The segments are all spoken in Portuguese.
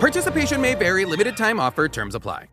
Participation may vary, limited time offer, terms apply.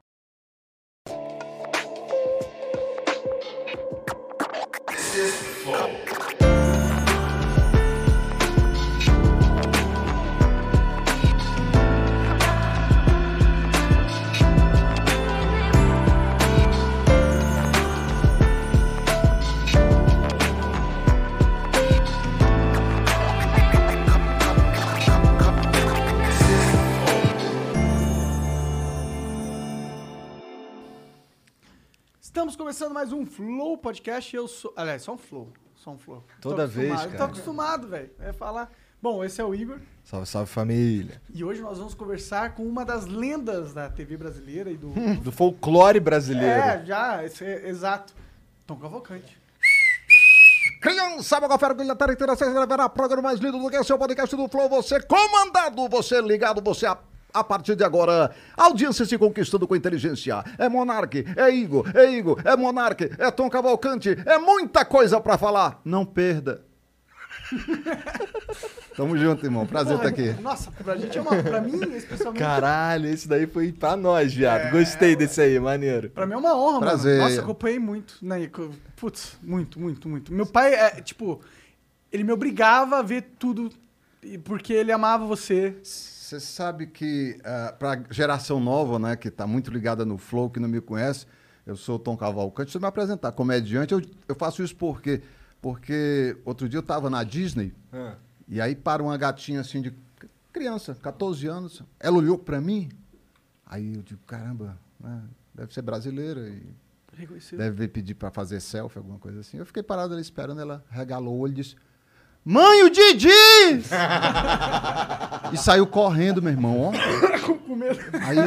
Começando mais um Flow Podcast. Eu sou. Aliás, só um Flow. Só um Flow. Toda vez, cara. Tô acostumado, velho. É falar. Bom, esse é o Igor. Salve, salve família. E hoje nós vamos conversar com uma das lendas da TV brasileira e do. Do folclore brasileiro. é, já, esse é, exato. Tom Cavalcante. Criança, Magofera, Guilherme, Interação, gravará programa mais lindo do que é o seu podcast do Flow. Você comandado, você ligado, você a... A partir de agora, audiência se conquistando com inteligência. É Monark, é Igor, é Igor, é Monark, é Tom Cavalcante, é muita coisa pra falar. Não perda. Tamo junto, irmão. Prazer estar aqui. Nossa, pra gente é uma. Pra mim, especialmente. Caralho, esse daí foi pra nós, viado. É. Gostei desse aí, maneiro. Pra mim é uma honra, Prazer. mano. Nossa, acompanhei muito, né? Putz, muito, muito, muito. Meu pai, é, tipo, ele me obrigava a ver tudo porque ele amava você. Você sabe que ah, pra geração nova, né, que tá muito ligada no Flow, que não me conhece, eu sou o Tom Cavalcante. Deixa eu me apresentar. Comediante, eu, eu faço isso por quê? Porque outro dia eu tava na Disney e aí para uma gatinha assim de criança, 14 anos, ela olhou pra mim, aí eu digo, caramba, né, deve ser brasileira e Reconheceu. deve pedir pra fazer selfie, alguma coisa assim. Eu fiquei parado ali esperando, ela regalou o olho e disse, Mãe, o Didi! e saiu correndo, meu irmão, ó. Com medo. Aí,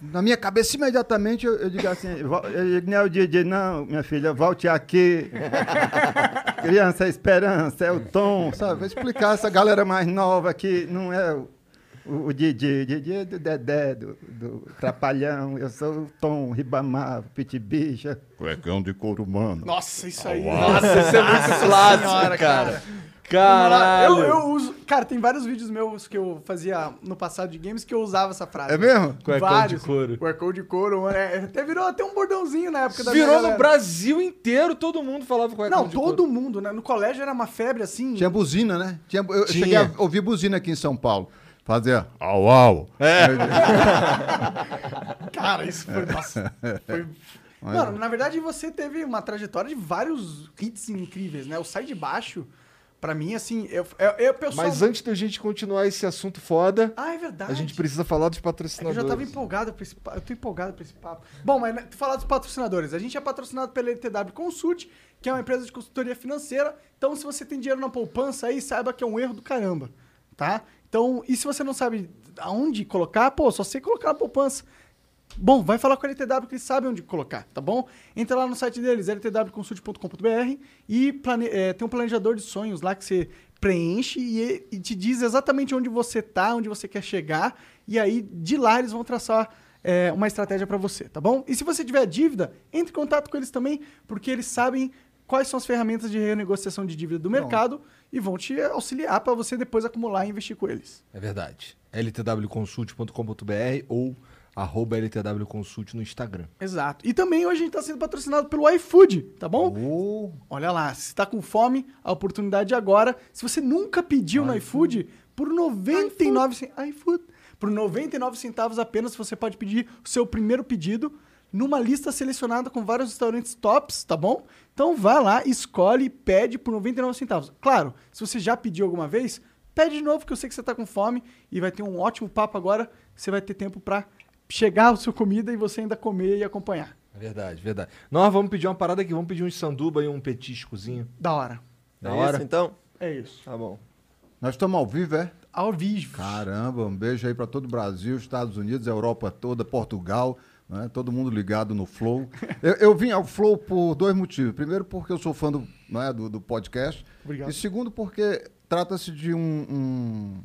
na minha cabeça, imediatamente, eu, eu digo assim, "Vo- eu digo, não é o Didi, não, minha filha, volte aqui. Criança é esperança, é o Tom, sabe? Vou explicar essa galera mais nova que não é o, o, o Didi, o Didi é do Dedé, do, do Trapalhão, eu sou o Tom, Ribamar, Pitibicha. Cuecão de couro humano. Nossa, isso aí. Nossa, esse é muito clássico, senhora, cara. Caralho. Eu, eu uso. Cara, tem vários vídeos meus que eu fazia no passado de games que eu usava essa frase. É mesmo? Cuecão vários. de couro. Cuecão de couro, mano. É, até virou até um bordãozinho na época da Virou no galera. Brasil inteiro, todo mundo falava com Não, todo mundo, né? No colégio era uma febre assim. Tinha buzina, né? Tinha, eu Tinha. cheguei a ouvir buzina aqui em São Paulo. Fazia au au. Cara, isso foi. Nossa. Foi. Mano, na verdade você teve uma trajetória de vários hits incríveis, né? O Sai de Baixo, pra mim, assim, eu, eu, eu pessoal... Mas antes da gente continuar esse assunto foda, Ah, é verdade. a gente precisa falar dos É que eu patrocinadores. já tava empolgado pra esse papo. Eu tô empolgado pra esse papo. Bom, mas né, falar dos patrocinadores. A gente é patrocinado pela LTW Consult, que é uma empresa de consultoria financeira. Então, se você tem dinheiro na poupança aí, saiba que é um erro do caramba, tá? Então, e se você não sabe aonde colocar, pô, só sei colocar na poupança. Bom, vai falar com a LTW que eles sabem onde colocar, tá bom? Entra lá no site deles, ltwconsult.com.br e plane- eh, tem um planejador de sonhos lá que você preenche e, e te diz exatamente onde você tá, onde você quer chegar, e aí de lá eles vão traçar eh, uma estratégia para você, tá bom? E se você tiver dívida, entre em contato com eles também, porque eles sabem quais são as ferramentas de renegociação de dívida do mercado e vão te auxiliar para você depois acumular e investir com eles. É verdade. ltwconsult.com.br ou arroba ltwconsult no Instagram. Exato. E também hoje a gente está sendo patrocinado pelo iFood, tá bom? Oh, Olha lá, se está com fome, a oportunidade é agora. Se você nunca pediu no iFood, por 99 centavos, iFood, por 99 centavos apenas você pode pedir o seu primeiro pedido numa lista selecionada com vários restaurantes tops, tá bom? Então vá lá, escolhe e pede por 99 centavos. Claro, se você já pediu alguma vez, pede de novo que eu sei que você está com fome e vai ter um ótimo papo agora. Você vai ter tempo para chegar a sua comida e você ainda comer e acompanhar. Verdade, verdade. Nós vamos pedir uma parada aqui, vamos pedir um sanduba e um petiscozinho. Da hora. Da é hora? Isso, então? É isso. Tá bom. nós estamos ao vivo, é? Ao vivo. Caramba, um beijo aí para todo o Brasil, Estados Unidos, Europa toda, Portugal. né? todo mundo ligado no Flow. Eu, eu vim ao Flow por dois motivos. Primeiro, porque eu sou fã do, né, do, do podcast. Obrigado. E segundo, porque trata-se de um, um-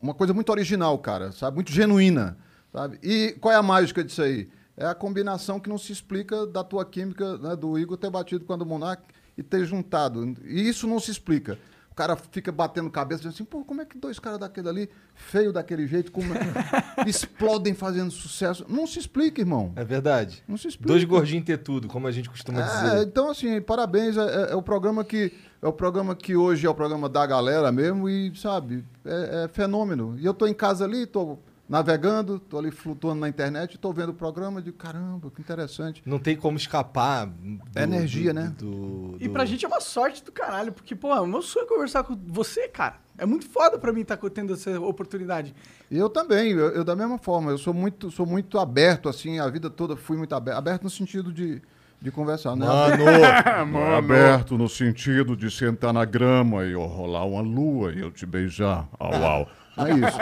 uma coisa muito original, cara, sabe? Muito genuína, sabe? E qual é a mágica disso aí? É a combinação que não se explica da tua química, né, do Igor ter batido com a do Monark e ter juntado. E isso não se explica. O cara fica batendo cabeça, dizendo assim, pô, como é que dois caras daquele ali, feio daquele jeito, como explodem fazendo sucesso? Não se explica, irmão. É verdade. Não se explica. Dois gordinhos ter tudo, como a gente costuma É, dizer. então assim, parabéns. É, é- é o programa que é o programa que hoje é o programa da galera mesmo e sabe é, é fenômeno. E eu tô em casa ali, tô navegando, tô ali flutuando na internet, tô vendo o programa de caramba, que interessante. Não tem como escapar. do- É energia, do- né? do- E do- pra gente é uma sorte do caralho, porque, pô, é meu sonho conversar com você, cara. É muito foda pra mim estar tendo essa oportunidade. E eu também, eu, eu da mesma forma, eu sou muito, sou muito aberto assim, a vida toda fui muito aberto, aberto no sentido de, de conversar, né? Mano, Aberto no sentido de sentar na grama e eu rolar uma lua e eu te beijar. Au, au. Não é isso.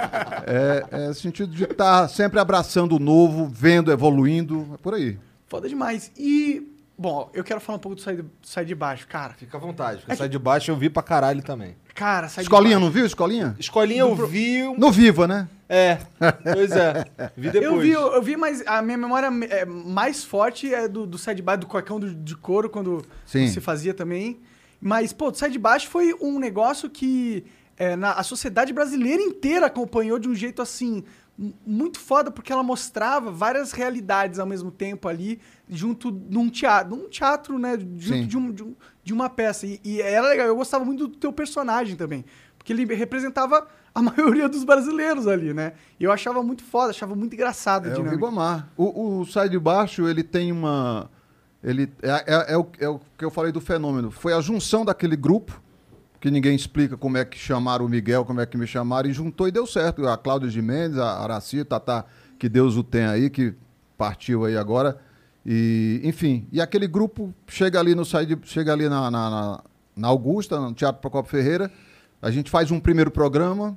É, é sentido de estar sempre abraçando o novo, vendo, evoluindo, é por aí. Foda demais. E, bom, eu quero falar um pouco do Sai de, Sai de Baixo, cara. Fica à vontade, porque sai de baixo eu vi pra caralho também. Cara, Sai Escolinha, de não viu? Escolinha? Escolinha eu vi. No Viva, né? É, pois é. Vi depois. Eu vi, eu, eu vi, mas a minha memória é, mais forte é do, do Sai de Baixo, do Cuecão do- de couro, quando Sim. se fazia também. Mas, pô, do Sai de Baixo foi um negócio que é, na, a sociedade brasileira inteira acompanhou de um jeito assim. Muito foda, porque ela mostrava várias realidades ao mesmo tempo ali, junto num teatro, num teatro, né? Junto de, um, de, um- de uma peça. E, e era legal, eu gostava muito do teu personagem também. Porque ele representava a maioria dos brasileiros ali, né? E eu achava muito foda, achava muito engraçado É o. Ribamar. O, o Sai de Baixo, ele tem uma... Ele, é, é- é o, é o que eu falei do fenômeno. Foi a junção daquele grupo, que ninguém explica como é que chamaram o Miguel, como é que me chamaram, e juntou e deu certo. A Cláudia de Mendes, a Araci, Tatá, que Deus o tem aí, que partiu aí agora. E, enfim, e aquele grupo chega ali no chega ali na, na, na- Augusta, no Teatro Procopio Ferreira. A gente faz um primeiro programa,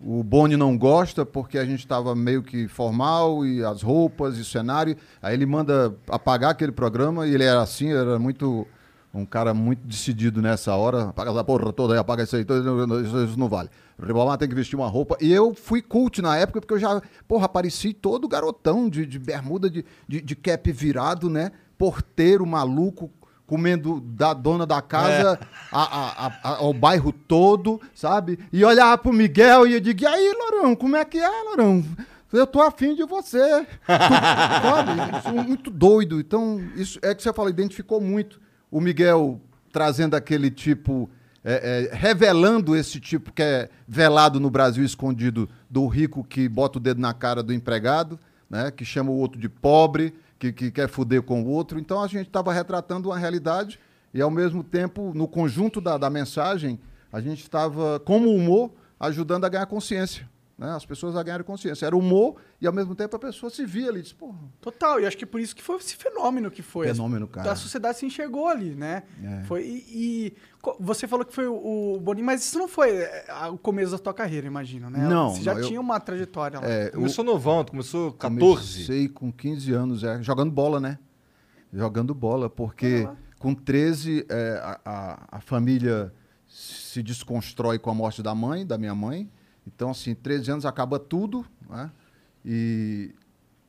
o Boni não gosta porque a gente estava meio que formal e as roupas e o cenário. Aí ele manda apagar aquele programa e ele era assim, era muito um cara muito decidido nessa hora. Apaga essa porra toda aí, apaga isso aí, tudo, isso, não vale. O Ribamar tem que vestir uma roupa. E eu fui cult na época porque eu já, porra, apareci todo garotão de, de bermuda, de, de, de cap virado, né? Porteiro maluco, comendo da dona da casa a- a- a- a- ao bairro todo, sabe? E olhava pro Miguel e eu digo, e aí, Lorão, como é que é, Lorão? Eu tô afim de você. Tu- sabe? Isso é muito doido. Então, isso é que você fala, identificou muito. O Miguel trazendo aquele tipo, é, é, revelando esse tipo que é velado no Brasil escondido do rico que bota o dedo na cara do empregado, né? Que chama o outro de pobre, que, que quer fuder com o outro. Então a gente estava retratando uma realidade e, ao mesmo tempo, no conjunto da, da mensagem, a gente estava, como humor, ajudando a ganhar consciência. Né? As pessoas a ganharem consciência. Era humor e, ao mesmo tempo, a pessoa se via ali. Disse, Porra, Total, e acho que por isso que foi esse fenômeno que foi. Fenômeno, As- cara. A sociedade se enxergou ali, né? É. Foi, e, e você falou que foi o, o Boninho, mas isso não foi é, o começo da tua carreira, imagino, né? Não, Você já não, eu- tinha uma trajetória lá. é, Começou novão, tu começou 14. Comecei com 15 anos, é, jogando bola, né? Jogando bola, porque com 13 é, a, a, a família se desconstrói com a morte da mãe, da minha mãe. Então, assim, 13 anos acaba tudo, né? E.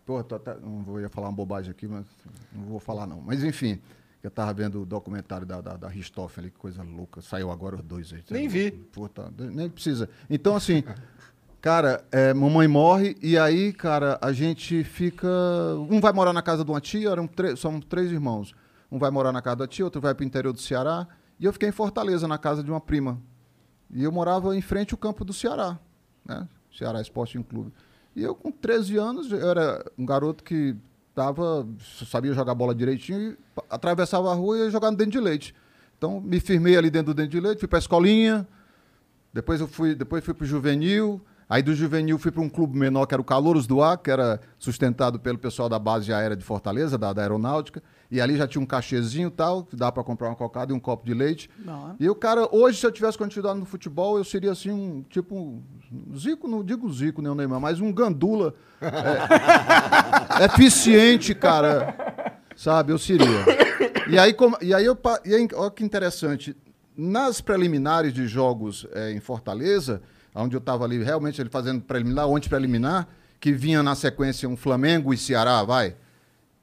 Tô até- não vou ia falar uma bobagem aqui, mas não vou falar não. Mas enfim, eu tava vendo o documentário da, da, da ali, que coisa louca. Saiu agora os dois aí. Nem vi. Puta, nem precisa. Então, assim, cara, é, mamãe morre e aí, cara, a gente fica. Um vai morar na casa de uma tia, eram são três irmãos. Um vai morar na casa da tia, outro vai pro interior do Ceará. E eu fiquei em Fortaleza, na casa de uma prima. E eu morava em frente ao campo do Ceará, né? Ceará Esporte Clube. E eu, com 13 anos, eu era um garoto que tava, sabia jogar bola direitinho atravessava a rua e ia jogar no dentro de leite. Então, me firmei ali dentro do dentro de leite, fui pra escolinha, depois eu fui, depois fui pro juvenil, Aí do juvenil fui para um clube menor, que era o Calouros do Ar, que era sustentado pelo pessoal da base aérea de Fortaleza, da, da aeronáutica. E ali já tinha um cachezinho e tal, que dá para comprar uma cocada e um copo de leite. Não, E o cara, hoje, se eu tivesse continuado no futebol, eu seria assim, um tipo, um Zico, não digo Zico, nem o Neymar, mas um gandula. É, eficiente, cara. Sabe, eu seria. E aí, como, e aí eu. E aí, olha que interessante. Nas preliminares de jogos eh, em Fortaleza, onde eu estava ali realmente ele fazendo preliminar, ou antes-preliminar, que vinha na sequência um Flamengo e Ceará, vai.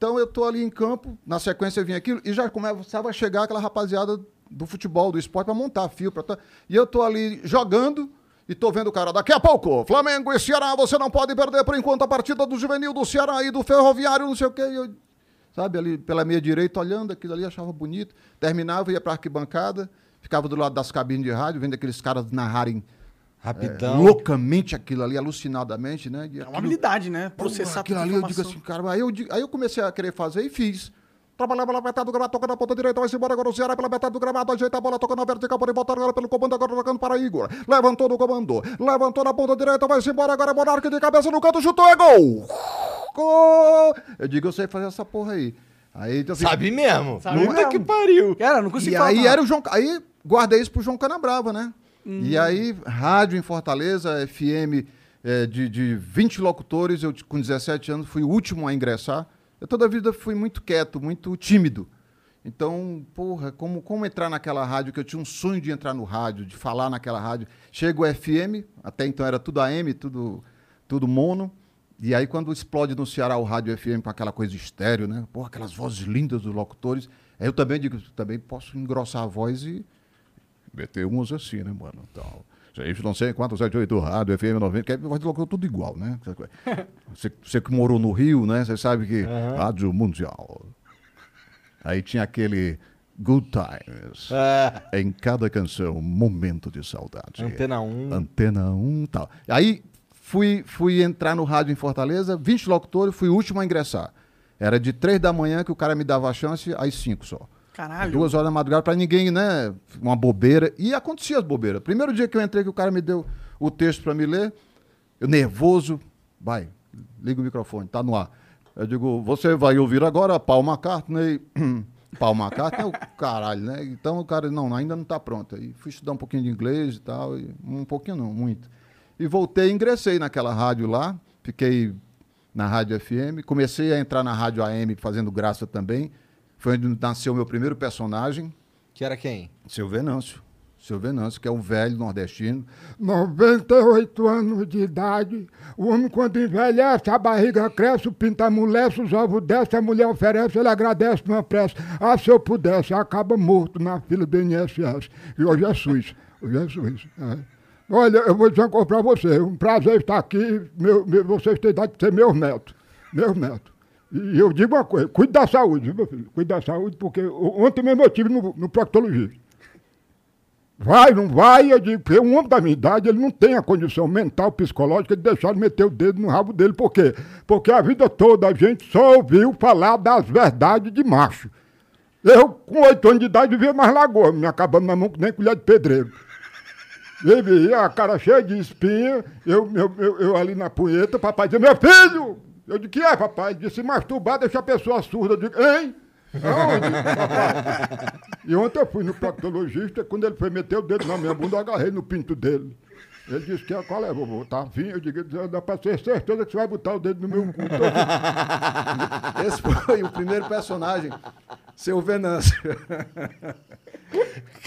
Então eu tô ali em campo, na sequência vinha aquilo, e já começava a chegar aquela rapaziada do futebol, do esporte, para montar fio. Pra... E eu tô ali jogando, e tô vendo o cara, daqui a pouco, Flamengo e Ceará, você não pode perder por enquanto a partida do Juvenil do Ceará e do Ferroviário, não sei o quê. Eu, sabe, ali pela meia direita, olhando aquilo ali, achava bonito. Terminava, ia pra arquibancada, ficava do lado das cabines de rádio, vendo aqueles caras narrarem é, Rapidão. loucamente aquilo ali, alucinadamente, né? E É uma aquilo- habilidade, né? Processar aquilo ali, eu digo assim, cara, aí eu, aí eu comecei a querer fazer e fiz. Trabalhava pela metade do gramado, toca na ponta direita, vai embora agora o Ceará pela metade do gramado, ajeita a bola, toca na vertical, pode botar agora pelo comando, agora tocando para Igor. Levantou no comando, levantou na ponta direita, vai embora agora, Monarca de cabeça no canto, chutou, é gol! Gol! Eu digo, eu sei fazer essa porra aí. Aí, eu fiz- Sabe mesmo. Sabe Puta que pariu. Cara, não consigo e falar. aí não. era o João. Aí guardei isso pro João Canabrava, né? E aí, rádio em Fortaleza, FM eh, de, de 20 locutores, eu com 17 anos fui o último a ingressar. Eu toda a vida fui muito quieto, muito tímido. Então, porra, como, como entrar naquela rádio, que eu tinha um sonho de entrar no rádio, de falar naquela rádio. Chega o FM, até então era tudo AM, tudo, tudo mono. E aí, quando explode no Ceará o rádio FM com aquela coisa estéreo, né? Porra, aquelas vozes lindas dos locutores. Aí eu também digo, também posso engrossar a voz e Meter uns assim, né, mano? Então, gente, não sei quantos, 78 rádio, FM 90, que é voz de locutor tudo igual, né? Você, você que morou no Rio, né? Você sabe que rádio mundial. Aí tinha aquele Good Times. É. Em cada canção, momento de saudade. Antena 1. Antena 1 e tal. Aí fui, fui entrar no rádio em Fortaleza, 20 locutores, fui o último a ingressar. Era de 3 da manhã que o cara me dava a chance, às 5 só. Caralho. Duas horas da madrugada pra ninguém, né? Uma bobeira. E acontecia as bobeiras. Primeiro dia que eu entrei, que o cara me deu o texto pra me ler, eu nervoso, vai, liga o microfone, tá no ar. Eu digo, você vai ouvir agora Paul McCartney. Paul McCartney é o caralho, né? Então o cara, não, ainda não tá pronto. Aí fui estudar um pouquinho de inglês e tal, e um pouquinho não, muito. E voltei ingressei naquela rádio lá, fiquei na rádio FM, comecei a entrar na rádio AM fazendo graça também. Foi onde nasceu o meu primeiro personagem, Que era quem? seu Venâncio. Seu Venâncio, que é um velho nordestino. 98 anos de idade, o homem quando envelhece, a barriga cresce, o pinto amolece, os ovos descem, a mulher oferece, ele agradece numa prece. Ah, se eu pudesse, acaba morto na fila do INSS. E hoje é SUS. Hoje é SUS. é. Olha, eu vou dizer uma coisa pra você, um prazer estar aqui, meu, meu, vocês têm idade de ser meus netos, meus netos. E eu digo uma coisa, cuide da saúde, meu filho? Cuide da saúde, porque ontem mesmo eu estive no, no proctologista. Vai, não vai, eu digo, porque um homem da minha idade, ele não tem a condição mental, psicológica de deixar de meter o dedo no rabo dele. Por quê? Porque a vida toda a gente só ouviu falar das verdades de macho. Eu, com oito anos de idade, vivia mais lagoa, me acabando na mão que nem colher de pedreiro. Ele a cara cheia de espinha, eu, eu, eu, eu ali na punheta, papai dizia, meu filho! Eu disse, que é, papai? Ele disse, masturbar deixa a pessoa surda. Eu digo, hein? Aonde, papai? E ontem eu fui no proctologista, quando ele foi meter o dedo na minha bunda, eu agarrei no pinto dele. Ele disse que qual é, vovô? Tá afim? Eu digo, dá pra ter certeza que você vai botar o dedo no meu cu. Esse foi o primeiro personagem, seu Venâncio.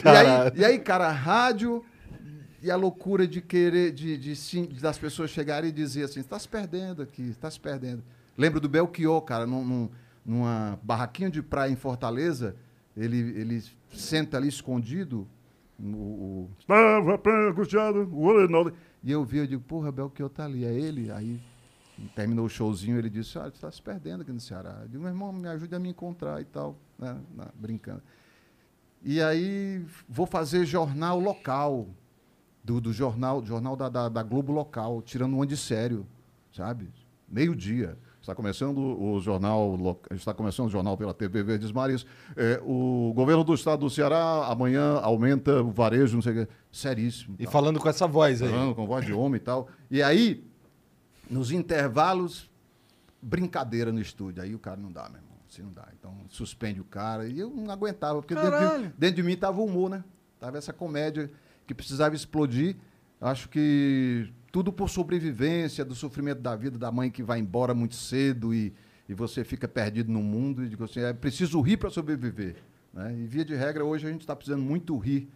e, aí, e aí, cara, rádio e a loucura de querer, de, de, sim- das pessoas chegarem e dizer assim, está se perdendo aqui, está se perdendo. Lembro do Belchior, cara, num, num- numa barraquinha de praia em Fortaleza, ele, ele senta ali escondido, o, o- Estava angustiado, o e eu vi, eu digo, porra, Belchior tá ali, é ele? Aí terminou o showzinho, ele disse, você está se perdendo aqui no Ceará. Eu digo, meu irmão, me ajude a me encontrar e tal, né, brincando. E aí vou fazer jornal local, do, do jornal, jornal da, da, da Globo local, tirando um de sério, sabe? Meio-dia. Está começando o jornal, está começando o jornal pela TV Verdes Mares. É, o governo do estado do Ceará amanhã aumenta o varejo, não sei o quê. Seríssimo. E tal. falando com essa voz aí. Falando com voz de homem e tal. E aí, nos intervalos, brincadeira no estúdio. Aí o cara não dá, meu irmão. Assim não dá. Então, suspende o cara. E eu não aguentava, porque dentro de, dentro de mim tava o humor, né? Tava essa comédia que precisava explodir. Acho que tudo por sobrevivência, do sofrimento da vida, da mãe que vai embora muito cedo e, e você fica perdido no mundo. E digo assim, é preciso rir para sobreviver. Né? E via de regra, hoje a gente está precisando muito rir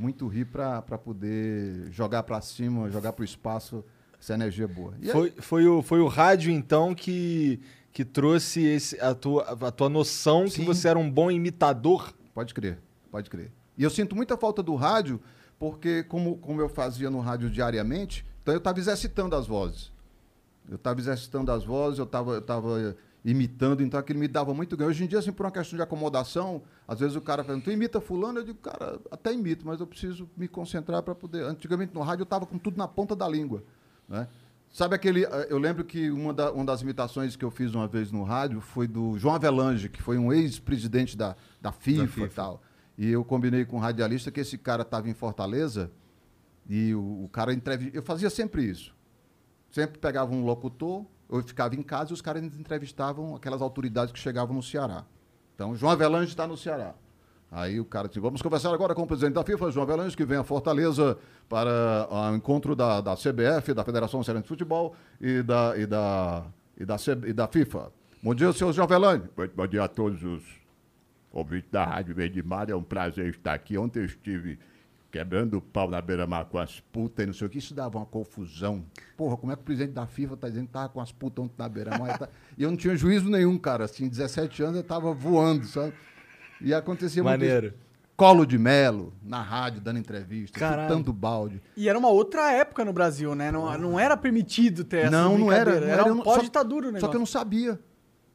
muito rir para poder jogar para cima, jogar para o espaço essa energia boa. E aí- Foi, foi, o, foi o rádio, então, que, que trouxe esse, a, tua, a tua noção que Sim. você era um bom imitador. Pode crer, pode crer. E eu sinto muita falta do rádio, porque como, como eu fazia no rádio diariamente, então eu estava exercitando as vozes. Eu estava exercitando as vozes, eu estava eu tava imitando, então aquilo me dava muito ganho. Hoje em dia, assim, por uma questão de acomodação, às vezes o cara fala, tu imita fulano? Eu digo, cara, até imito, mas eu preciso me concentrar para poder... Antigamente no rádio eu estava com tudo na ponta da língua, né? Sabe aquele... eh, Eu lembro que uma, da- uma das imitações que eu fiz uma vez no rádio foi do João Avelange, que foi um ex-presidente da, da, FIFA e tal. E eu combinei com um radialista que esse cara estava em Fortaleza e o, o cara entrevistou... Eu fazia sempre isso. Sempre pegava um locutor, eu ficava em casa e os caras entrevistavam aquelas autoridades que chegavam no Ceará. Então, João Avelange está no Ceará. Aí o cara disse, vamos conversar agora com o presidente da FIFA, João Avelange, que vem a Fortaleza para ah, o encontro da, da CBF, da Federação Cearense de Futebol e da, e da, e da, e da FIFA. Bom dia, senhor João Avelange. Bom, bom dia a todos os ouvintes da Rádio Verde Mar. É um prazer estar aqui. Ontem eu estive quebrando o pau na beira-mar com as putas e não sei o que. Isso dava uma confusão. Porra, como é que o presidente da FIFA tá dizendo que tava com as putas ontem na beira-mar? e tá- E eu não tinha juízo nenhum, cara. Assim, 17 anos eu tava voando, sabe? E acontecia muito Maneiro. isso. Colo de Melo, na rádio, dando entrevista, Caralho. chutando balde. E era uma outra época no Brasil, né? Não, não era permitido ter essa não, não era. Não Era eu um pós-ditadura o só, negócio. só que eu não sabia.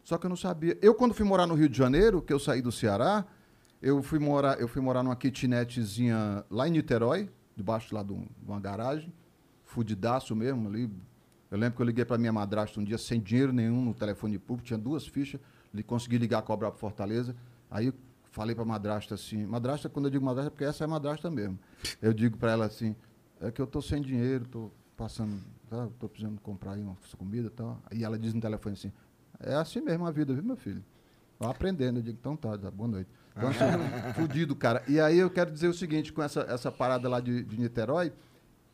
Só que eu não sabia. Eu, quando fui morar no Rio de Janeiro, que eu saí do Ceará, eu fui morar, eu fui morar numa kitnetzinha lá em Niterói, debaixo lá de, um- uma garagem, fudidaço mesmo ali. Eu lembro que eu liguei para minha madrasta um dia sem dinheiro nenhum no telefone público, tinha duas fichas, consegui ligar cobrar para Fortaleza. Aí falei para madrasta assim, madrasta, quando eu digo madrasta, é porque essa é madrasta mesmo. Eu digo para ela assim, é que eu tô sem dinheiro, tô passando, tá, tô precisando comprar aí uma comida e tal. Aí ela diz no telefone assim, é assim mesmo a vida, viu, meu filho? Vai aprendendo. Eu digo, então tá, tá, boa noite. Então, assim, fudido, cara. E aí eu quero dizer o seguinte, com essa, essa parada lá de, de Niterói,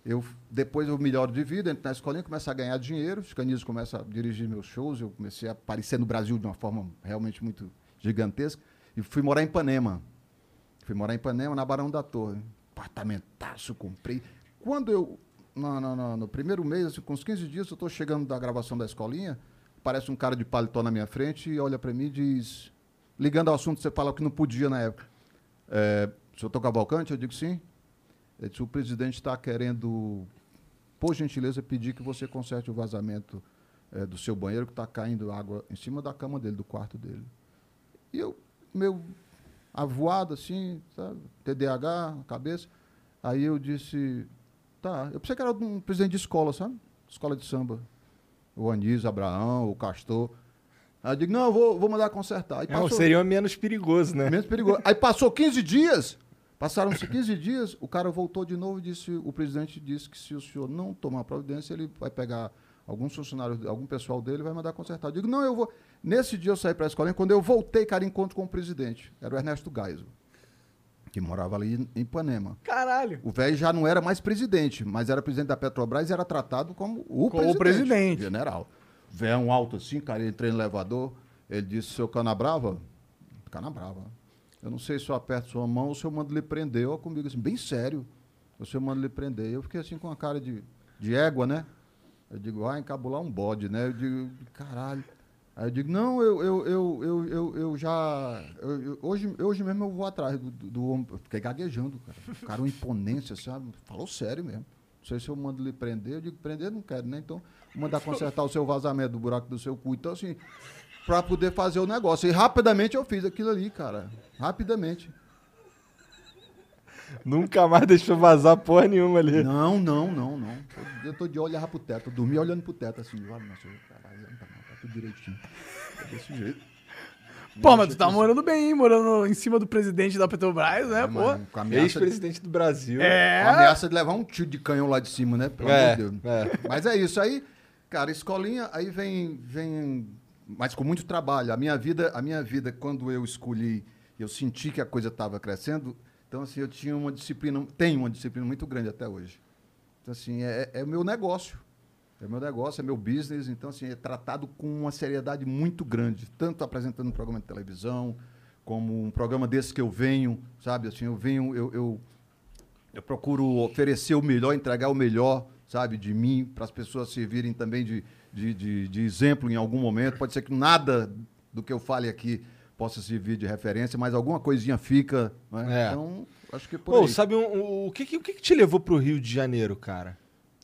eu, depois eu melhoro de vida, entro na escolinha, começo a ganhar dinheiro, os canis começam a dirigir meus shows, eu comecei a aparecer no Brasil de uma forma realmente muito gigantesca, e fui morar em Ipanema. Fui morar em Ipanema, na Barão da Torre. Apartamentaço, comprei. Quando eu, no, no- no- no primeiro mês, assim, com uns 15 dias, eu estou chegando da gravação da escolinha, parece um cara de paletó na minha frente e olha para mim e diz, ligando ao assunto, você fala que não podia na época. É, senhor Tom Cavalcante? Eu digo sim. Ele disse, o presidente está querendo, por gentileza, pedir que você conserte o vazamento eh, do seu banheiro, que está caindo água em cima da cama dele, do quarto dele. E eu, meu avoado assim, sabe? TDAH, cabeça. Aí eu disse, tá, eu pensei que era um presidente de escola, sabe? Escola de samba. O Anísio, Abraão, o Castor. Aí eu digo, não, eu vou, vou mandar consertar. Aí É, seria menos perigoso, né? Menos perigoso. Aí passou 15 dias. Passaram-se 15 dias, o cara voltou de novo e disse, o presidente disse que se o senhor não tomar providência, ele vai pegar alguns funcionários, algum pessoal dele e vai mandar consertar. Eu digo, não, eu vou. Nesse dia eu saí para a escolinha, quando eu voltei, cara, encontro com o presidente. Era o Ernesto Geisel, que morava ali em Ipanema. Caralho. O velho já não era mais presidente, mas era presidente da Petrobras e era tratado como o Como o presidente. presidente. General. Velho alto assim, cara, entrei no elevador, ele disse, seu Canabrava, Canabrava, eu não sei se eu aperto sua mão ou se eu mando lhe prender, comigo assim, bem sério, ou se eu mando lhe prender. Eu fiquei assim com a cara de, de égua, né? Eu digo, ah, encabular um bode, né? Eu digo, caralho. Aí eu digo, não, eu, eu, eu, eu, eu, eu já. eu- eu- hoje, hoje mesmo eu vou atrás do, do, do homem. Eu fiquei gaguejando, cara. O cara, uma imponência, sabe? Falou sério mesmo. Não sei se eu mando lhe prender. Eu digo, prender não quero, né? Então, mandar consertar o seu vazamento do buraco do seu cu. Então, assim, pra poder fazer o negócio. E rapidamente eu fiz aquilo ali, cara. Rapidamente. Nunca mais deixou vazar porra nenhuma ali. Não, não, não, não. Eu tô de olhar pro teto. Eu dormi olhando pro teto, assim. Olha, nossa, caralho, não tá, não, tá, tudo direitinho. É desse jeito. Pô, mas tu tá morando bem, hein? Morando em cima do presidente da Petrobras, né, É, pô? mano, com a ameaça, de, Ex-presidente do Brasil. com a É. ameaça de levar um tiro de canhão lá de cima, né? Pelo É, amor de Deus. é. Mas é isso aí, cara, escolinha, aí vem, vem, mas com muito trabalho. A minha vida, a minha vida, quando eu escolhi, eu senti que a coisa estava crescendo, então assim, eu tinha uma disciplina, tenho uma disciplina muito grande até hoje. Então assim, é, é o meu negócio. É meu negócio, é meu business, então assim, é tratado com uma seriedade muito grande, tanto apresentando um programa de televisão, como um programa desse que eu venho, sabe? Assim, eu venho, eu, eu, eu procuro oferecer o melhor, entregar o melhor, sabe, de mim, para as pessoas servirem também de, de, de, de exemplo em algum momento. Pode ser que nada do que eu fale aqui possa servir de referência, mas alguma coisinha fica. Né? É. Então, acho que por Pô, aí. sabe um- um- o, que, o que, te levou pro Rio de Janeiro, cara?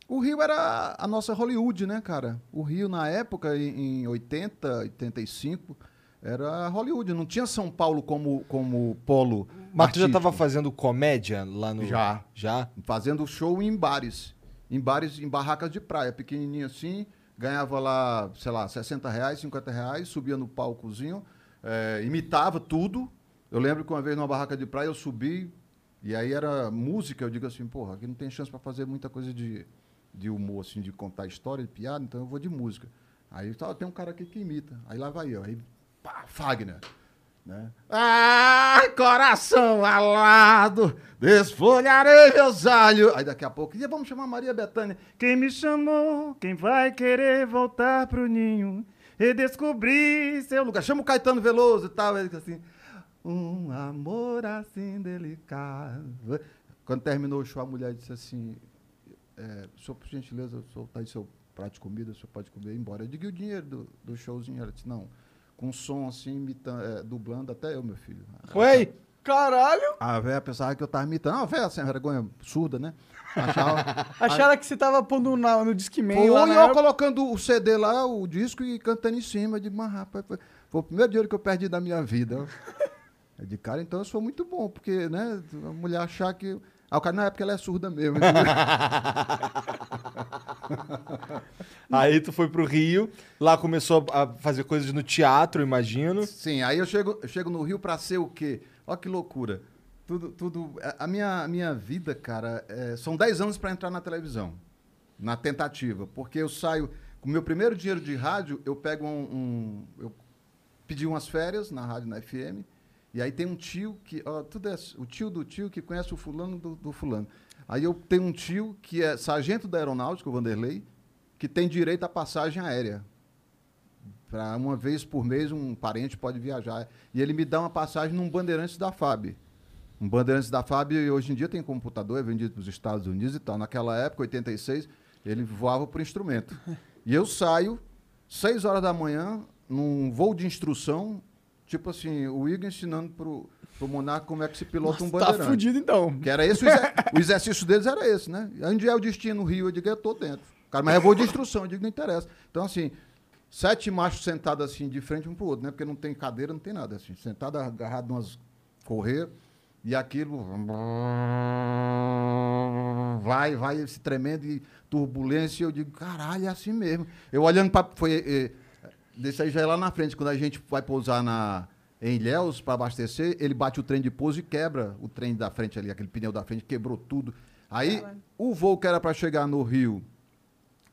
O Rio era a nossa Hollywood, né, cara? O Rio, na época, em, em 80, 85, era Hollywood. Não tinha São Paulo como, como polo. Mas tu já artístico. tava fazendo comédia lá no. Já. Já? fazendo show em bares. Em bares, em barracas de praia, pequenininho assim. Ganhava lá, sei lá, 60 reais, 50 reais, subia no palcozinho, eh, imitava tudo. Eu lembro que uma vez numa barraca de praia eu subi, e aí era música, eu digo assim, porra, aqui não tem chance para fazer muita coisa de, de humor, assim, de contar história, de piada, então eu vou de música. Aí tá, tem um cara aqui que imita. Aí lá vai eu, aí, pá, Fagner. Né? Ai, coração alado, desfolharei meus olhos. Aí daqui a pouco, e vamos chamar Maria Bethânia. Quem me chamou, quem vai querer voltar pro ninho e descobrir seu lugar. Chama o Caetano Veloso e tal. Ele assim, um amor assim delicado. Quando terminou o show, a mulher disse assim, é, senhor, por gentileza, o senhor tá aí seu prato de comida, o senhor pode comer embora. Eu digo, e o dinheiro do, do showzinho? Ela disse, não, com som assim, imitando, é, dublando, até eu, meu filho. Ué? Caralho! A véia pensava que eu tava imitando. Ah, véia sem vergonha, surda, né? Achava. Acharam que você tava pondo na- no Discman Foi lá eu época. colocando o CD lá, o disco e cantando em cima. De mas rapaz, foi, foi o primeiro dinheiro que eu perdi da minha vida. É de cara, então eu sou muito bom, porque, né, a mulher achar que. Ah, o cara, na época ela é surda mesmo. Aí tu foi pro Rio, lá começou a fazer coisas no teatro, imagino. Sim, aí eu chego, eu chego no Rio pra ser o quê? Olha que loucura. Tudo, tudo. A minha, a minha vida, cara, é, são 10 anos pra entrar na televisão. Na tentativa. Porque eu saio. Com o meu primeiro dinheiro de rádio, eu pego um. um- eu pedi umas férias na rádio, na FM. E aí tem um tio que. Ó, tudo é, o tio do tio que conhece o fulano do, do fulano. Aí eu tenho um tio que é sargento da aeronáutica, o Vanderlei, que tem direito à passagem aérea. Para uma vez por mês um parente pode viajar. E ele me dá uma passagem num Bandeirantes da FAB. Um Bandeirantes da FAB hoje em dia tem computador, é vendido para os Estados Unidos e tal. Naquela época, 86, ele voava por instrumento. E eu saio, 6 horas da manhã, num voo de instrução, tipo assim, o Igor ensinando pro, pro Monarca como é que se pilota um Tá Bandeirante. fudido então. Que era esse o, exer- o exercício deles era esse, né? Onde é o destino no Rio? Eu digo, eu tô dentro. Cara, mas é voo de instrução, eu digo, não interessa. Então, assim, sete machos sentados assim, de frente um pro outro, né? Porque não tem cadeira, não tem nada, assim. Sentado, agarrado umas correr e aquilo vai, vai, esse tremendo e turbulência. Eu digo, caralho, é assim mesmo. Eu olhando para foi eh, Desse aí já é lá na frente, quando a gente vai pousar na, em Ilhéus para abastecer, ele bate o trem de pouso e quebra o trem da frente ali, aquele pneu da frente, quebrou tudo. Aí, o voo que era para chegar no Rio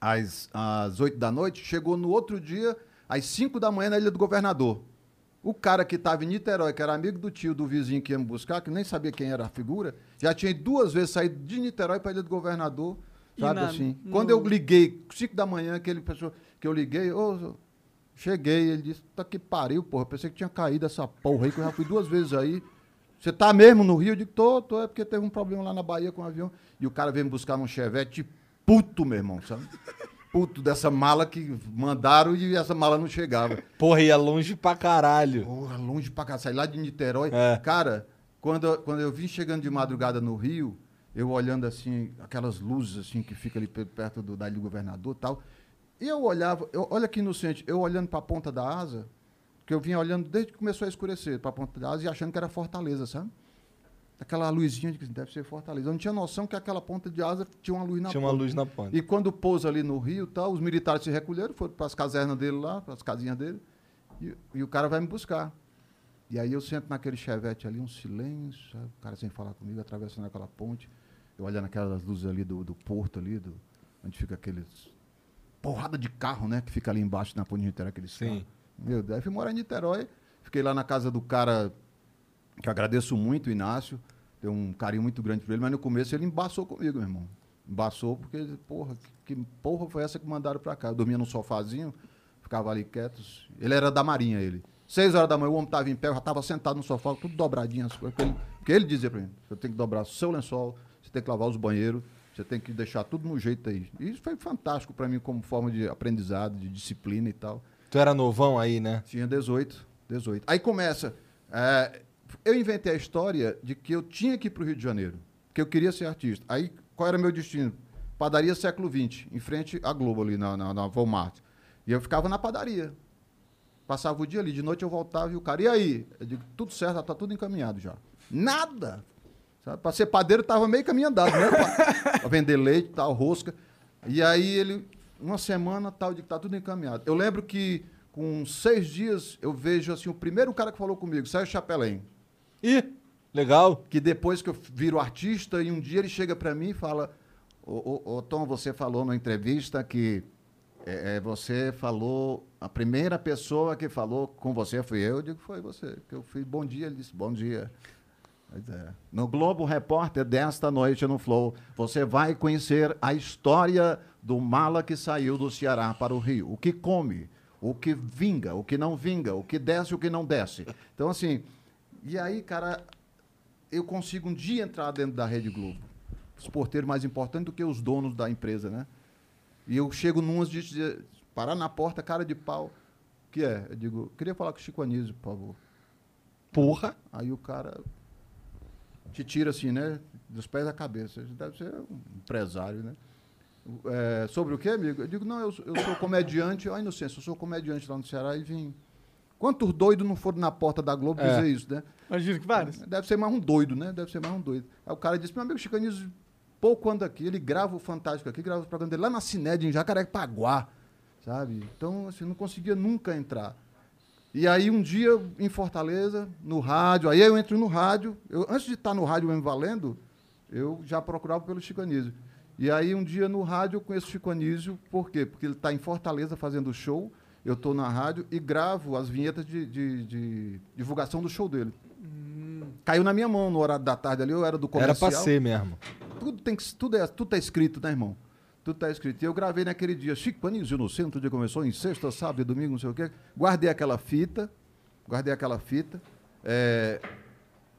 às, às 8 da noite, chegou no outro dia, às 5 da manhã, na Ilha do Governador. O cara que estava em Niterói, que era amigo do tio, do vizinho que ia me buscar, que nem sabia quem era a figura, já tinha duas vezes saído de Niterói para a Ilha do Governador, sabe na- assim. no- Quando eu liguei, 5 da manhã, aquele pessoa que eu liguei, ô, cheguei, ele disse, tá que pariu, porra, eu pensei que tinha caído essa porra aí, que eu já fui duas vezes aí. Você tá mesmo no Rio? Eu digo, tô, tô, é porque teve um problema lá na Bahia com o avião. E o cara veio me buscar num chevette puto, meu irmão, sabe? Puto dessa mala que mandaram e essa mala não chegava. Porra, ia longe pra caralho. Porra, longe pra cá, sair lá de Niterói. É. Cara, quando, eu- quando eu vim chegando de madrugada no Rio, eu olhando assim, aquelas luzes assim que fica ali pe- perto do, da Ilha do Governador e tal, e eu olhava, eu, olha que inocente, eu olhando pra ponta da asa, que eu vinha olhando desde que começou a escurecer, pra ponta da asa e achando que era Fortaleza, sabe? aquela luzinha de que deve ser Fortaleza. Eu não tinha noção que aquela ponta de asa tinha uma luz na Tinha uma ponta. luz na ponta. E quando pousa ali no Rio, tal, os militares se recolheram, foram para as casernas dele lá, para as casinhas dele, e, e o cara vai me buscar. E aí eu sento naquele chevette ali, um silêncio, sabe? o cara sem falar comigo, atravessando aquela ponte, eu olhando aquelas luzes ali do, do porto ali, do, onde fica aqueles porrada de carro, né, que fica ali embaixo na ponte de Niterói, aqueles Sim. carros. Meu Deus, aí fui morar em Niterói, fiquei lá na casa do cara, que eu agradeço muito, o Inácio, tenho um carinho muito grande por ele, mas no começo ele embaçou comigo, meu irmão. Embaçou porque, porra, que, que porra foi essa que mandaram pra cá? Eu dormia num sofazinho, ficava ali quietos. Ele era da Marinha, ele. Seis horas da manhã, o homem tava em pé, eu já tava sentado no sofá, tudo dobradinho as coisas. Porque ele, porque ele dizia pra mim, você tem que dobrar o seu lençol, você tem que lavar os banheiros, você tem que deixar tudo no jeito aí. E isso foi fantástico pra mim como forma de aprendizado, de disciplina e tal. Tu era novão aí, né? Tinha 18, 18. Aí começa. é, eu inventei a história de que eu tinha que ir para o Rio de Janeiro, que eu queria ser artista. Aí, qual era meu destino? Padaria século XX, em frente à Globo, ali na, na, na Walmart. E eu ficava na padaria. Passava o dia ali, de noite eu voltava e o cara, e aí? Eu digo, tudo certo, está tudo encaminhado já. Nada! Para ser padeiro, estava meio caminho andado, né? Para vender leite, tal, rosca. E aí ele, uma semana, tal, eu digo, tá tudo encaminhado. Eu lembro que com seis dias eu vejo assim, o primeiro cara que falou comigo, Sérgio Chapelém. Ih, legal. Que depois que eu viro artista, e um dia ele chega para mim e fala: ô, ô, ô, Tom, você falou na entrevista que é, é, você falou, a primeira pessoa que falou com você fui eu. Eu digo: Foi você. Que eu fui bom dia. Ele disse: Bom dia. É. No Globo Repórter desta noite no Flow, você vai conhecer a história do mala que saiu do Ceará para o Rio. O que come, o que vinga, o que não vinga, o que desce, o que não desce. Então, assim, e aí, cara, eu consigo um dia entrar dentro da Rede Globo. Os porteiros mais importantes do que os donos da empresa, né? E eu chego numas de parar na porta, cara de pau. O que é? Eu digo, queria falar com o Chico Anísio, por favor. Porra. Aí o cara te tira assim, né? Dos pés à cabeça. Você deve ser um empresário, né? É, sobre o que, amigo? Eu digo, não, eu, eu sou comediante. Ó, inocência, eu sou comediante lá no Ceará e vim. Quantos doidos não foram na porta da Globo É. dizer isso, né? Imagino que vários. Deve ser mais um doido, né? Deve ser mais um doido. Aí o cara disse, meu amigo Chico Anísio, pouco anda aqui, ele grava o Fantástico aqui, grava o programa dele lá na Cined, em Jacarepaguá, sabe? Então, assim, não conseguia nunca entrar. E aí, um dia, em Fortaleza, no rádio, aí eu entro no rádio, eu, antes de estar no rádio mesmo valendo, eu já procurava pelo Chico Anísio. E aí, um dia no rádio, eu conheço o Chico Anísio, por quê? Porque ele está em Fortaleza fazendo show, eu estou na rádio e gravo as vinhetas de, de- de divulgação do show dele. Caiu na minha mão no horário da tarde ali, eu era do Era comercial. pra ser mesmo. Tudo, tem que, tudo, é, tudo tá escrito, né, irmão? Tudo tá escrito. E eu gravei naquele dia, Chico Anísio no centro, começou em sexta, sábado, domingo, não sei o quê. Guardei aquela fita, guardei aquela fita. é,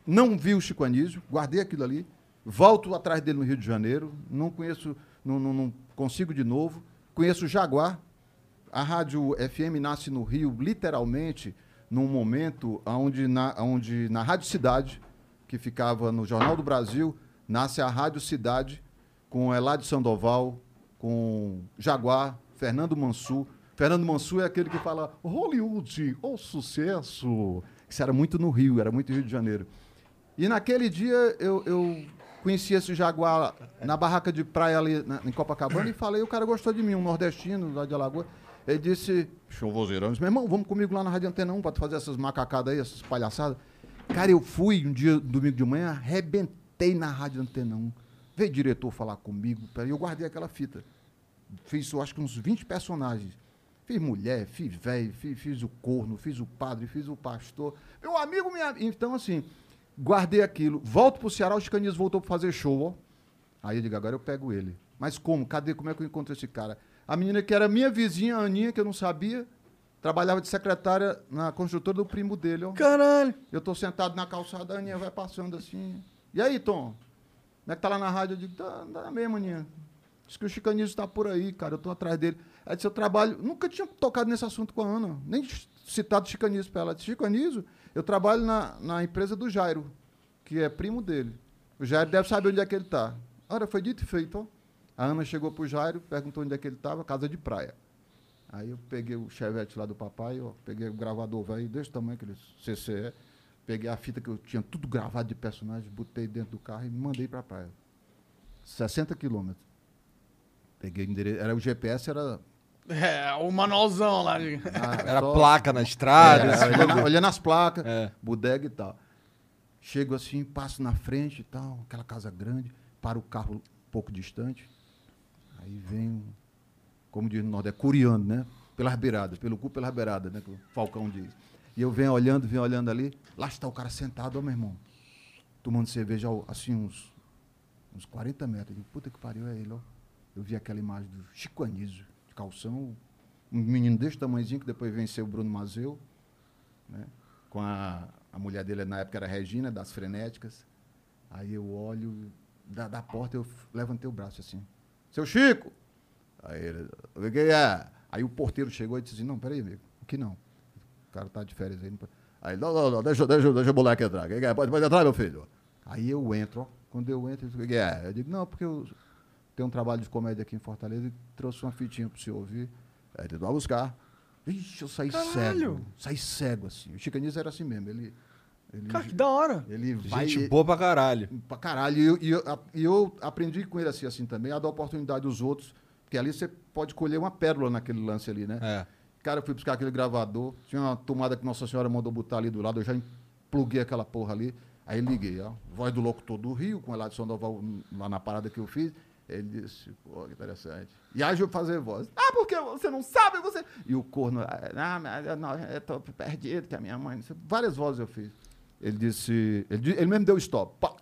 não vi o Chico Anísio, guardei aquilo ali. Volto atrás dele no Rio de Janeiro, não conheço, não, não- não consigo de novo. Conheço o Jaguar. A rádio FM nasce no Rio, literalmente, num momento onde na, onde na Rádio Cidade, que ficava no Jornal do Brasil, nasce a Rádio Cidade, com Eladio Sandoval, com Jaguar, Fernando Mansur. Fernando Mansur é aquele que fala Hollywood, o sucesso. Isso era muito no Rio, era muito Rio de Janeiro. E naquele dia eu, eu conheci esse Jaguar na barraca de praia ali na- em Copacabana e falei, o cara gostou de mim, um nordestino lá de Alagoas. Ele disse, show vozeirão, disse, meu irmão, vamos comigo lá na Rádio Antena 1 para fazer essas macacadas aí, essas palhaçadas. Cara, eu fui um dia, domingo de manhã, arrebentei na Rádio Antena 1. Veio diretor falar comigo, e eu guardei aquela fita. Fiz, eu acho que uns 20 personagens. Fiz mulher, fiz velho, fiz, fiz o corno, fiz o padre, fiz o pastor. Meu amigo, minha. Então, assim, guardei aquilo. Volto pro Ceará, o Chicanismo voltou para fazer show, ó. Aí eu digo, agora eu pego ele. Mas como? Cadê? Como é que eu encontro esse cara? A menina que era minha vizinha, a Aninha, que eu não sabia, trabalhava de secretária na construtora do primo dele, ó. Caralho. Eu tô sentado na calçada, a Aninha vai passando assim. E aí, Tom? Como é que tá lá na rádio? Eu digo, tá, tá mesmo, Aninha. Diz que o Chicanismo está por aí, cara. Eu tô atrás dele. Ela disse, eu trabalho. Nunca tinha tocado nesse assunto com a Ana. Nem citado Chicanismo para ela. Ela disse, eu trabalho na, na empresa do Jairo, que é primo dele. O Jairo deve saber onde é que ele tá. Ora, foi dito e feito, ó. A Ana chegou pro Jairo, perguntou onde é que ele estava, casa de praia. Aí eu peguei o chevette lá do papai, ó, peguei o gravador velho desse tamanho, aquele CCE, peguei a fita que eu tinha tudo gravado de personagem, botei dentro do carro e me mandei pra praia. 60 quilômetros. Peguei o endereço. Era o GPS, era. É, o manualzão lá. de- ah, Era só- placa na estrada. É, esse olhando, olhando as placas, É. bodega e tal. Chego assim, passo na frente e tal, aquela casa grande, para o carro um pouco distante. Aí vem, um, como diz no Nordeste, curiando, né? Pelas beiradas, pelo cu pelas beiradas, né? Que o Falcão diz. E eu venho olhando, venho olhando ali. Lá está o cara sentado, ó, meu irmão. Tomando cerveja, assim, uns, uns 40 metros. Eu digo, puta que pariu, é ele, ó. Eu vi aquela imagem do Chico Anísio, de calção, um menino desse tamanhozinho, que depois venceu o Bruno Mazeu, né? Com a, a mulher dele, na época, era Regina, das Frenéticas. Aí eu olho, da, da porta, eu levantei o braço assim. Seu Chico! Aí ele, o que é? Aí o porteiro chegou e disse assim, não, peraí, amigo, o que não? O cara tá de férias aí. Não pode... Aí, não, não, não, deixa, deixa, deixa o moleque entrar. O que que é? Pode, pode entrar, meu filho. Aí eu entro, ó. Quando eu entro, ele diz, o que que é? Eu digo, não, porque eu tenho um trabalho de comédia aqui em Fortaleza e trouxe uma fitinha pro senhor ouvir. Aí ele vai buscar. Ixi, eu saí cego. Saí cego, assim. O Chicanismo era assim mesmo. Ele, ele, Cara, que da hora. ele vai... Gente boa pra caralho. Pra caralho. E eu, e eu, e eu aprendi com ele assim, assim também, a dar oportunidade aos outros. Porque ali você pode colher uma pérola naquele lance ali, né? É. Cara, eu fui buscar aquele gravador. Tinha uma tomada que Nossa Senhora mandou botar ali do lado. Eu já pluguei aquela porra ali. Aí liguei, ó. Voz do locutor do Rio, com o Eladio Sandoval lá na parada que eu fiz. Ele disse, pô, que interessante. E aí eu fazer voz. Ah, porque você não sabe, você. E o corno, ah, mas eu, não, eu tô perdido, que a minha mãe. não sei." Várias vozes eu fiz. Ele disse. Ele, ele mesmo deu stop. Pá.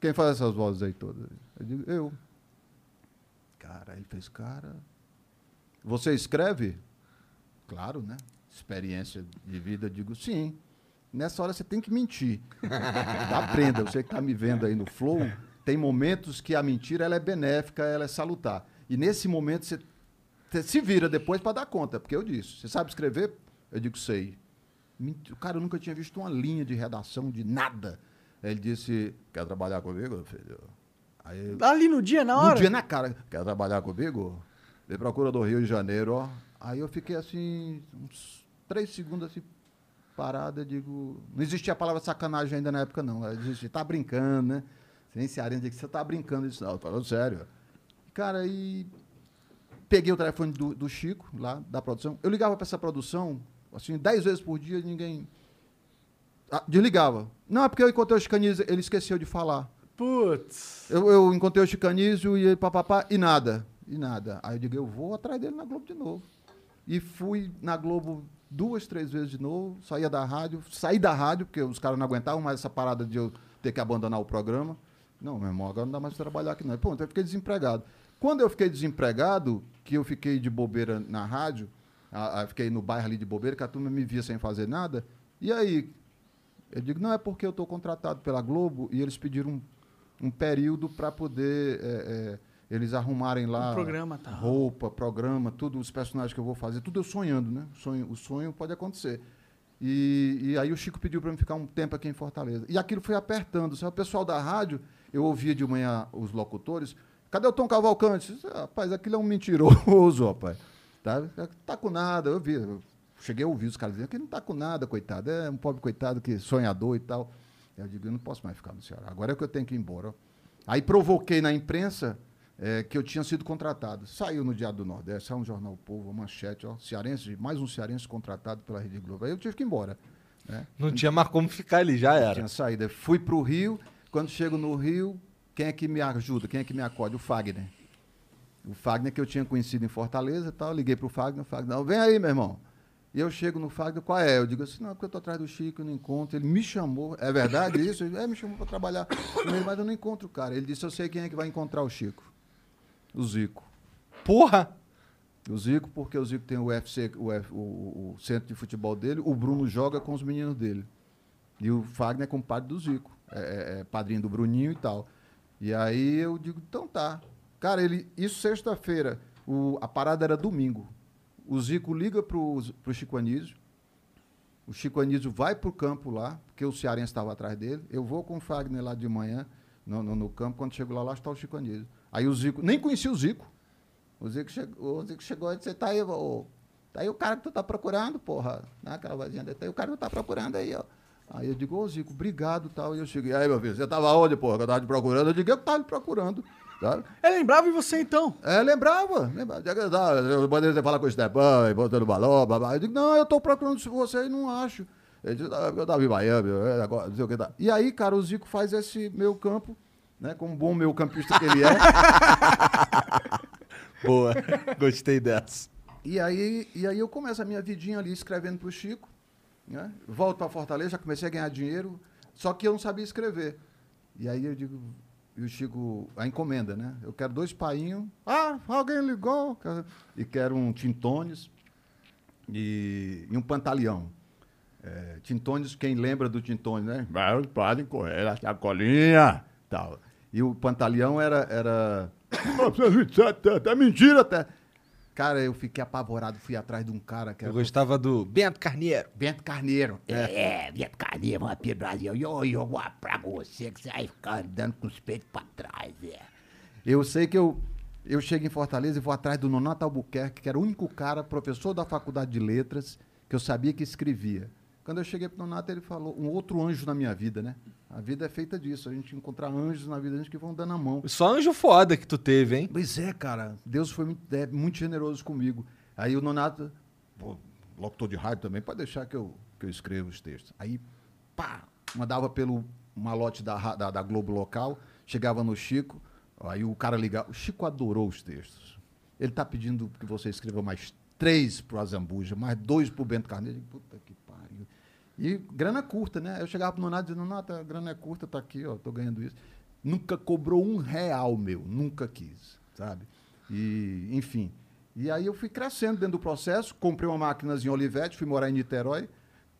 Quem faz essas vozes aí todas? Eu digo, eu. Cara, ele fez, cara. Você escreve? Claro, né? Experiência de vida, eu digo sim. Nessa hora você tem que mentir. Aprenda, você que está me vendo aí no Flow, tem momentos que a mentira ela é benéfica, ela é salutar. E nesse momento você, você se vira depois para dar conta, porque eu disse, você sabe escrever? Eu digo, sei. O cara nunca tinha visto uma linha de redação, de nada. Aí Ele disse, quer trabalhar comigo, filho? Aí Ali no dia, na hora. no dia na cara. Quer trabalhar comigo? Me procura do Rio de Janeiro, ó. Aí eu fiquei assim, uns três segundos assim, parado, eu digo. Não existia a palavra sacanagem ainda na época, não. Existia, tá brincando, né? Cearense que você tá brincando disso, não. Falando sério. Cara, aí peguei o telefone do, do Chico, lá, da produção. Eu ligava para essa produção, assim, dez vezes por dia, ninguém. Ah, desligava. Não, é porque eu encontrei o Chicanísio, ele esqueceu de falar. Putz. Eu, eu encontrei o Chicanísio e ele papapá, e nada. E nada. Aí eu digo, eu vou atrás dele na Globo de novo. E fui na Globo duas, três vezes de novo, saía da rádio, saí da rádio, porque os caras não aguentavam mais essa parada de eu ter que abandonar o programa. Não, meu irmão, agora não dá mais pra trabalhar aqui não. Pô, então eu fiquei desempregado. Quando eu fiquei desempregado, que eu fiquei de bobeira na rádio, a, a- fiquei no bairro ali de bobeira, que a turma me via sem fazer nada, e aí? Eu digo, não, é porque eu estou contratado pela Globo e eles pediram um, um período para poder é, é, eles arrumarem lá Um programa, tá. roupa, programa, tudo, os personagens que eu vou fazer, tudo eu sonhando, né? Sonho, o sonho pode acontecer. E, e aí o Chico pediu para eu ficar um tempo aqui em Fortaleza. E aquilo foi apertando. Sabe? O pessoal da rádio, eu ouvia de manhã os locutores, cadê o Tom Cavalcante? Disse, Rapaz, aquilo é um mentiroso, rapaz. Tá, tá com nada, eu vi. eu cheguei a ouvir os caras dizendo que não tá com nada, coitado. É um pobre coitado que sonhador e tal. Eu digo, eu não posso mais ficar no Ceará. Agora é que eu tenho que ir embora. Aí provoquei na imprensa eh, que eu tinha sido contratado. Saiu no Diário do Nordeste, saiu no Jornal o Povo, uma manchete, ó, cearense, mais um cearense contratado pela Rede Globo. Aí eu tive que ir embora. Né? Não tinha mais como ficar ali, já era. Tinha saída. Fui para o Rio. Quando chego no Rio, quem é que me ajuda? Quem é que me acode? O Fagner. O Fagner que eu tinha conhecido em Fortaleza e tal. Liguei para o Fagner. O Fagner, não, vem aí, meu irmão. E eu chego no Fagner, qual é? Eu digo assim, não, porque eu estou atrás do Chico, eu não encontro. Ele me chamou, é verdade isso? Eu, é, me chamou para trabalhar ele, mas eu não encontro o cara. Ele disse, eu sei quem é que vai encontrar o Chico. O Zico. Porra! O Zico, porque o Zico tem o UFC, o, F- o- o centro de futebol dele, o Bruno joga com os meninos dele. E o Fagner é compadre do Zico, é, é- é padrinho do Bruninho e tal. E aí eu digo, então tá. Cara, ele, isso sexta-feira, a parada era domingo. O Zico liga pro, pro Chico Anísio, o Chico Anísio vai pro campo lá, porque o Cearense estava atrás dele. Eu vou com o Fagner lá de manhã, no, no- no campo, quando chego lá, lá está o Chico Anísio. Aí o Zico, nem conhecia o Zico. O Zico chegou, o Zico chegou e disse, você tá aí, ô, tá aí o cara que tu tá procurando, porra. Naquela vozinha dele, tá aí o cara que tu tá procurando aí, ó. Aí eu digo, ô Zico, obrigado tal. E eu cheguei, aí meu filho, você tava onde, porra? Que eu tava te procurando. Eu digo, eu tava te procurando. Sabe? Ele lembrava de você então. É, lembrava. lembrava. Eu mandei você falar com o Stepan, e botando balão, blá, blá. Eu digo, não, eu tô procurando você e não acho. Ele disse, "Ah, eu tava em Miami, é, agora, não sei o que tá. E aí, cara, o Zico faz esse meio campo, né? Como bom meio campista que ele é. Boa. Gostei dessa. E aí, e aí eu começo a minha vidinha ali escrevendo pro Chico, né? Volto para Fortaleza, já comecei a ganhar dinheiro, só que eu não sabia escrever. E aí eu digo, e o Chico, a encomenda, né? Eu quero dois painhos. Ah, alguém ligou. E quero um Tintones e, e um Pantaleão. É, Tintones, quem lembra do Tintones, né? Mas podem correr a sacolinha. Tal. E o Pantaleão era. era 1927, até mentira até. Cara, eu fiquei apavorado, fui atrás de um cara que Eu era gostava do Bento Carneiro. Bento Carneiro. É, Vitor Carneiro, aqui no Brasil. Eu jogo pra você que você vai ficar andando com os peitos pra trás, é. Eu sei que eu, eu chego em Fortaleza e vou atrás do Nonato Albuquerque, que era o único cara, professor da Faculdade de Letras, que eu sabia que escrevia. Quando eu cheguei pro Nonato, ele falou, um outro anjo na minha vida, né? A vida é feita disso, a gente encontrar anjos na vida, a gente que vão dando a mão. Só anjo foda que tu teve, hein? Pois é, cara, Deus foi muito, é, muito generoso comigo. Aí o Nonato, pô, locutor de rádio também, pode deixar que eu, que eu escrevo os textos. Aí, pá, mandava pelo malote da, da, da Globo local, chegava no Chico, aí o cara ligava. O Chico adorou os textos. Ele tá pedindo que você escreva mais três pro Azambuja, mais dois pro Bento Carneiro. Puta que. E grana curta, né? Eu chegava pro Nonato dizendo, Nonato, a grana é curta, tá aqui, ó, tô ganhando isso. Nunca cobrou um real meu, nunca quis, sabe? E, enfim. E aí eu fui crescendo dentro do processo, comprei uma máquinazinha Olivetti, fui morar em Niterói,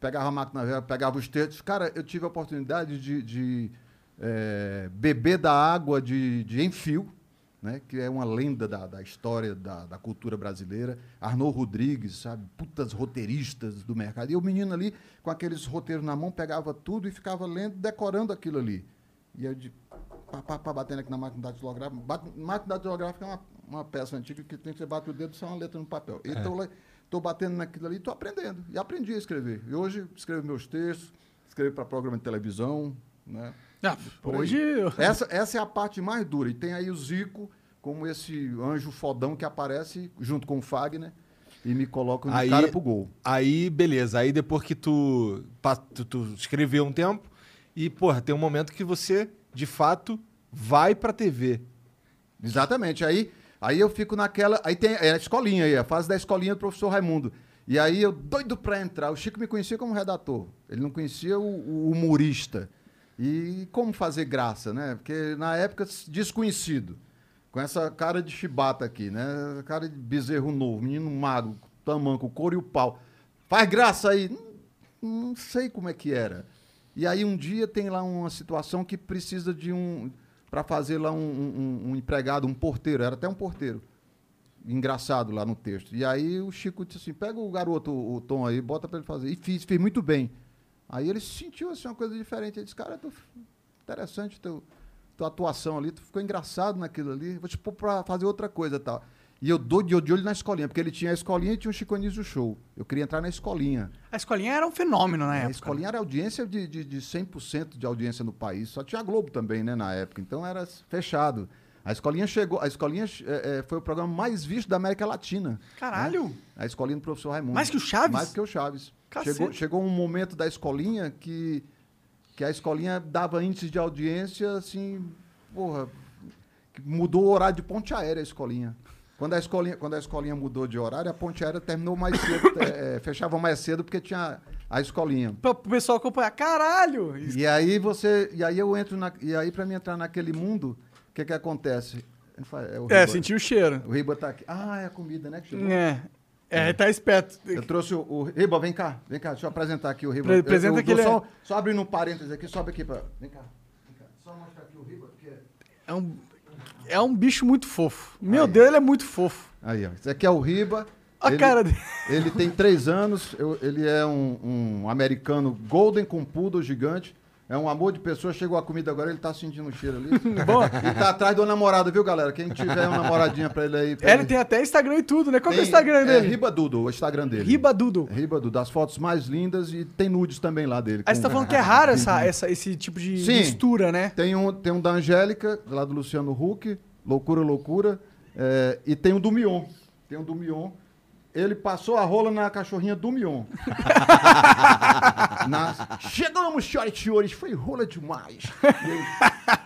pegava a máquina velha, pegava os textos. Cara, eu tive a oportunidade de, de, eh, beber da água de, de Enfio, né, que é uma lenda da, da história da, da cultura brasileira. Arnaud Rodrigues, sabe? Putas roteiristas do mercado. E o menino ali, com aqueles roteiros na mão, pegava tudo e ficava lendo, decorando aquilo ali. E eu de pá, pá, pá, batendo aqui na máquina datilográfica. Bate- Máquina datilográfica é uma, uma peça antiga que tem que você bate o dedo só uma letra no papel. Então, estou batendo naquilo ali, estou aprendendo. E aprendi a escrever. E hoje escrevo meus textos, escrevo para programa de televisão, né? Ah, hoje. Essa, essa é a parte mais dura. E tem aí o Zico, como esse anjo fodão que aparece junto com o Fagner e me coloca de Aí- cara pro gol. Aí, beleza. Aí depois que tu, tu, tu escreveu um tempo e, porra, tem um momento que você, de fato, vai pra TV. Exatamente. Aí, aí eu fico naquela. Aí tem é a escolinha aí, a fase da escolinha do professor Raimundo. E aí eu doido pra entrar. O Chico me conhecia como redator. Ele não conhecia o, o humorista. E como fazer graça, né? Porque na época desconhecido. Com essa cara de chibata aqui, né? Cara de bezerro novo, menino magro, tamanco, couro e o pau. Faz graça aí. Não, não sei como é que era. E aí um dia tem lá uma situação que precisa de um. para fazer lá um, um- um empregado, um porteiro, era até um porteiro. Engraçado lá no texto. E aí o Chico disse assim: pega o garoto, o, Tom aí, bota para ele fazer. E fiz, fiz muito bem. Aí ele sentiu assim, uma coisa diferente. Ele disse: cara, tô, interessante teu, tua atuação ali, tu ficou engraçado naquilo ali, vou te pôr pra fazer outra coisa e tal. E eu dou de, olho na escolinha, porque ele tinha a escolinha e tinha o Chico Anísio Show. Eu queria entrar na escolinha. A escolinha era um fenômeno na A época. escolinha era audiência de, de, de 100% de audiência no país. Só tinha a Globo também, né, na época. Então era fechado. A escolinha chegou. A escolinha eh, foi o programa mais visto da América Latina. Caralho! A escolinha do professor Raimundo. Mais que o Chaves? Mais que o Chaves. Cacete. Chegou, chegou um momento da escolinha que, que a escolinha dava índices de audiência, assim, porra, mudou o horário de ponte aérea a escolinha. Quando a escolinha, quando a escolinha mudou de horário, a ponte aérea terminou mais cedo, eh, fechava mais cedo porque tinha a escolinha. Pra o pessoal acompanhar. Caralho! E aí você, e aí eu entro na, e aí para mim entrar naquele mundo, que que acontece? Fala, é, o É, o cheiro. O Riba tá aqui. Ah, é a comida, né? Que chegou? É. É, tá esperto. Eu trouxe o, o Riba, vem cá, vem cá, deixa eu apresentar aqui o Riba. Pre- apresenta eu que vou ele é- só, só abrindo um parênteses aqui, sobe aqui pra. Vem cá, vem cá. Só mostrar aqui o Riba, porque. É um, é um bicho muito fofo. Meu Deus, ele é muito fofo. Aí, ó. Esse aqui é o Riba. A ele, cara dele. Ele tem três anos, eu- ele é um, um americano golden com poodle gigante. É um amor de pessoa, chegou a comida agora, ele tá sentindo o cheiro ali. Bom. E tá atrás do namorado, viu, galera? Quem tiver uma namoradinha pra ele aí. pra É, ele tem até Instagram e tudo, né? Qual que é o Tem- Instagram É dele? Riba Dudo, o Instagram dele. Riba Dudo. Riba Dudo, das fotos mais lindas e tem nudes também lá dele. Aí você tá com- falando que é raro essa, essa, esse tipo de Sim. mistura, né? Tem um, tem um da Angélica, lá do Luciano Huck, Loucura, Loucura. é, e tem um do Mion. Tem um do Mion. Ele passou a rola na cachorrinha do Mion. Na- Chegamos, senhoras e senhores, foi rola demais.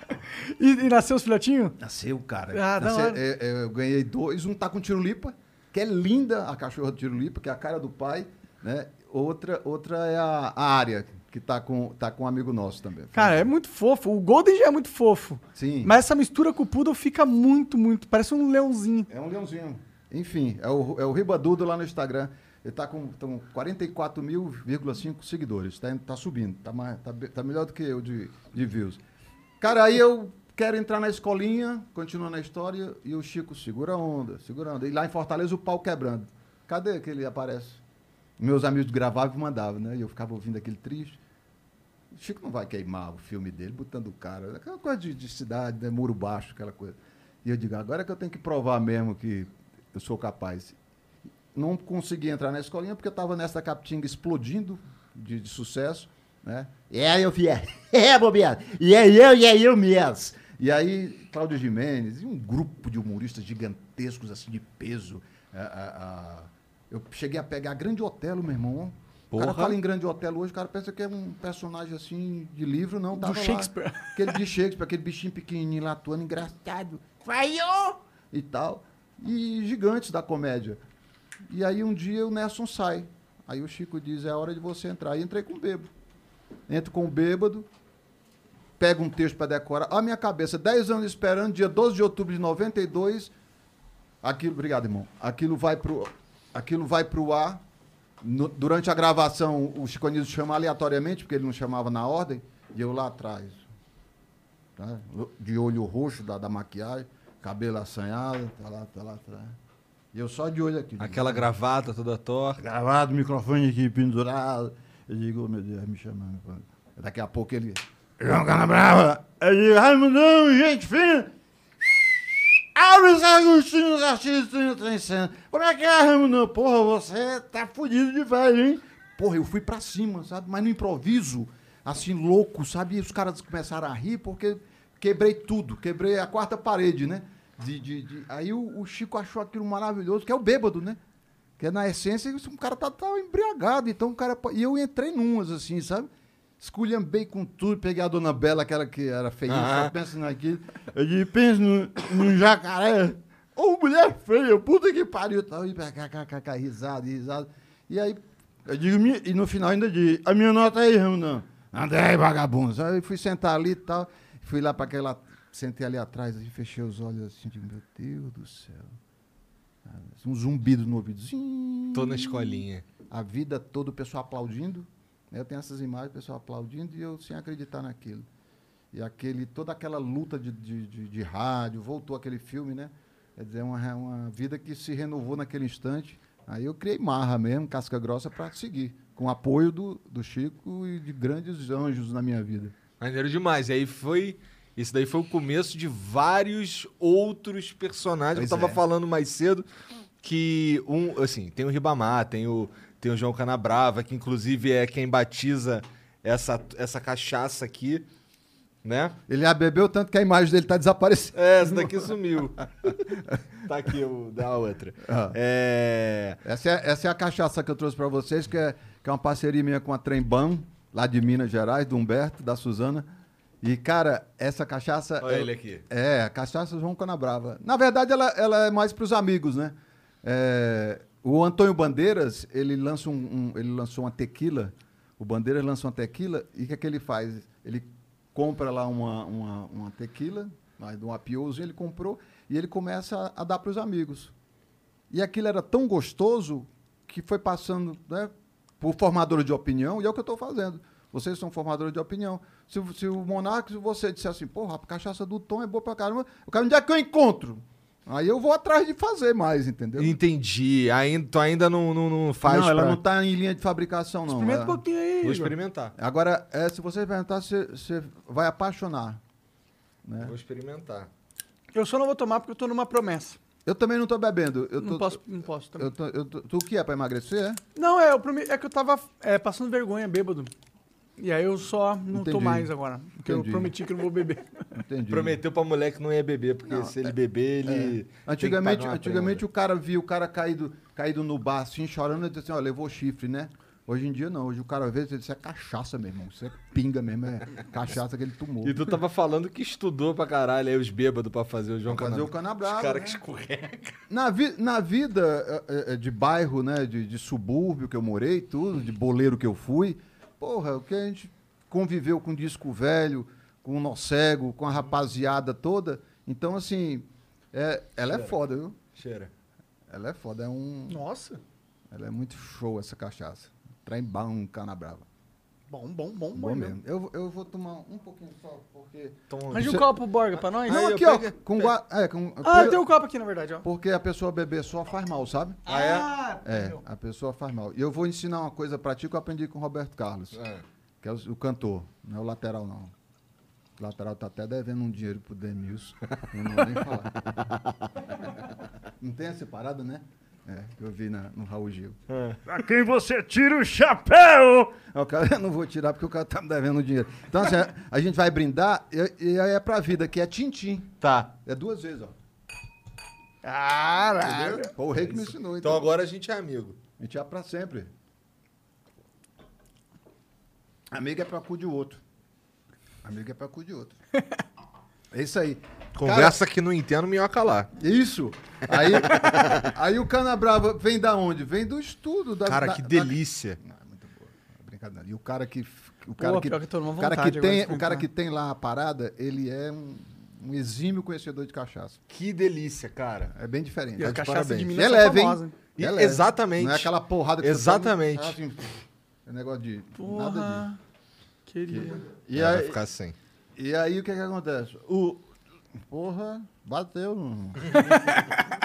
E, e nasceu os filhotinhos? Nasceu, cara. Ah, Nasceu- é, é, eu ganhei dois. Um tá com tirulipa, que é linda a cachorra do tirulipa, que é a cara do pai. Né? Outra, outra é a, a área, que tá com, tá com um amigo nosso também. Cara, é muito fofo. O Golden já é muito fofo. Sim. Mas essa mistura com o Poodle fica muito, muito. Parece um leãozinho. É um leãozinho. Enfim, é o, é o Ribadudo lá no Instagram. Ele tá com tão 44.000,5 seguidores. Tá, tá subindo. Tá, mais, tá, be- tá melhor do que eu de, de views. Cara, aí eu quero entrar na escolinha, continuando a história, e o Chico segura a onda, segura a onda. E lá em Fortaleza o pau quebrando. Cadê que ele aparece? Meus amigos gravavam e mandavam, né? E eu ficava ouvindo aquele triste. O Chico não vai queimar o filme dele botando o cara. Aquela coisa de, de cidade, né? muro baixo, aquela coisa. E eu digo, agora é que eu tenho que provar mesmo que eu sou capaz. Não consegui entrar na escolinha porque eu estava nessa capitinga explodindo de, de sucesso. Né? É, eu vi. É, bobeado. E é eu, e é eu mesmo. E aí, Cláudio Jimenez e um grupo de humoristas gigantescos, assim, de peso. A- a- a- eu cheguei a pegar Grande Otelo, meu irmão. O cara Porra. fala em Grande Otelo hoje, o cara pensa que é um personagem assim de livro, não. Tava lá. Shakespeare. Aquele de Shakespeare, aquele bichinho pequenininho lá atuando, engraçado. Falhou! E tal. E gigantes da comédia. E aí um dia o Nelson sai. Aí o Chico diz, é hora de você entrar. E entrei com o bêbado. Entro com o bêbado, pego um texto para decorar. A minha cabeça, 10 anos esperando, dia 12 de outubro de 92, aquilo, obrigado, irmão. Aquilo vai pro aquilo vai pro ar. No- durante a gravação, o Chico Anísio chama aleatoriamente, porque ele não chamava na ordem, e eu lá atrás. tá? De olho roxo da, da maquiagem, cabelo assanhado, tá lá, tá lá atrás. E eu só de olho aqui. Aquela gravata toda torta. Gravado, microfone aqui pendurado. Eu digo, oh, meu Deus, me chamando. Daqui a pouco ele. João Canabrava! Eu digo, Raimundão, gente fina! Alves Agostinho Garcia tá em cena. Como é que é, Raimundão? Porra, você tá fudido de velho, hein? Porra, eu fui pra cima, sabe? Mas no improviso, assim, louco, sabe? E os caras começaram a rir porque quebrei tudo, quebrei a quarta parede, né? De, de- de- Aí o, o Chico achou aquilo maravilhoso, que é o bêbado, né? Que é, na essência, um cara tá, tá embriagado, então o cara. E eu entrei numas, assim, sabe? Esculhambei com tudo, peguei a dona Bela, aquela que era feia, Ah. só pensa naquilo. Eu disse, pensa no, no jacaré. Ô, mulher feia, puta que pariu. Tal, e kkk, risada, risada. E aí, eu digo, e no final ainda digo, a minha nota aí, Ramon. André, vagabundo. Aí eu fui sentar ali e tal, fui lá para aquela. Sentei ali atrás, assim, fechei os olhos assim, digo, meu Deus do céu. Um zumbido no ouvido. Zim. Tô na escolinha. A vida toda o pessoal aplaudindo. né? Eu tenho essas imagens, o pessoal aplaudindo e eu sem acreditar naquilo. E aquele, toda aquela luta de, de, de, de rádio, voltou aquele filme, né? Quer dizer, uma, re- uma vida que se renovou naquele instante. Aí eu criei marra mesmo, casca grossa, para seguir. Com o apoio do, do Chico e de grandes anjos na minha vida. Maneiro demais. E aí foi. Isso daí foi o começo de vários outros personagens. Pois eu tava é. falando mais cedo que um, assim, tem o Ribamar, tem o, tem o João Canabrava, que inclusive é quem batiza essa, essa cachaça aqui, né? Ele já bebeu tanto que a imagem dele está desaparecendo. É, essa daqui sumiu. tá aqui o da outra. Ah. É. Essa é, essa é a cachaça que eu trouxe para vocês, que é, que é uma parceria minha com a Trembam, lá de Minas Gerais, do Humberto, da Suzana. E, cara, essa cachaça. Olha é- ele aqui. É, a cachaça João Canabrava. Na verdade, ela, ela é mais para os amigos, né? É, o Antônio Bandeiras, ele, lança um, um- ele lançou uma tequila. O Bandeiras lançou uma tequila e o que, é que ele faz? Ele compra lá uma, uma, uma tequila, de um apioso, ele comprou e ele começa a, a dar para os amigos. E aquilo era tão gostoso que foi passando né, por formadores de opinião, e é o que eu estou fazendo. Vocês são formadores de opinião. Se, o- se o Monarca, se você disser assim, porra, a cachaça do Tom é boa pra caramba, o cara, onde é que eu encontro? Aí eu vou atrás de fazer mais, entendeu? Entendi. Ainda, tu ainda não, não, não faz não, ela pra- não tá em linha de fabricação, não. Experimenta Ela- um pouquinho aí. Vou experimentar. Agora, é, se você experimentar, você, você vai apaixonar. né? Vou experimentar. Eu só não vou tomar porque eu tô numa promessa. Eu também não tô bebendo. Eu tô, Não posso, não posso também. eu tô- eu tô- tu o que é pra emagrecer? É? Não, é, eu é que eu tava é, passando vergonha, bêbado. E aí eu só não tô Entendi. mais agora. Porque Entendi. eu prometi que eu não vou beber. Entendi. Prometeu pra mulher que não ia beber, porque se ele beber, ele. que Antigamente, antigamente prenda. o cara via o cara caído, caído no bar assim, chorando, e dizia assim, ó, levou chifre, né? Hoje em dia não, hoje o cara vê, isso é cachaça, meu irmão. Isso é pinga mesmo, é cachaça que ele tomou. E tu tava falando que estudou pra caralho aí os bêbados pra fazer o João Pra fazer o canabrava. Os caras né? que escorregam. Na, vi- na vida é, é, de bairro, né, de, de subúrbio que eu morei, tudo, de boleiro que eu fui, porra, o que a gente conviveu com disco velho, com o nó cego, com a rapaziada toda. Então, assim, é, ela é foda, viu? Cheira. Ela é foda, é um. Nossa. Ela é muito show essa cachaça. Trem bom, cana brava. Bom, bom, bom, Bom bom mesmo. Eu, eu vou tomar um pouquinho só, porque. Toma Arranja um Você- copo, Borga, pra nós. Não, aqui, ó. pego- Com gua... é, com... Ah, tem um copo aqui, na verdade, ó. Porque a pessoa beber só faz mal, sabe? Ah, é? É, a pessoa faz mal. E eu vou ensinar uma coisa pra ti que eu aprendi com o Roberto Carlos, É. que é o, o cantor, não é o lateral, não. O lateral tá até devendo um dinheiro pro Demilson. Eu não vou nem falar. Não tem essa parada, né? É, que eu vi na- no Raul Gil. Pra quem você tira o chapéu? O cara, eu não vou tirar porque o cara tá me devendo dinheiro. Então, assim, a, a gente vai brindar e, e aí é pra vida, que é tintim. Tá. É duas vezes, ó. Caralho. Foi o rei que me ensinou. Então Então, agora a gente é amigo. A gente é pra sempre. Amigo é pra cu de outro. Amigo é pra cu de outro. É isso aí. Conversa que não entendo, minhoca lá. Isso. Aí, aí o Cana Brava vem da onde? Vem do estudo. Da, Cara, da- que da- delícia. Não, é muito boa. É Brincadeira. E o cara que. O cara que, pior que numa o cara que tem, de o cara que tem lá a parada, ele é um, um exímio conhecedor de cachaça. Que delícia, cara. É bem diferente. E a Tá de cachaça parabéns. de Minas é são leve, famosas, hein? E é leve. exatamente. Não é aquela porrada que Exatamente. Você toma, assim, é negócio de. Nada disso. Porra. Queria. E É, vai aí, ficar sem. e aí o que que acontece? O. Porra, bateu.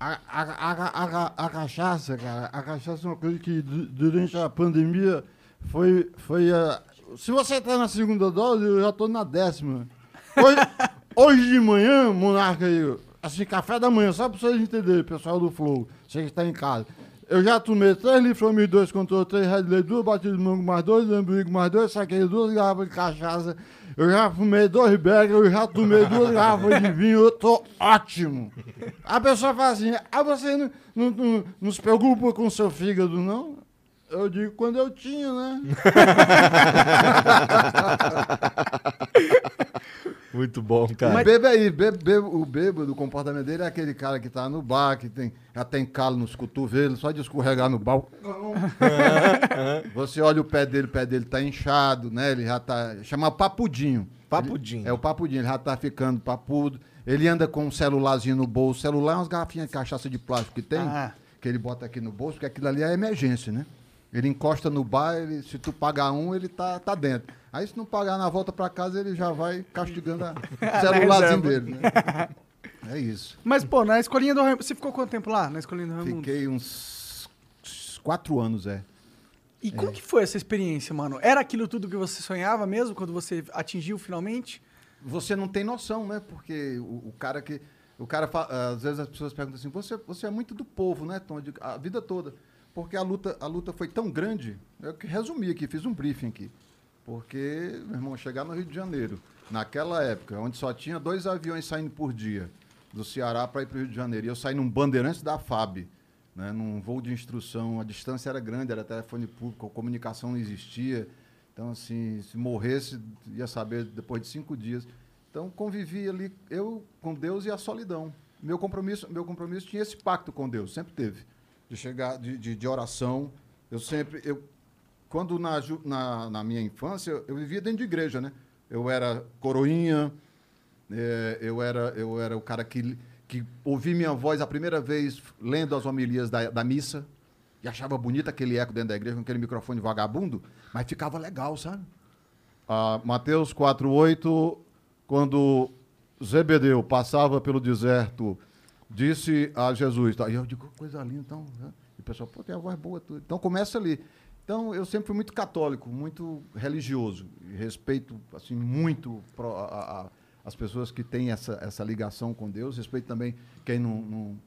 A, a, a, a, a cachaça, cara, a cachaça é uma coisa que du- durante a pandemia foi. foi a, se você tá na segunda dose, eu já tô na décima. Hoje, hoje de manhã, Monarca aí, assim, café da manhã, só pra vocês entenderem, pessoal do Flow, você que tá em casa. Eu já tomei três litros dois controle, três Red Bull, duas batidas de mango mais dois, lambrigo mais dois, saquei duas garrafas de cachaça, eu já fumei dois becker, eu já tomei duas garrafas de vinho, eu tô ótimo. A pessoa fala assim, ah, você não, não, não, não se preocupa com o seu fígado, não? Eu digo quando eu tinha, né? Muito bom, cara. Mas bebe aí, bebe, bebe- o bêbado, o comportamento dele é aquele cara que tá no bar, que tem, já tem calo nos cotovelos, só de escorregar no balcão. Você olha o pé dele, o pé dele tá inchado, né? Ele já tá. Chama papudinho. Papudinho. Ele- é o papudinho, ele já tá ficando papudo. Ele anda com um celularzinho no bolso. Celular é umas garrafinhas de cachaça de plástico que tem, Ah. que ele bota aqui no bolso, porque aquilo ali é emergência, né? Ele encosta no bar, ele, se tu pagar um, ele tá, tá dentro. Aí se não pagar na volta pra casa, ele já vai castigando a- o celularzinho dele, né? É isso. Mas, pô, na escolinha do Raimundo. Você ficou quanto tempo lá? Na escolinha do Raimundo? Fiquei uns quatro anos, é. E como que foi essa experiência, mano? Era aquilo tudo que você sonhava mesmo quando você atingiu finalmente? Você não tem noção, né? Porque o, o cara que. O cara às vezes as pessoas perguntam assim, você, você é muito do povo, né, Tom? A vida toda. Porque a luta, a luta foi tão grande, eu resumi aqui, fiz um briefing aqui. Porque, meu irmão, chegar no Rio de Janeiro, naquela época, onde só tinha dois aviões saindo por dia, do Ceará para ir para o Rio de Janeiro, e eu saí num bandeirantes da FAB, né, num voo de instrução, a distância era grande, era telefone público, a comunicação não existia. Então, assim, se morresse, ia saber depois de cinco dias. Então, convivi ali, eu com Deus e a solidão. Meu compromisso, meu compromisso tinha esse pacto com Deus, sempre teve. De chegar, de, de, de oração. Eu sempre, eu, quando na, na, na minha infância, eu, vivia dentro de igreja, né? Eu era coroinha, é, eu, era, eu era o cara que, que ouvi minha voz a primeira vez lendo as homilias da, da missa e achava bonito aquele eco dentro da igreja com aquele microfone vagabundo, mas ficava legal, sabe? Ah, Mateus 4,8, quando Zebedeu passava pelo deserto, disse a Jesus. Tá? E eu digo, coisa linda, então. Né? E o pessoal, pô, tem a voz boa. Tudo. Então começa ali. Então eu sempre fui muito católico, muito religioso. Respeito assim, muito pro- a- a- as pessoas que têm essa, essa ligação com Deus. Respeito também quem não- não,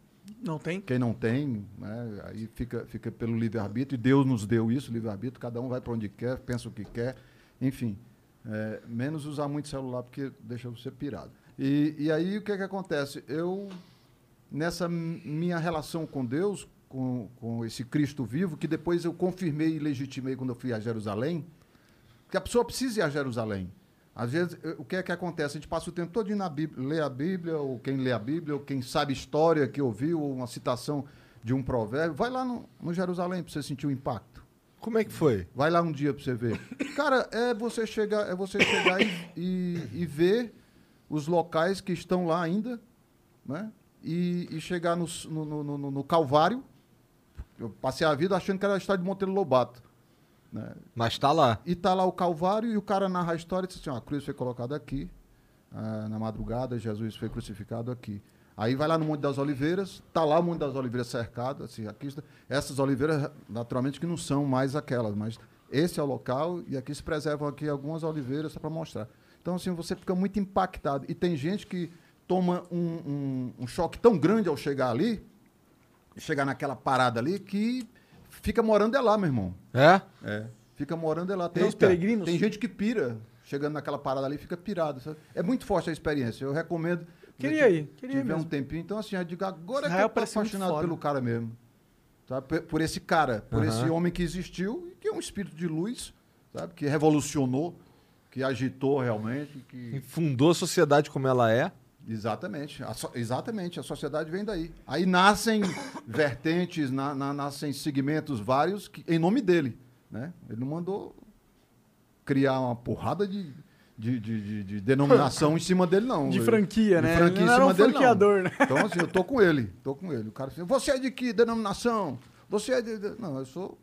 Não tem? quem não tem, né, aí fica, fica pelo livre-arbítrio, e Deus nos deu isso, livre-arbítrio, cada um vai para onde quer, pensa o que quer, enfim. É, menos usar muito celular, porque deixa você pirado. E, e aí o que, que acontece? Eu, nessa minha relação com Deus, com, com esse Cristo vivo, que depois eu confirmei e legitimei quando eu fui a Jerusalém, que a pessoa precisa ir a Jerusalém. Às vezes, eh, o que é que acontece? A gente passa o tempo todo na Bíblia, lê a Bíblia, ou quem lê a Bíblia, ou quem sabe história que ouviu, ou uma citação de um provérbio. Vai lá no, no Jerusalém para você sentir o impacto. Como é que foi? Vai lá um dia para você ver. Cara, é você chegar, é você chegar e, e, e ver os locais que estão lá ainda, né? E, e chegar no, no, no, no- Calvário. Eu passei a vida achando que era a história de Monteiro Lobato. Né? Mas tá lá. E tá lá o Calvário e o cara narra a história e diz assim, ó, a cruz foi colocada aqui, ah, na madrugada, Jesus foi crucificado aqui. Aí vai lá no Monte das Oliveiras, tá lá o Monte das Oliveiras cercado, assim, aqui está, essas oliveiras, naturalmente, que não são mais aquelas, mas esse é o local e aqui se preservam aqui algumas oliveiras só para mostrar. Então, assim, você fica muito impactado. E tem gente que toma um, um- um choque tão grande ao chegar ali, chegar naquela parada ali, que fica morando é lá, meu irmão. É? É. Fica morando é lá. Tem, os peregrinos? tem gente que pira, chegando naquela parada ali, fica pirado. sabe? É muito forte a experiência. Eu recomendo. Queria ir, queria ir tiver um mesmo. tempinho. Então, assim, eu digo, agora é que Israel eu tô apaixonado pelo cara mesmo. Sabe? Por, por esse cara, por Aham. esse homem que existiu e que é um espírito de luz, sabe? Que revolucionou, que agitou realmente. E Que... fundou a sociedade como ela é. Exatamente, a so- exatamente, a sociedade vem daí. Aí nascem vertentes, na- na- nascem segmentos vários que- em nome dele. Né? Ele não mandou criar uma porrada de, de, de- de- de denominação em cima dele, não. De franquia, de né? franquia Ele em não era um dele, não. franqueador, né? Então, assim, eu tô com ele, tô com ele. O cara assim, você é de que denominação? Você é de-" Não, eu sou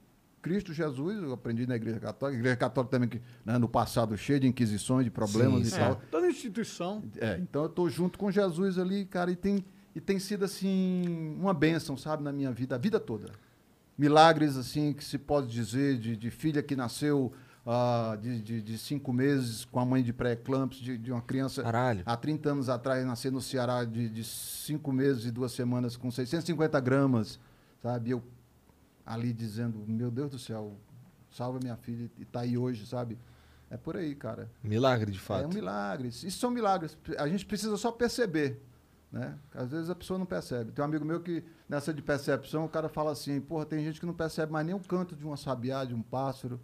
Cristo Jesus, eu aprendi na Igreja Católica. A Igreja Católica também, que, né, no passado, cheia de inquisições, de problemas Sim, e sim. tal. Toda instituição. É, então eu tô junto com Jesus ali, cara, e tem, e tem sido assim uma bênção, sabe, na minha vida, a vida toda. Milagres, assim, que se pode dizer, de, de filha que nasceu ah, de, de, de cinco meses com a mãe de pré-eclampsia, de, de uma criança Caralho. há 30 anos atrás, nascer no Ceará de, de cinco meses e duas semanas com 650 gramas, sabe? Eu ali dizendo, meu Deus do céu, salva minha filha e tá aí hoje, sabe? É por aí, cara. Milagre, de É um fato. milagre. Isso são milagres. A gente precisa só perceber. Né? Às vezes a pessoa não percebe. Tem um amigo meu que, nessa de percepção, o cara fala assim: porra, tem gente que não percebe mais nem o canto de uma sabiá, de um pássaro.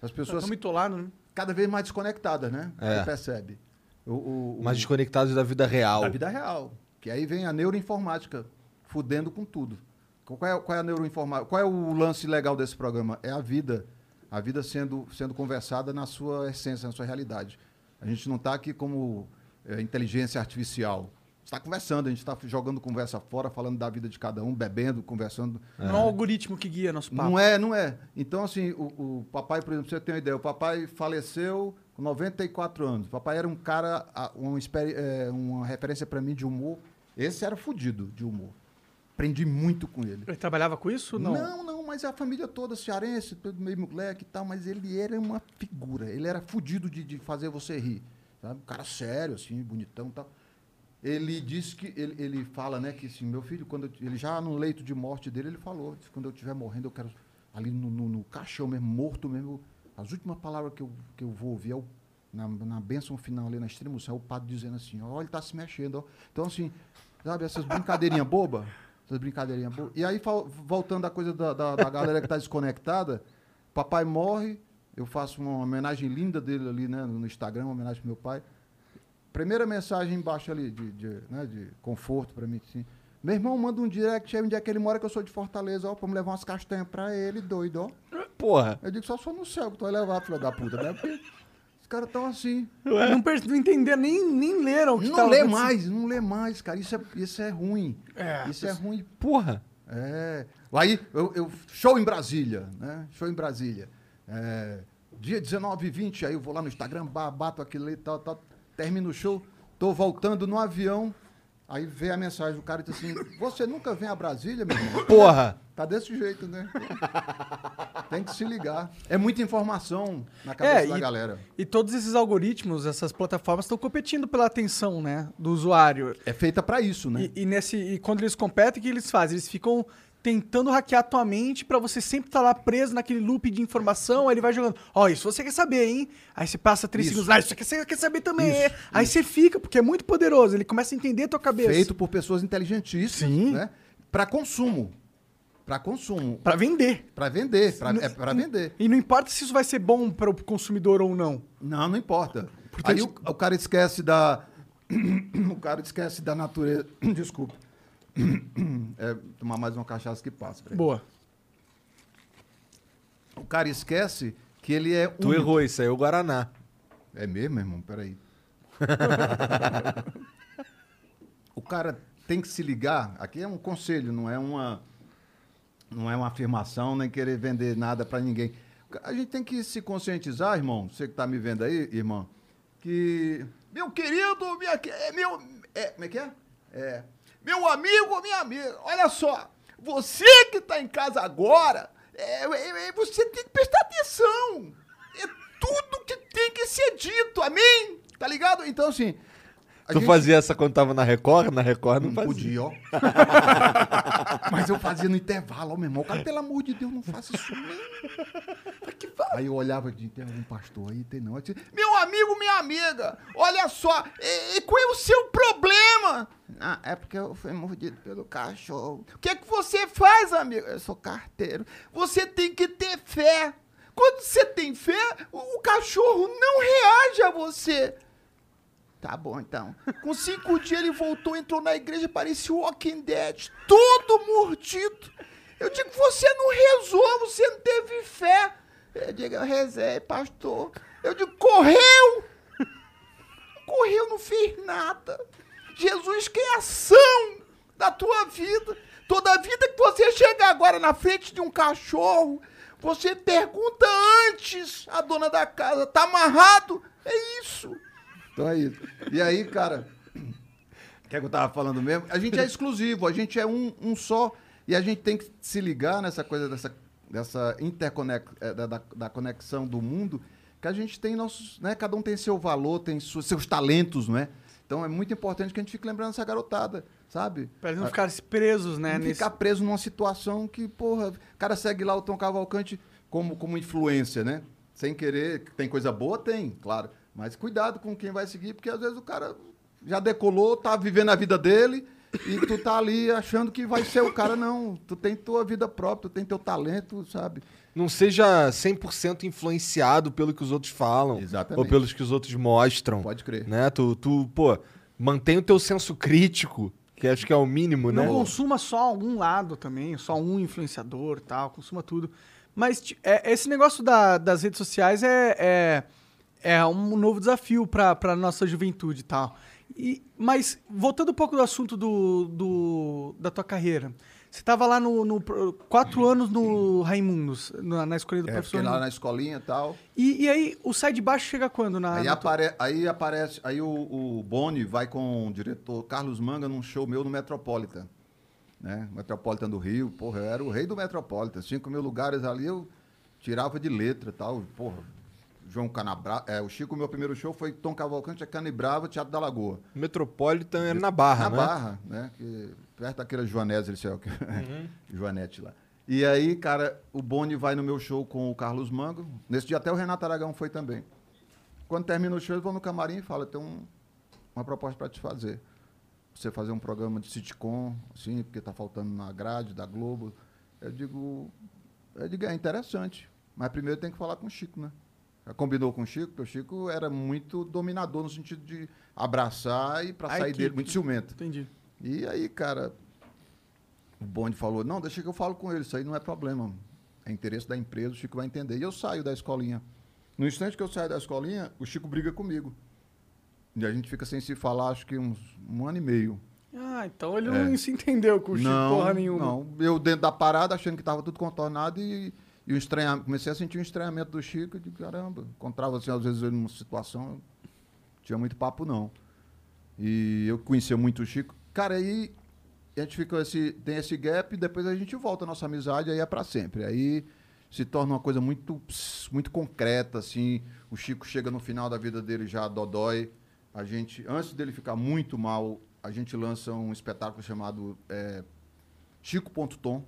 As pessoas Estão mitolados, né? cada vez mais desconectadas, né? É. Você percebe. O, o, o- Mas desconectados da vida real. da vida real. Que aí vem a neuroinformática fudendo com tudo. Qual é, qual é a neuroinformática? Qual é o lance legal desse programa? É a vida. A vida sendo, sendo conversada na sua essência, na sua realidade. A gente não está aqui como é, inteligência artificial. está conversando, a gente está jogando conversa fora, falando da vida de cada um, bebendo, conversando. Não é um algoritmo que guia nosso papo. Não é, não é. Então, assim, o, o papai, por exemplo, você ter uma ideia, o papai faleceu com 94 anos. O papai era um cara, uma, é, uma referência para mim de humor. Esse era fudido de humor. Aprendi muito com ele. Ele trabalhava com isso? Não. Não, não, mas a família toda cearense, todo meio moleque e tal, mas ele era uma figura. Ele era fudido de, de fazer você rir. Sabe? Um cara sério, assim, bonitão e tal. Ele disse que, ele, ele fala, né, que assim, meu filho, quando eu- ele já no leito de morte dele, ele falou, quando eu estiver morrendo, eu quero, ali no, no, no caixão mesmo, morto mesmo, as últimas palavras que eu, que eu vou ouvir é o, na, na bênção final ali, na extrema é o padre dizendo assim, ó, ele está se mexendo, ó. Então, assim, sabe, essas brincadeirinhas bobas, essas brincadeirinhas. E aí, voltando à coisa da, da, da galera que está desconectada, papai morre, eu faço uma homenagem linda dele ali, né, no Instagram, uma homenagem pro meu pai. Primeira mensagem embaixo ali de, de, né, de conforto para mim, assim. Meu irmão manda um direct aí onde é que ele mora, que eu sou de Fortaleza, ó, pra me levar umas castanhas pra ele, doido, ó. Porra. Eu digo, só sou no céu que tu vai levar, filha da puta, né? Porque caras estão assim. Não, per- não entenderam, nem, nem leram o que Não lê acontecendo. mais, não lê mais, cara. Isso é, isso é ruim. É, isso é ruim. Porra. É. Aí, eu, eu- show em Brasília, né? Show em Brasília. É, dia 19 e 20, aí eu vou lá no Instagram, ba- bato aquilo ali e tal, tal. Termino o show, tô voltando no avião, aí vem a mensagem do cara e diz assim, você nunca vem a Brasília, meu irmão? Porra! Tá desse jeito, né? Tem que se ligar. É muita informação na cabeça da e, galera. e todos esses algoritmos, essas plataformas estão competindo pela atenção, né, do usuário. É feita pra isso, né? E, e nesse, e quando eles competem, o que eles fazem? Eles ficam tentando hackear a tua mente pra você sempre estar lá preso naquele loop de informação. Aí ele vai jogando, ó, isso você quer saber, hein? Aí você passa três Isso. segundos, ah, isso você quer saber também. Isso, é. Aí você fica, porque é muito poderoso. Ele começa a entender a tua cabeça. Feito por pessoas inteligentíssimas, Sim. né? Pra consumo. Pra consumo. Pra vender. Pra vender. Pra, é pra vender. E não importa se isso vai ser bom para o consumidor ou não. Não, não importa. Portanto- Aí o, o cara esquece da. o cara esquece da natureza. Desculpa. É, tomar mais uma cachaça que passa. peraí. Boa. O cara esquece que ele é Tu único. errou, isso aí é o Guaraná. É mesmo, irmão? Peraí. o cara tem que se ligar. Aqui é um conselho, não é uma, não é uma afirmação, nem querer vender nada pra ninguém. A gente tem que se conscientizar, irmão, você que tá me vendo aí, irmão, que. Meu querido, minha, é meu. É, como é que é? É. Meu amigo, minha amiga, olha só. Você que tá em casa agora, é, é, é, você tem que prestar atenção. É tudo que tem que ser dito, amém? Tá ligado? Então, assim. Tu gente- fazia essa quando tava na Record? Na Record não, não fazia. podia, ó. Mas eu fazia no intervalo, ó, meu irmão. Cara, pelo amor de Deus, não faça isso não. Aí eu olhava de tem algum pastor aí, tem não. Disse, Meu amigo, minha amiga, olha só, e, e qual é o seu problema? Ah, é porque eu fui mordido pelo cachorro. O que é que você faz, amigo? Eu sou carteiro. Você tem que ter fé. Quando você tem fé, o, o cachorro não reage a você. Tá bom, então. Com cinco dias ele voltou, entrou na igreja, parecia o Walking Dead, todo mordido. Eu digo, você não rezou, você não teve fé. Eu digo, eu rezei, pastor. Eu digo, correu! Correu, não fez nada. Jesus quer ação da tua vida. Toda vida que você chega agora na frente de um cachorro, você pergunta antes a dona da casa, tá amarrado? É isso. Então é isso. E aí, cara, o que, é que eu tava falando mesmo? A gente é exclusivo, a gente é um, um só. E a gente tem que se ligar nessa coisa dessa, dessa interconex, eh, da, da, conexão do mundo, que a gente tem nossos. Né, cada um tem seu valor, tem su- seus talentos, não é? Então é muito importante que a gente fique lembrando essa garotada, sabe? Pra eles não A- ficarem presos, né? não nesse- ficar preso numa situação que, porra, o cara segue lá o Tom Cavalcante como, como influência, né? Sem querer, tem coisa boa? Tem, claro. Mas cuidado com quem vai seguir, porque às vezes o cara já decolou, tá vivendo a vida dele e tu tá ali achando que vai ser o cara, não. Tu tem tua vida própria, tu tem teu talento, sabe? Não seja 100% influenciado pelo que os outros falam. Exatamente. Ou pelos que os outros mostram. Pode crer. Né? Tu, tu, pô, mantém o teu senso crítico, que acho que é o mínimo, Não né? consuma só um lado também, só um influenciador tal, consuma tudo. Mas é, esse negócio da- das redes sociais é, é, é um novo desafio para a nossa juventude e tal. E, mas, voltando um pouco do assunto do, do- da tua carreira. Você estava lá no, no quatro anos no Raimundos, na, na escolha do É, professor. lá na escolinha e tal. E, e aí, o sai de baixo chega quando? Na, Aí, na tua- apare- aí aparece, aí o, o Boni vai com o diretor Carlos Manga num show meu no Metropolitan. Né? Metropolitan do Rio, porra, eu era o rei do Metropolitan. Cinco mil lugares ali eu tirava de letra e tal. Porra, João Canabra, é, o Chico, meu primeiro show foi Tom Cavalcante, a Canibrava, Teatro da Lagoa. Metropolitan era na Barra, Na né? Barra, né? Que, perto daquela Joanese, sei lá, que- Joanete lá. E aí, cara, o Boni vai no meu show com o Carlos Mango. Nesse dia até o Renato Aragão foi também. Quando termina o show, eu vou no camarim e falo, tenho um- uma proposta para te fazer. Você fazer um programa de sitcom, assim, porque tá faltando na grade da Globo. Eu digo, eu digo, é interessante. Mas primeiro tem que falar com o Chico, né? Combinou com o Chico, porque o Chico era muito dominador no sentido de abraçar e para sair equipe. dele, muito ciumento. Entendi. E aí, cara, o Bonde falou: não, deixa que eu falo com ele, isso aí não é problema. É interesse da empresa, o Chico vai entender. E eu saio da escolinha. No instante que eu saio da escolinha, o Chico briga comigo. E a gente fica sem se falar, acho que uns um ano e meio. Ah, então ele É. não se entendeu com o Chico não, porra nenhuma. não. Eu dentro da parada, achando que estava tudo contornado e, e o estranhamento. Comecei a sentir um estranhamento do Chico. de caramba, encontrava assim, às vezes ele numa situação, tinha muito papo, não. E eu conhecia muito o Chico. Cara, aí a gente ficou esse, tem esse gap e depois a gente volta a nossa amizade aí é pra sempre. Aí se torna uma coisa muito, muito concreta, assim. O Chico chega no final da vida dele já dodói. A gente, antes dele ficar muito mal, a gente lança um espetáculo chamado é, Chico.tom.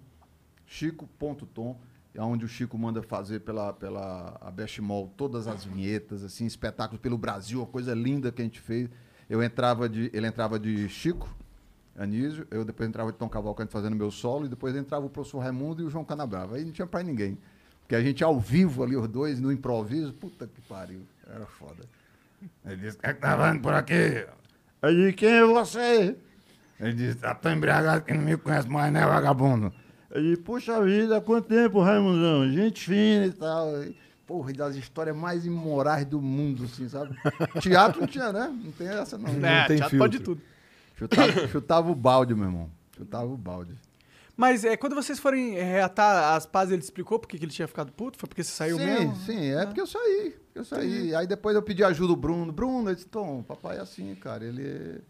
Chico.tom, é onde o Chico manda fazer pela, pela a Bestmol todas as vinhetas, assim, espetáculos pelo Brasil, uma coisa linda que a gente fez. Eu entrava de, ele entrava de Chico, Anísio, eu depois entrava de Tom Cavalcante fazendo meu solo, e depois entrava o professor Raimundo e o João Canabrava. Aí não tinha pra ninguém. Porque a gente ao vivo ali, os dois, no improviso, puta que pariu, era foda. Ele disse, quem é que tá falando por aqui? Disse, quem é você? Ele disse, tá tão embriagado que não me conhece mais, né, vagabundo? Disse, puxa vida, há quanto tempo, Raimundão? Gente fina e tal. Porra, e das histórias mais imorais do mundo, assim, sabe? Teatro não tinha, né? Não tem essa, não. É, tem teatro pode filtro. tudo. Chutava, chutava o balde, meu irmão. Chutava o balde. Mas é, quando vocês forem reatar as pazes, ele explicou por que ele tinha ficado puto? Foi porque você saiu sim, mesmo? sim, é porque eu saí. Eu saí. Aí depois eu pedi ajuda do Bruno. Bruno, ele disse, Tom, papai é assim, cara. Ele,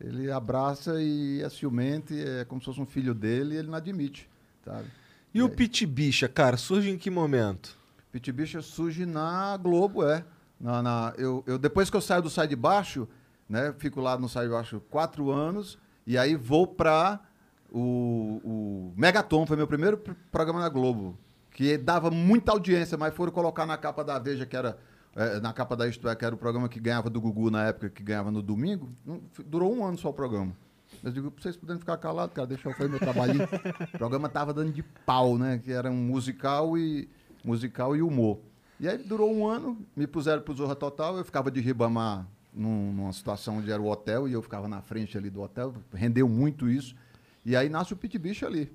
ele abraça e é ciumento, e é como se fosse um filho dele e ele não admite, sabe? E o Pit Bicha, cara, surge em que momento? Pit Bicha surge na Globo, é. Na, na- eu, eu, depois que eu saio do Sai de Baixo, né? Fico lá no Sai de Baixo quatro anos, e aí vou pra o, o Megaton, foi meu primeiro pr- programa na Globo, que dava muita audiência, mas foram colocar na capa da Veja, que era. eh, na capa da Isto É, que era o programa que ganhava do Gugu na época, que ganhava no domingo, durou um ano só o programa. Eu digo, pra vocês puderem ficar calados, cara, deixa eu fazer meu trabalhinho. o programa tava dando de pau, né? Que era um musical e musical e humor. E aí durou um ano, me puseram pro Zorra Total, eu ficava de Ribamar num- numa situação onde era o hotel e eu ficava na frente ali do hotel, rendeu muito isso. E aí nasce o Pit Bicho ali.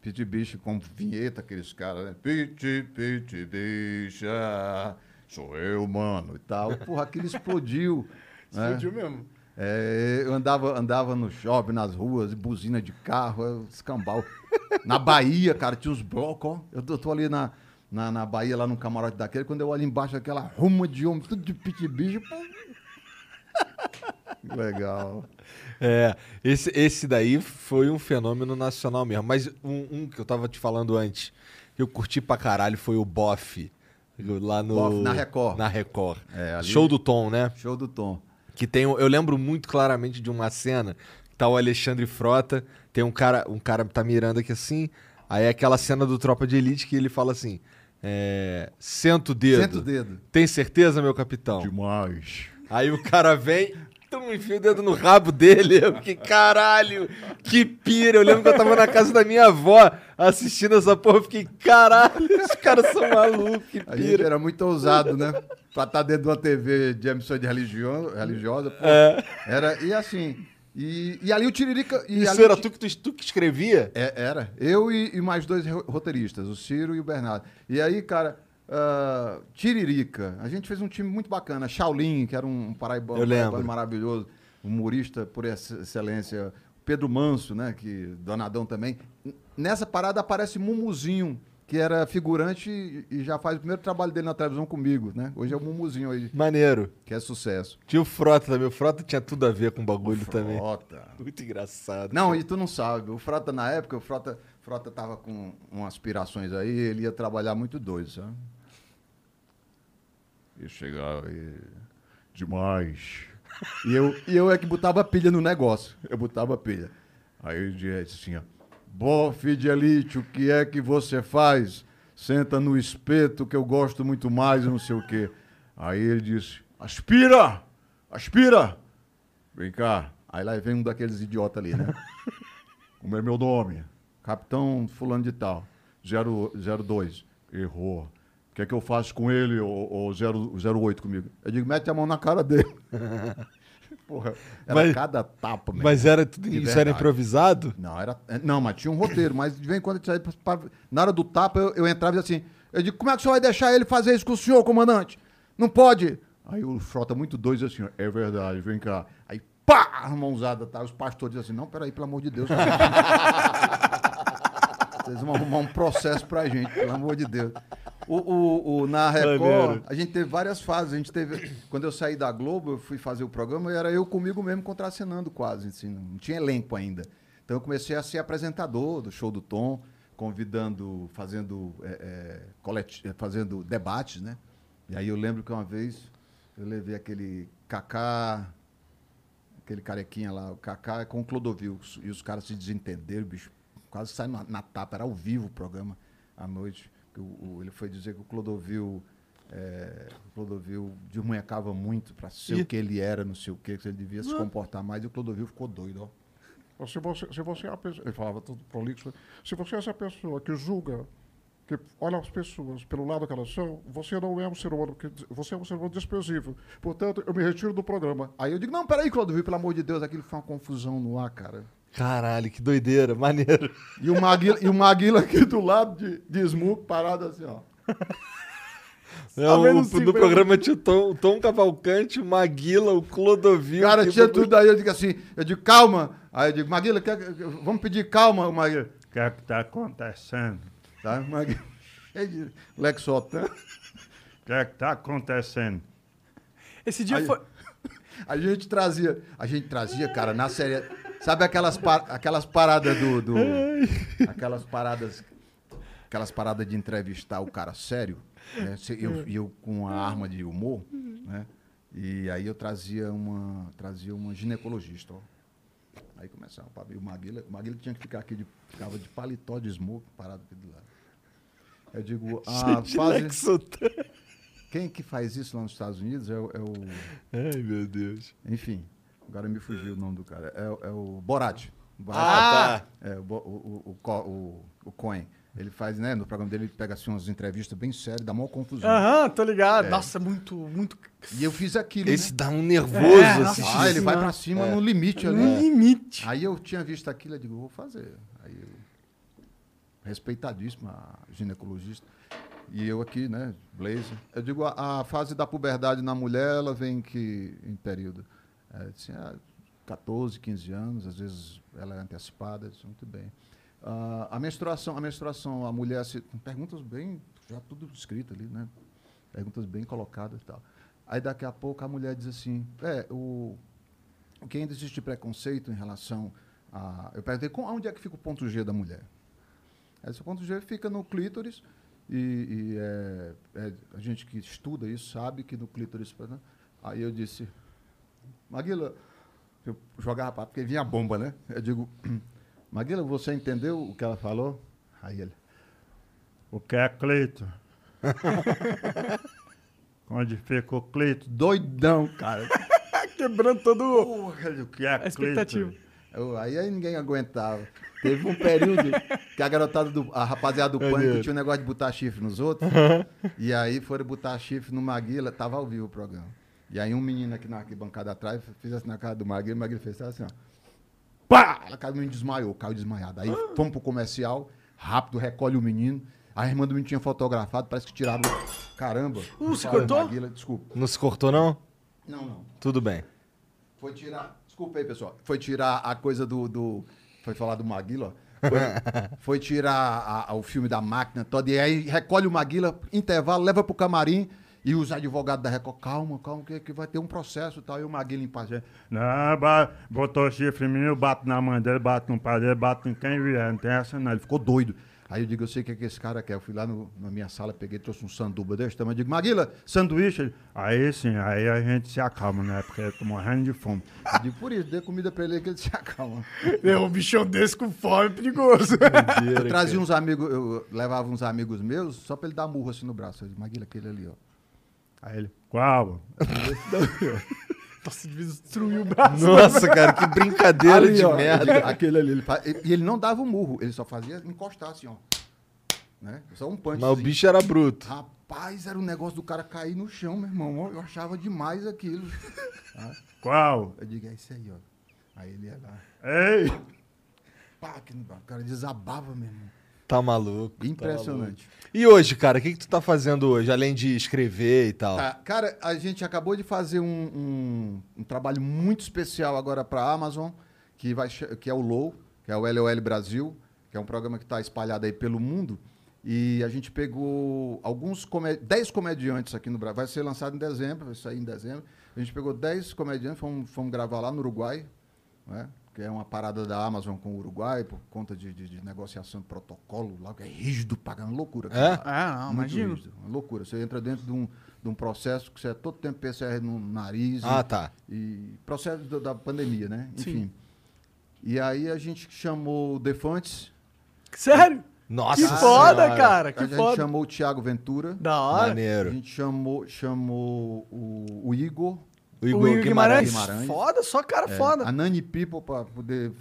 Pit Bicho com vinheta, aqueles caras, né? Pit, Pit Bicha, sou eu, mano, e tal. Porra, aquilo explodiu. né? Explodiu mesmo. É, eu andava, andava no shopping, nas ruas, buzina de carro, escambau. Na Bahia, cara, tinha uns blocos, ó. Eu tô, tô ali na, na, na Bahia, lá no camarote daquele, quando eu olho embaixo, aquela ruma de homem, tudo de pit-bicho. pô. Legal. É, esse, esse daí foi um fenômeno nacional mesmo. Mas um, um que eu tava te falando antes, que eu curti pra caralho, foi o Boff. Lá no. Boff, na Record. Na Record. É, ali- Show do Tom, né? Show do Tom. Que tem. Eu lembro muito claramente de uma cena. Tá o Alexandre Frota, tem um cara, um cara tá mirando aqui assim. Aí é aquela cena do Tropa de Elite que ele fala assim: é, Senta o dedo. Senta o dedo. Tem certeza, meu capitão? Demais. Aí o cara vem, tum, enfia o dedo no rabo dele. Eu fiquei, caralho, que pira. Eu lembro que eu tava na casa da minha avó assistindo essa porra. Eu fiquei, caralho, os caras são malucos, que A gente pira. era muito ousado, né? Pra estar dentro de uma TV de emissão de religião, religiosa. pô. Era, e assim. E, e ali o Tiririca. Isso era tu que, tu, tu que escrevia? É, era. Eu e, e mais dois ro- roteiristas, o Ciro e o Bernardo. E aí, cara, ah, Tiririca, a gente fez um time muito bacana. Shaolin, que era um paraibano, maravilhoso, humorista por ex- excelência. Pedro Manso, né, que Donadão também. Nessa parada aparece Mumuzinho, que era figurante e- já faz o primeiro trabalho dele na televisão comigo, né? Hoje é o Mumuzinho aí, Maneiro. que é sucesso. Tinha o Frota também. O Frota tinha tudo a ver com o bagulho também. Frota. Muito engraçado. Não, e tu não sabe. O Frota, na época, o Frota, Frota tava com umas aspirações aí, ele ia trabalhar muito doido, sabe? E chegava e... Demais. E eu, e eu é que botava pilha no negócio. Eu botava pilha. Aí ele disse assim, ó. Bofe de elite, o que é que você faz? Senta no espeto que eu gosto muito mais, não sei o quê. Aí ele disse, aspira! Aspira! Vem cá. Aí lá vem um daqueles idiotas ali, né? Como é meu nome? Capitão fulano de tal. Zero- 02. Errou. O que é que eu faço com ele, ou, zero 08 comigo? Eu digo, mete a mão na cara dele. Porra, era Mas- cada tapa, meu. Mas era tudo, isso era improvisado? Não, era, é, não, mas tinha um roteiro, mas de vez em quando eu pra- na hora do tapa eu, eu entrava e dizia assim, eu digo, como é que o senhor vai deixar ele fazer isso com o senhor, comandante? Não pode. Aí o Frota muito doido diz assim, é verdade, vem cá. Aí pá, a mãozada, tá? Os pastores dizem assim, não, peraí, pelo amor de Deus. Vocês vão arrumar um processo pra gente, pelo amor de Deus. O, o- o- na Record, Maneiro. a gente teve várias fases. A gente teve, quando eu saí da Globo, eu fui fazer o programa e era eu comigo mesmo contracenando quase. Assim, não tinha elenco ainda. Então eu comecei a ser apresentador do show do Tom, convidando, fazendo, é, é, é, fazendo debates, né? E aí eu lembro que uma vez eu levei aquele Kaká, aquele carequinha lá, o Kaká com o Clodovil. E os caras se desentenderam, bicho. Quase saiu na, na tapa, era ao vivo o programa à noite. Que o- o- ele foi dizer que o Clodovil. é, o Clodovil desmunhecava muito para ser Ih. o que ele era, não sei o quê, que ele devia se comportar mais, e o Clodovil ficou doido, ó. Se você, se você é a pessoa, ele falava tudo prolixo, se você é essa pessoa que julga, que olha as pessoas pelo lado que elas são, você não é um ser humano, que, você é um ser humano desprezível. Portanto, eu me retiro do programa. Aí eu digo, não, peraí, Clodovil, pelo amor de Deus, aquilo foi uma confusão no ar, cara. Caralho, que doideira, maneiro. E o Maguila, e o Maguila aqui do lado de, de Smoke, parado assim, ó. É, o, cinco no programa tinha o Tom, o Tom Cavalcante, o Maguila, o Clodovil. Cara, tinha tudo aí, eu digo assim, eu digo, calma. Aí eu digo, Maguila, quer, vamos pedir calma, o Maguila. O que é que tá acontecendo? Tá, de Lexotan. O que é que tá acontecendo? Esse dia Aí- foi. A gente trazia, a gente trazia, cara, na série. Sabe aquelas, par- aquelas paradas do, do- Aquelas paradas. Aquelas paradas de entrevistar o cara sério. né? Eu, eu com a arma de humor, né? E aí eu trazia uma. Trazia uma ginecologista, ó. Aí começava. E o Maguila, o Maguila tinha que ficar aqui de. Ficava de paletó de smoke parado aqui do lado. Eu digo, a Gente, fase. Lexotan. Quem que faz isso lá nos Estados Unidos é o- é o Ai, meu Deus. enfim, agora me fugiu o nome do cara. É, o- é o Borat. Borat. Ah, tá. É, o, o, o, o, o, o Cohen. Ele faz, né? No programa dele, ele pega assim umas entrevistas bem sérias, dá maior confusão. Aham, tô ligado. É. Nossa, muito, muito. E eu fiz aquilo. Esse né? dá um nervoso É, nossa, assistir. Ah, ele vai Senhora. pra cima no limite ali. No limite. Aí eu tinha visto aquilo, eu digo, vou fazer. Aí eu, respeitadíssima a ginecologista. E eu aqui, né, blazer. Eu digo, a, a fase da puberdade na mulher, ela vem que em período? É, assim, ah, 14, 15 anos, às vezes ela é antecipada, eu disse, muito bem. Ah, a menstruação, a menstruação, a mulher, se, perguntas bem, já tudo escrito ali, né? Perguntas bem colocadas e tal. Aí daqui a pouco a mulher diz assim, é, o, que ainda existe preconceito em relação a. Eu perguntei com, onde é que fica o ponto G da mulher. Esse ponto G fica no clítoris, e, e é, é, a gente que estuda isso sabe que no clítoris. né? Aí eu disse, Maguila, eu jogava papo, porque vinha a bomba, né? Eu digo, Maguila, você entendeu o que ela falou? Aí ele, O que é Cleito? Onde fica o Cleito? doidão, cara. Quebrando todo o- o que é a expectativa. Cleito? Eu- aí, aí ninguém aguentava. Teve um período que a garotada, do, a rapaziada do pânico tinha um negócio de botar chifre nos outros. e aí foram botar chifre no Maguila, tava ao vivo o programa. E aí um menino aqui na arquibancada atrás fez assim na cara do Maguila, o Maguila fez assim, ó. Pá! Ela caiu, o menino desmaiou, caiu desmaiado. Aí fomos pro comercial, rápido, recolhe o menino. A irmã do menino tinha fotografado, parece que tiraram. Caramba! Uh, se cortou? Maguila, desculpa. Não se cortou, não? Não, não. Tudo bem. Foi tirar. Desculpa aí, pessoal. Foi tirar a coisa do. do foi falar do Maguila, ó. Foi, foi tirar a- a- o filme da máquina toda. E aí recolhe o Maguila, intervalo, leva pro camarim. E os advogados da Record, calma, calma, que, que vai ter um processo e tal. E o Maguila em paz. Não, botou chifre em mim, eu bato na mãe dele, bato no pai dele, bato em quem vier. Não tem essa não. Ele ficou doido. Aí eu digo, eu sei o que, é que esse cara quer. Eu fui lá no- na minha sala, peguei, trouxe um sanduba desse tamanho. Eu digo, Maguila, sanduíche. Ele, Aí sim, aí a gente se acalma, né? Porque eu tô morrendo de fome. eu digo, por isso, dê comida pra ele que ele se acalma. É, um bichão desse com fome é perigoso. Eu trazia uns amigos, eu levava uns amigos meus só pra ele dar murro assim no braço. Eu disse, Maguila, aquele ali, ó. Aí ele, qual? Nossa, devia destruir o braço. Nossa, cara, que brincadeira Ali, de ó, merda. Aquele ali. Ele e ele não dava o murro, ele só fazia encostar assim, ó. Né? Só um punch. Mas o bicho era bruto. Rapaz, era um negócio do cara cair no chão, meu irmão. Eu achava demais aquilo. Qual? Eu digo, é isso aí, ó. Aí ele ia lá. Ei! Pá, que o cara desabava mesmo. Tá maluco. Impressionante. E hoje, cara, o que, que tu tá fazendo hoje, além de escrever e tal? Tá, cara, a gente acabou de fazer um, um- um trabalho muito especial agora para a Amazon, que, vai, que é o LOL, que é o LOL Brasil, que é um programa que está espalhado aí pelo mundo. E a gente pegou alguns comé 10 comediantes aqui no Brasil. Vai ser lançado em dezembro, vai sair em dezembro. A gente pegou 10 comediantes, fomos, fomos gravar lá no Uruguai, né? Que é uma parada da Amazon com o Uruguai, por conta de, de- de negociação de protocolo lá, que é rígido, pagando loucura. É? cara. Ah, não, imagino. rígido, uma loucura. Você entra dentro de um, de um processo que você é todo tempo PCR no nariz. Ah, e- tá. E processo da, da pandemia, né? Sim. Enfim. E aí a gente chamou o Defantes, Sério? Nossa Que foda, Senhora. cara. a Que gente foda. chamou o Thiago Ventura, Da hora. a Maneiro. gente chamou, chamou o, o Igor, O O Igor Igor Guimarães. Guimarães. Foda, só cara é, foda. a Nani People para poder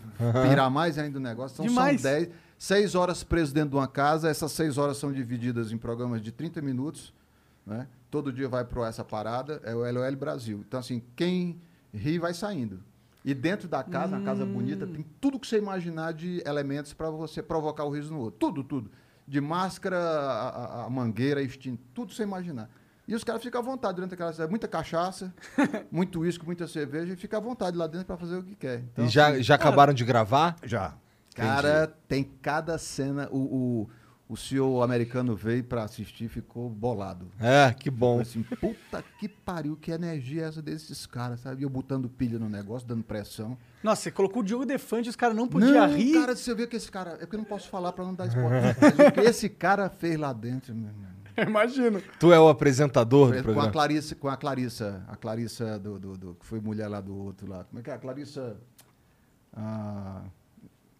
pirar mais ainda o negócio. Então Demais. são 10, 6 horas preso dentro de uma casa, essas 6 horas são divididas em programas de 30 minutos, né? Todo dia vai para essa parada, é o LOL Brasil. Então assim, quem ri vai saindo. E dentro da casa, uma casa bonita, tem tudo que você imaginar de elementos para você provocar o riso no outro. Tudo, tudo. De máscara, a, a- a mangueira, extinto, tudo que você imaginar. E os caras ficam à vontade durante aquela cidade. Muita cachaça, muito uísque, muita cerveja, e fica à vontade lá dentro para fazer o que quer. Então, E já, assim, já acabaram de gravar? já. Cara, tem cada cena. O, o, o senhor americano veio para assistir e ficou bolado. É, que bom. assim, puta que pariu, que energia é essa desses caras, sabe? E eu botando pilha no negócio, dando pressão. Nossa, você colocou o Diogo Defante e os caras não podiam não, rir. cara, você vê que esse cara. É porque eu não posso falar pra não dar spoiler. Mas o que esse cara fez lá dentro, meu irmão. Imagino. Tu é o apresentador do Com a programa. Clarissa, com a Clarissa, a Clarissa do, do, do- que foi mulher lá do outro lá. Como é que é? A Clarissa. A,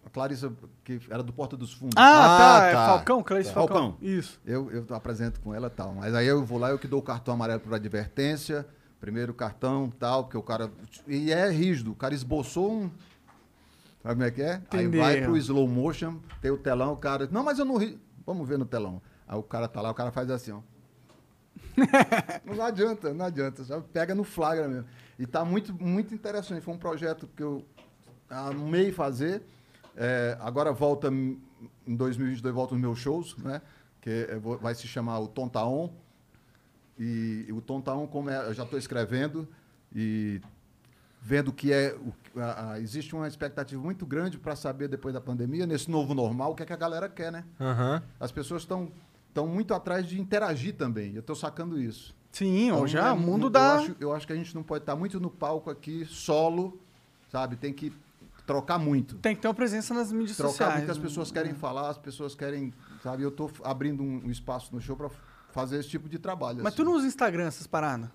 a Clarissa, que era do Porta dos Fundos. Ah, Ah, tá. É tá. Falcão, Clarice Tá. Falcão. Falcão. Isso. Eu, eu apresento com ela e tal. Mas aí eu vou lá, eu que dou o cartão amarelo para advertência. Primeiro cartão tal, porque o cara. E é rígido. O cara esboçou um. Sabe como é que é? Entendeu. Aí vai pro slow motion, tem o telão, o cara. Não, mas eu não ri. Vamos ver no telão. Aí o cara tá lá, o cara faz assim, ó. não adianta, não adianta. Já pega no flagra mesmo. E tá muito, muito interessante. Foi um projeto que eu amei fazer. É, agora volta em 2022 volta os meus shows, né? Que eu vou- vai se chamar o Tontaon. E, e o Tontaon, como é, eu já estou escrevendo e vendo que é o- a- a- existe uma expectativa muito grande para saber depois da pandemia nesse novo normal o que é que a galera quer, né? Aham. As pessoas estão estão muito atrás de interagir também. Eu estou sacando isso. Sim, Então, já é o mundo mu- dá. Eu acho, eu acho que a gente não pode estar muito no palco aqui solo, sabe? Tem que trocar muito. Tem que ter uma presença nas mídias Trocar sociais. muito, as né? pessoas querem falar, as pessoas querem, sabe? Eu estou abrindo um, espaço no show para fazer esse tipo de trabalho. Mas assim. tu não usa Instagram, essas paradas?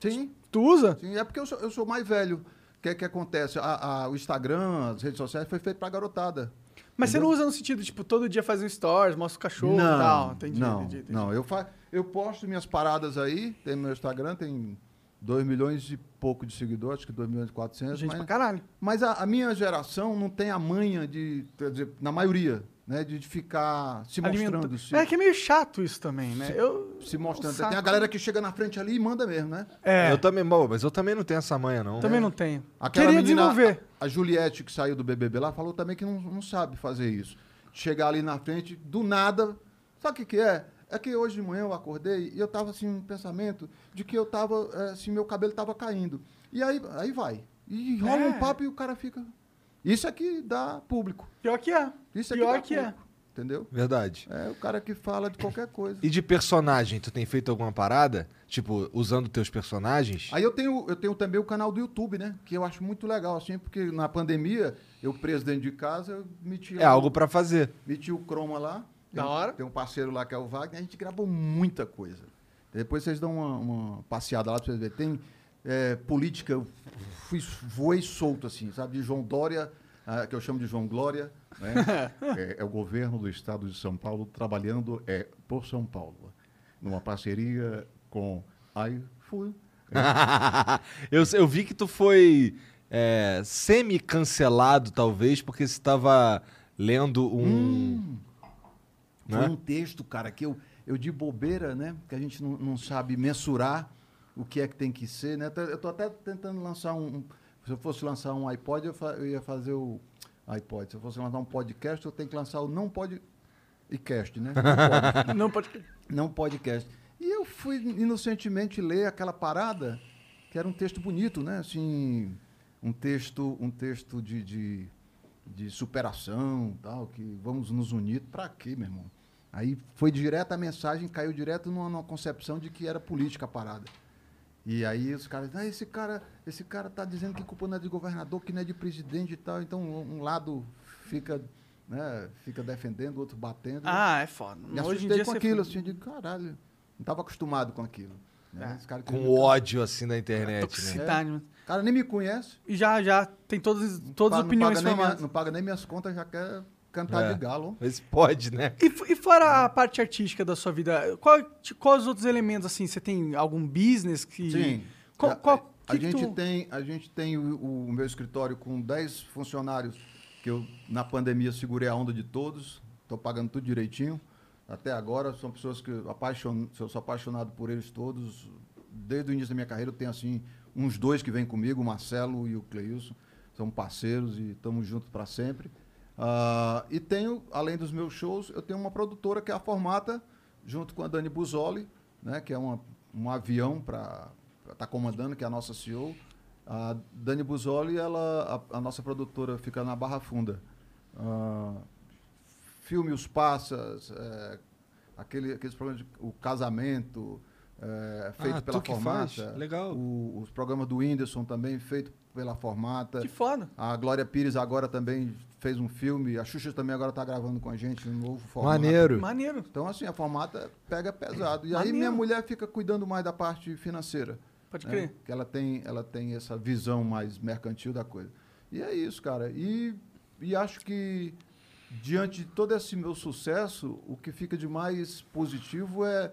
Sim, Tu usa? sim. É porque eu sou, eu sou mais velho. O que, que acontece? A- a- o Instagram, as redes sociais, foi feito para garotada. Mas você Entendeu? não usa no sentido, tipo, todo dia fazer um stories, mostra o cachorro não, e tal. Entendi, não, entendi, entendi. não. Eu, fa eu posto minhas paradas aí, tem no meu Instagram, tem 2 milhões e pouco de seguidores, acho que 2 milhões e 400. Gente mas pra caralho. mas a, a minha geração não tem a manha de, quer dizer, na maioria, né, de, de ficar se Alimenta- mostrando. Se, É que é meio chato isso também, né? Eu... se mostrando. saco. Tem a galera que chega na frente ali e manda mesmo, né? É, Eu também, bom, mas eu também não tenho essa manha, não. também não tenho. Aquela Queria menina, desenvolver. A, a Juliette, que saiu do BBB lá, falou também que não, não sabe fazer isso. Chegar ali na frente, do nada. Sabe o que, que é? É que hoje de manhã eu acordei e eu tava assim, um pensamento de que eu tava, eh, assim, meu cabelo tava caindo. E aí, aí vai. E rola É. um papo e o cara fica. Isso é que dá público. Pior que é. Isso é Pior dá que é. público, Entendeu? Verdade. É o cara que fala de qualquer coisa. E de personagem, tu tem feito alguma parada? Tipo, usando teus personagens? Aí eu tenho, eu tenho também o canal do YouTube, né? Que eu acho muito legal, assim, porque na pandemia, eu preso dentro de casa, eu meti, É lá- algo pra fazer. meti o Chroma lá. Da Tem- hora. Tem um parceiro lá que é o Wagner, a gente gravou muita coisa. Depois vocês dão uma, uma passeada lá pra vocês verem. Tem é, política, eu fui, voei solto, assim, sabe? De João Dória, ah, que eu chamo de João Glória, né? É, é o governo do estado de São Paulo trabalhando é, por São Paulo, numa parceria com iFood. eu, eu vi que tu foi é, semi-cancelado, talvez, porque você estava lendo um. Foi Né? um texto, cara, que eu, eu de bobeira, né? Que a gente não, não sabe mensurar o que é que tem que ser, né? Eu tô até tentando lançar um. se eu fosse lançar um iPod, eu, eu ia fazer o iPod. Se eu fosse lançar um podcast, eu tenho que lançar o não pode e cast, né? Não pode. Não podcast. E eu fui inocentemente ler aquela parada, que era um texto bonito, né? Assim, um texto, um texto de, de, de superação, tal, que vamos nos unir. Pra quê, meu irmão? Aí foi direto a mensagem, caiu direto numa, numa concepção de que era política a parada. E aí os caras, ah, esse cara, esse cara tá dizendo que culpa não é de governador, que não é de presidente e tal. Então um, lado fica, né, fica defendendo, o outro batendo. Ah, é foda. Me Hoje em assustei dia com aquilo, assim, eu digo, caralho, não estava acostumado com aquilo. né? É. Com ódio assim na internet, né? Mano. O cara nem me conhece. E já, já tem todas, todas as não opiniões paga nem minha-. Não paga nem minhas contas, já quer cantar É. de galo. Mas pode, né? E, e fora a parte artística da sua vida, qual, quais os outros elementos, assim? Você tem algum business que... Sim. Qual, A- qual, a, que que gente tu- tem, a gente tem o, o meu escritório com 10 funcionários que eu, na pandemia, segurei a onda de todos. Estou pagando tudo direitinho. Até agora, são pessoas que eu, apaixon, eu sou apaixonado por eles todos. Desde o início da minha carreira, eu tenho, assim, uns dois que vêm comigo, o Marcelo e o Cleilson. São parceiros e estamos juntos para sempre. Ah, e tenho, além dos meus shows, eu tenho uma produtora que é a Formata, junto com a Dani Buzoli, né, que é uma, um avião para estar comandando, que é a nossa CEO. A Dani Buzoli, ela, a, a nossa produtora fica na Barra Funda. Ah, filme Os Passas, é, aquele, aqueles programas de o casamento, é, feito Ah, pela Formata. Legal. O- os programas do Whindersson também, feito pela Formata. Que foda. A Glória Pires agora também fez um filme. A Xuxa também agora está gravando com a gente um novo formato. Maneiro. Maneiro. Então, assim, a formata pega pesado. E aí Maneiro. minha mulher fica cuidando mais da parte financeira. Pode né? crer. Que ela tem, ela tem essa visão mais mercantil da coisa. E é isso, cara. E, e acho que, diante de todo esse meu sucesso, o que fica de mais positivo é,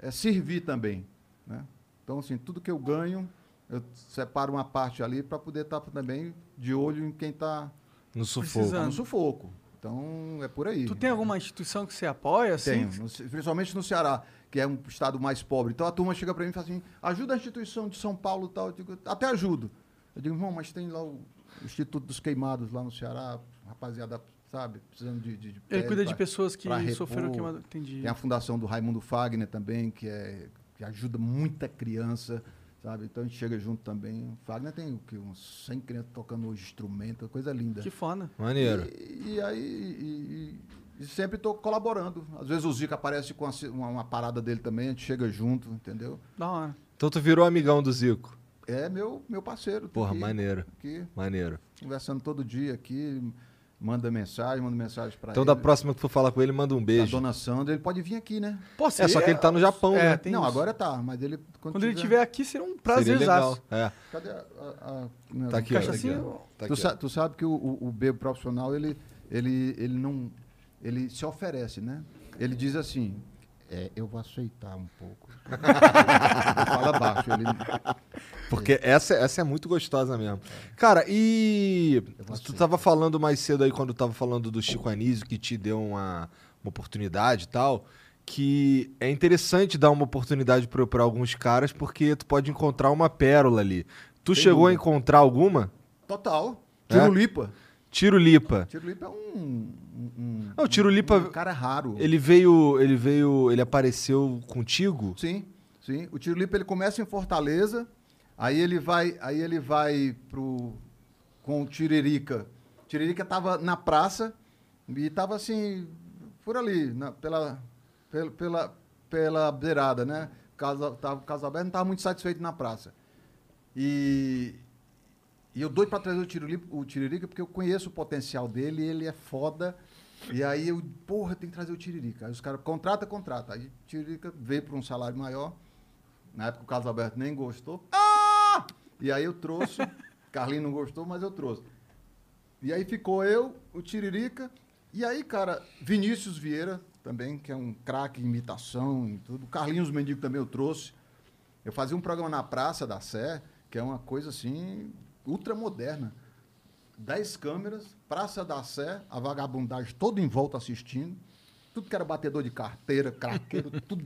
é servir também. Né? Então, assim, tudo que eu ganho, eu separo uma parte ali para poder estar também de olho em quem está No sufoco. Precisando. no sufoco. Então, é por aí. Tu tem alguma instituição que você apoia, assim? Tenho, principalmente no Ceará, que é um estado mais pobre. Então a turma chega para mim e fala assim: ajuda a instituição de São Paulo e tal. Eu digo, até ajudo. Eu digo, irmão, mas tem lá o Instituto dos Queimados lá no Ceará, rapaziada, sabe, precisando de. de, de Ele cuida de pra- pessoas que sofreram queimadura. Entendi. Tem a fundação do Raimundo Fagner também, que, é, que ajuda muita criança, sabe? Então a gente chega junto também. O Fagner tem o quê? uns 100 crianças tocando hoje instrumento, coisa linda. Que foda. Maneiro. E, e aí, e, e- e sempre estou colaborando. Às vezes o Zico aparece com uma, uma- parada dele também, a gente chega junto, entendeu? Da hora. Então tu virou amigão do Zico. É meu, meu parceiro. Porra, aqui, maneiro. Aqui, Maneiro. conversando todo dia aqui, manda mensagem, manda mensagem para Então ele. da próxima que for falar com ele, manda um beijo. dona Sandra, ele pode vir aqui, né? Pô, É, só que ele tá no Japão, É, né? tem Não, isso. agora tá, mas ele... Quando ele estiver aqui, seria um prazer. Seria legal. É. Cadê a... a- a- né, Tá aqui, ó. Tá Cachaçinha, aqui, ó. Tá tu, aqui, sa- ó. tu sabe que o, o, o bebo profissional, ele, ele, ele não... Ele se oferece, né? Ele diz assim... É, eu vou aceitar um pouco. Fala baixo. Ele, Porque essa, essa é muito gostosa mesmo. Cara, e tu tava falando mais cedo aí, quando tava falando do Chico Anísio, que te deu uma, uma oportunidade e tal, que é interessante dar uma oportunidade pra pra alguns caras, porque tu pode encontrar uma pérola ali. Tu Sem chegou a encontrar alguma? Total. É? Tiro Lipa. Tiro Lipa. Tiro Lipa é um. um, um Não, o Tiro Lipa- Um cara raro. Ele veio, ele veio, ele apareceu contigo? Sim, sim. O Tiro Lipa ele começa em Fortaleza, aí ele vai, aí ele vai pro com o Tiririca. Tiririca tava na praça e tava assim por ali, na- pela pela pela, pela beirada, né? Casa tava Casa Aberta não tava muito satisfeito na praça. E e eu doido pra trazer o Tiririca, o Tiririca porque eu conheço o potencial dele, ele é foda. E aí eu, porra, tem que trazer o Tiririca. Aí os caras, contrata, contrata. Aí o Tiririca veio para um salário maior. Na época o Carlos Alberto nem gostou. Ah! E aí eu trouxe. Carlinhos não gostou, mas eu trouxe. E aí ficou eu, o Tiririca. E aí, cara, Vinícius Vieira também, que é um craque em imitação e tudo. Carlinhos Mendigo também eu trouxe. Eu fazia um programa na Praça da Sé, que é uma coisa assim, ultramoderna. Dez câmeras, Praça da Sé, a vagabundagem toda em volta assistindo. Tudo que era batedor de carteira, craqueiro, tudo.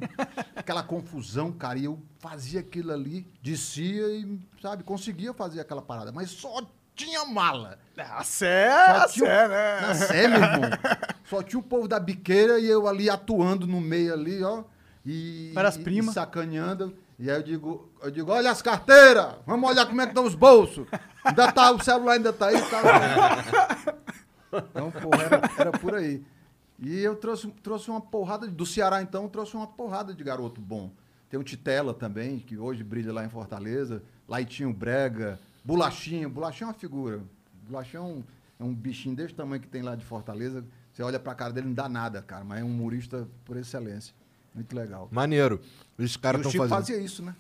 Aquela confusão, cara. E eu fazia aquilo ali, descia e, sabe, conseguia fazer aquela parada. Mas só tinha mala. A Sé, Só a tinha- Sé, né? Na Sé, meu irmão. Só tinha o povo da biqueira e eu ali atuando no meio ali, ó. E, Para as primas. sacaneando. E aí eu digo, eu digo, olha as carteiras, vamos olhar como é que estão os bolsos. Ainda tá, o celular ainda tá aí, tá. Então, porra, era, era por aí. E eu trouxe, trouxe uma porrada, de- do Ceará então, trouxe uma porrada de garoto bom. Tem o Titela também, que hoje brilha lá em Fortaleza, Laitinho Brega, Bolachinho, Bolachinho é uma figura. Bolachinho é um, é um bichinho desse tamanho que tem lá de Fortaleza, você olha pra cara dele não dá nada, cara, mas é um humorista por excelência. Muito legal. Maneiro. Os caras o estão Chico fazendo. fazia isso, né?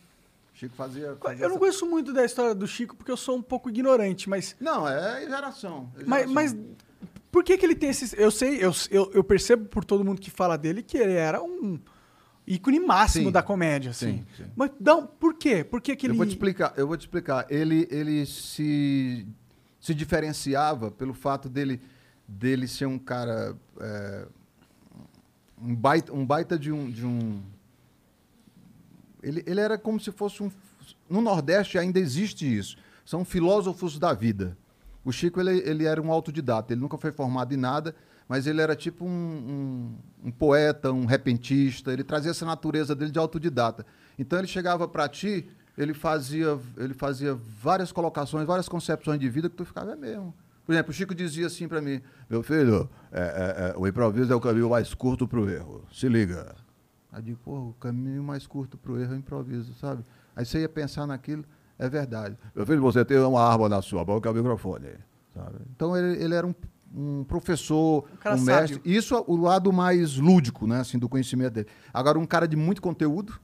O Chico fazia... fazia Eu não essa- conheço muito da história do Chico porque eu sou um pouco ignorante, mas. Não, é geração. é Mas, geração. mas por que, que ele tem esses. Eu sei, eu, eu, eu percebo por todo mundo que fala dele que ele era um ícone máximo Sim. da comédia, assim. Sim, sim. Mas não, por quê? Por que, que ele. Eu vou te explicar, eu vou te explicar. Ele, ele se, se diferenciava pelo fato dele, dele ser um cara. é, um, baita, um baita de um. De um ele, ele era como se fosse um. No Nordeste ainda existe isso. São filósofos da vida. O Chico ele, ele era um autodidata, ele nunca foi formado em nada, mas ele era tipo um, um- um poeta, um repentista, ele trazia essa natureza dele de autodidata. Então ele chegava para ti, ele fazia, ele fazia várias colocações, várias concepções de vida que tu ficava é mesmo. Por exemplo, o Chico dizia assim para mim: Meu filho, é, é, é, o improviso é o caminho mais curto para o erro. Se liga. Aí eu digo, pô, o caminho mais curto para o erro é o improviso, sabe? Aí você ia pensar naquilo, é verdade. Meu filho, você tem uma arma na sua boca, é o microfone. Sabe? Então ele, ele era um, um professor, um, cara mestre. sábio. Isso é o lado mais lúdico, né, assim, do conhecimento dele. Agora, um cara de muito conteúdo,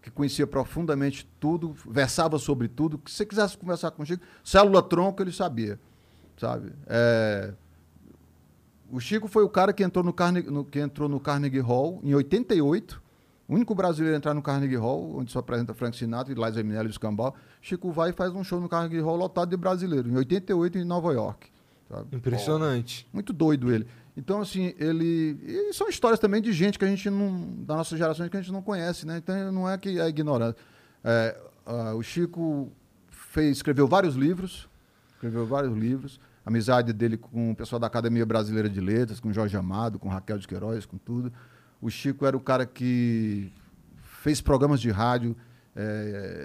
que conhecia profundamente tudo, versava sobre tudo. Se você quisesse conversar com o Chico, célula tronco, ele sabia, sabe? É, o Chico foi o cara que entrou no, Carnegie, no- que entrou no Carnegie Hall em 88. O único brasileiro a entrar no Carnegie Hall, onde só apresenta Frank Sinatra e Liza Minnelli e os Cambal. Chico vai e faz um show no Carnegie Hall lotado de brasileiro, em 88 em Nova York. sabe? Impressionante. Muito doido ele. Então, assim, ele. E são histórias também de gente que a gente não. da nossa geração que a gente não conhece, né? Então não é que é ignorância. É, ah, o Chico fez, escreveu vários livros. Escreveu vários livros. A amizade dele com o pessoal da Academia Brasileira de Letras, com Jorge Amado, com Raquel de Queiroz, com tudo. O Chico era o cara que fez programas de rádio,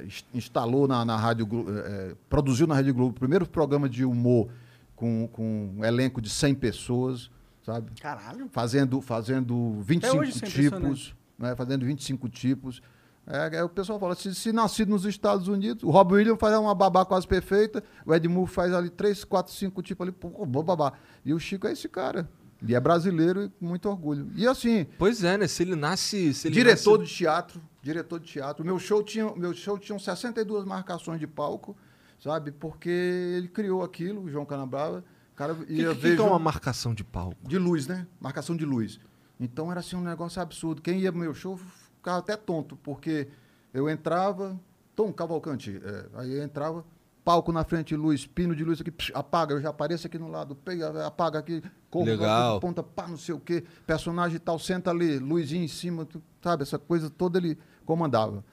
ins- instalou na, na Rádio Glo- eh, produziu na Rádio Globo o primeiro programa de humor com, com um elenco de 100 pessoas, sabe? Caralho. Fazendo, fazendo 25 hoje é tipos, né? fazendo 25 tipos. É, é, o pessoal fala, se, se nascido nos Estados Unidos, o Rob Williams faz uma babá quase perfeita, o Ed Murphy faz ali 3, 4, 5 tipos ali, pô, babá. E o Chico é esse cara. E é brasileiro e com muito orgulho. E assim, Pois é, né? Se ele nasce. Se ele diretor nasce... de teatro, diretor de teatro. Meu show tinha, meu show tinha 62 marcações de palco, sabe? Porque ele criou aquilo, o João Canabrava. O cara que, ia que, ver que é uma marcação de palco? de luz, né? Marcação de luz. Então era assim um negócio absurdo. Quem ia pro meu show ficava até tonto, porque eu entrava, Tom Cavalcante, é, aí eu entrava, palco na frente, luz, pino de luz aqui, psh, apaga, eu já apareço aqui no lado, pega, apaga aqui, corro Legal. ponta, pá, não sei o quê, personagem tal, senta ali, luzinha em cima, tu- sabe? Essa coisa toda ele comandava.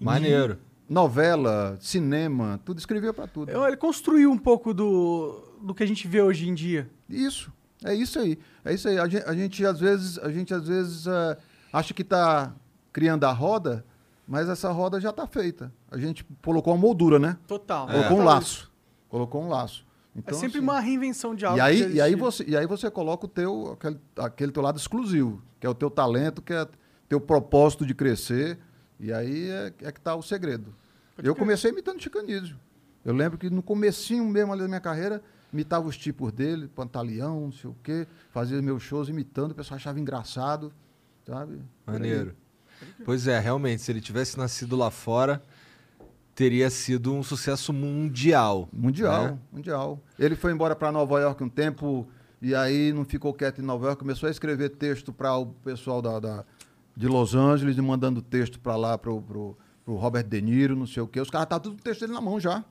Maneiro. Novela, cinema, tudo escrevia para tudo. Eu- Ele construiu um pouco do, do que a gente vê hoje em dia. Isso. É isso aí. É isso aí. A gente, a gente, às vezes, a gente às vezes eh, acha que está criando a roda, mas essa roda já está feita. A gente colocou uma moldura, né? Total. Colocou um Total laço. Colocou um laço. É Então, sempre assim, uma reinvenção de algo. e aí, e aí você e aí você coloca o teu aquele, aquele teu lado exclusivo, que é o teu talento, que é teu propósito de crescer. E aí é, é que está o segredo. eu comecei imitando Chicanísio. Eu lembro que no comecinho mesmo ali da minha carreira, imitava os tipos dele, pantaleão, não sei o quê, fazia meus shows imitando, o pessoal achava engraçado, sabe? Maneiro. Pois é, realmente, se ele tivesse nascido lá fora, teria sido um sucesso mundial. Mundial, né? mundial. Ele foi embora para Nova York um tempo e aí não ficou quieto em Nova York, começou a escrever texto para o pessoal da, da- de Los Angeles e mandando texto para lá pro, pro Robert De Niro, não sei o quê. Os caras estavam tudo com o texto dele na mão já.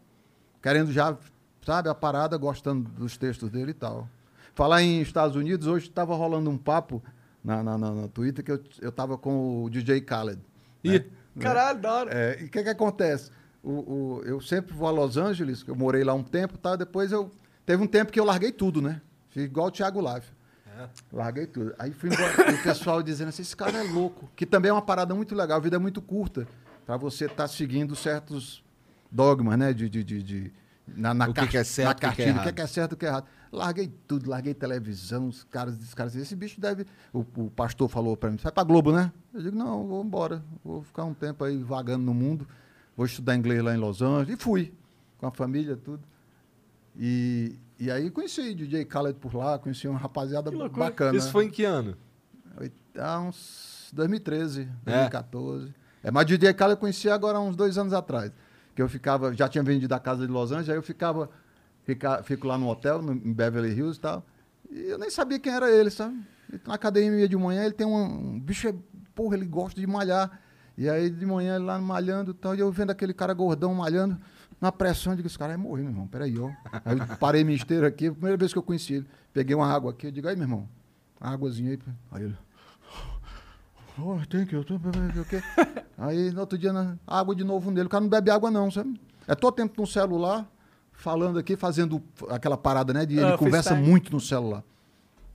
Querendo já, sabe, a parada, gostando dos textos dele e tal. Falar em Estados Unidos, hoje estava rolando um papo na, na, na, na Twitter que eu, eu tava com o DJ Khaled. né? Caralho, da hora. É, e o que, que acontece? O, o- eu sempre vou a Los Angeles, que eu morei lá um tempo, tá? depois eu. Teve um tempo que eu larguei tudo, né? Fiz igual o Thiago Life. Larguei tudo. Aí fui embora. e o pessoal dizendo assim: esse cara é louco. Que também é uma parada muito legal. A vida é muito curta para você estar seguindo certos dogmas, né? De, de, de, de, Na, na O que que é certo, na é cartilha, o que, errado. que é certo o que é errado. Larguei tudo, larguei televisão, os caras, os caras esse bicho deve. O, o pastor falou pra mim, vai pra Globo, né? Eu digo, não, vou embora. Vou ficar um tempo aí vagando no mundo. Vou estudar inglês lá em Los Angeles. E fui, com a família, tudo. E, e aí conheci DJ Khaled por lá, conheci uma rapaziada bacana. Isso foi em que ano? Há uns 2013, É? 2014. É, mas DJ Khaled eu conheci agora há uns dois anos atrás. Que eu ficava, já tinha vendido a casa de Los Angeles, aí eu ficava, fica, fico lá no hotel, no, em Beverly Hills e tal. E eu nem sabia quem era ele, sabe? E Na academia de manhã ele tem um, um bicho, é- porra, ele gosta de malhar. E aí de manhã ele lá malhando e tal, e eu vendo aquele cara gordão malhando, na pressão, eu digo, esse cara vai morrer, meu irmão, peraí, ó. Aí eu parei minha esteira aqui, primeira vez que eu conheci ele. Peguei uma água aqui, eu digo, aí, meu irmão, águazinha aí. Aí ele, Oh, tem que eu tô o quê? Aí no outro dia, na- água de novo nele. O cara não bebe água, não, sabe? É todo tempo no celular, falando aqui, fazendo aquela parada, né? De, ele Ah, conversa muito no celular.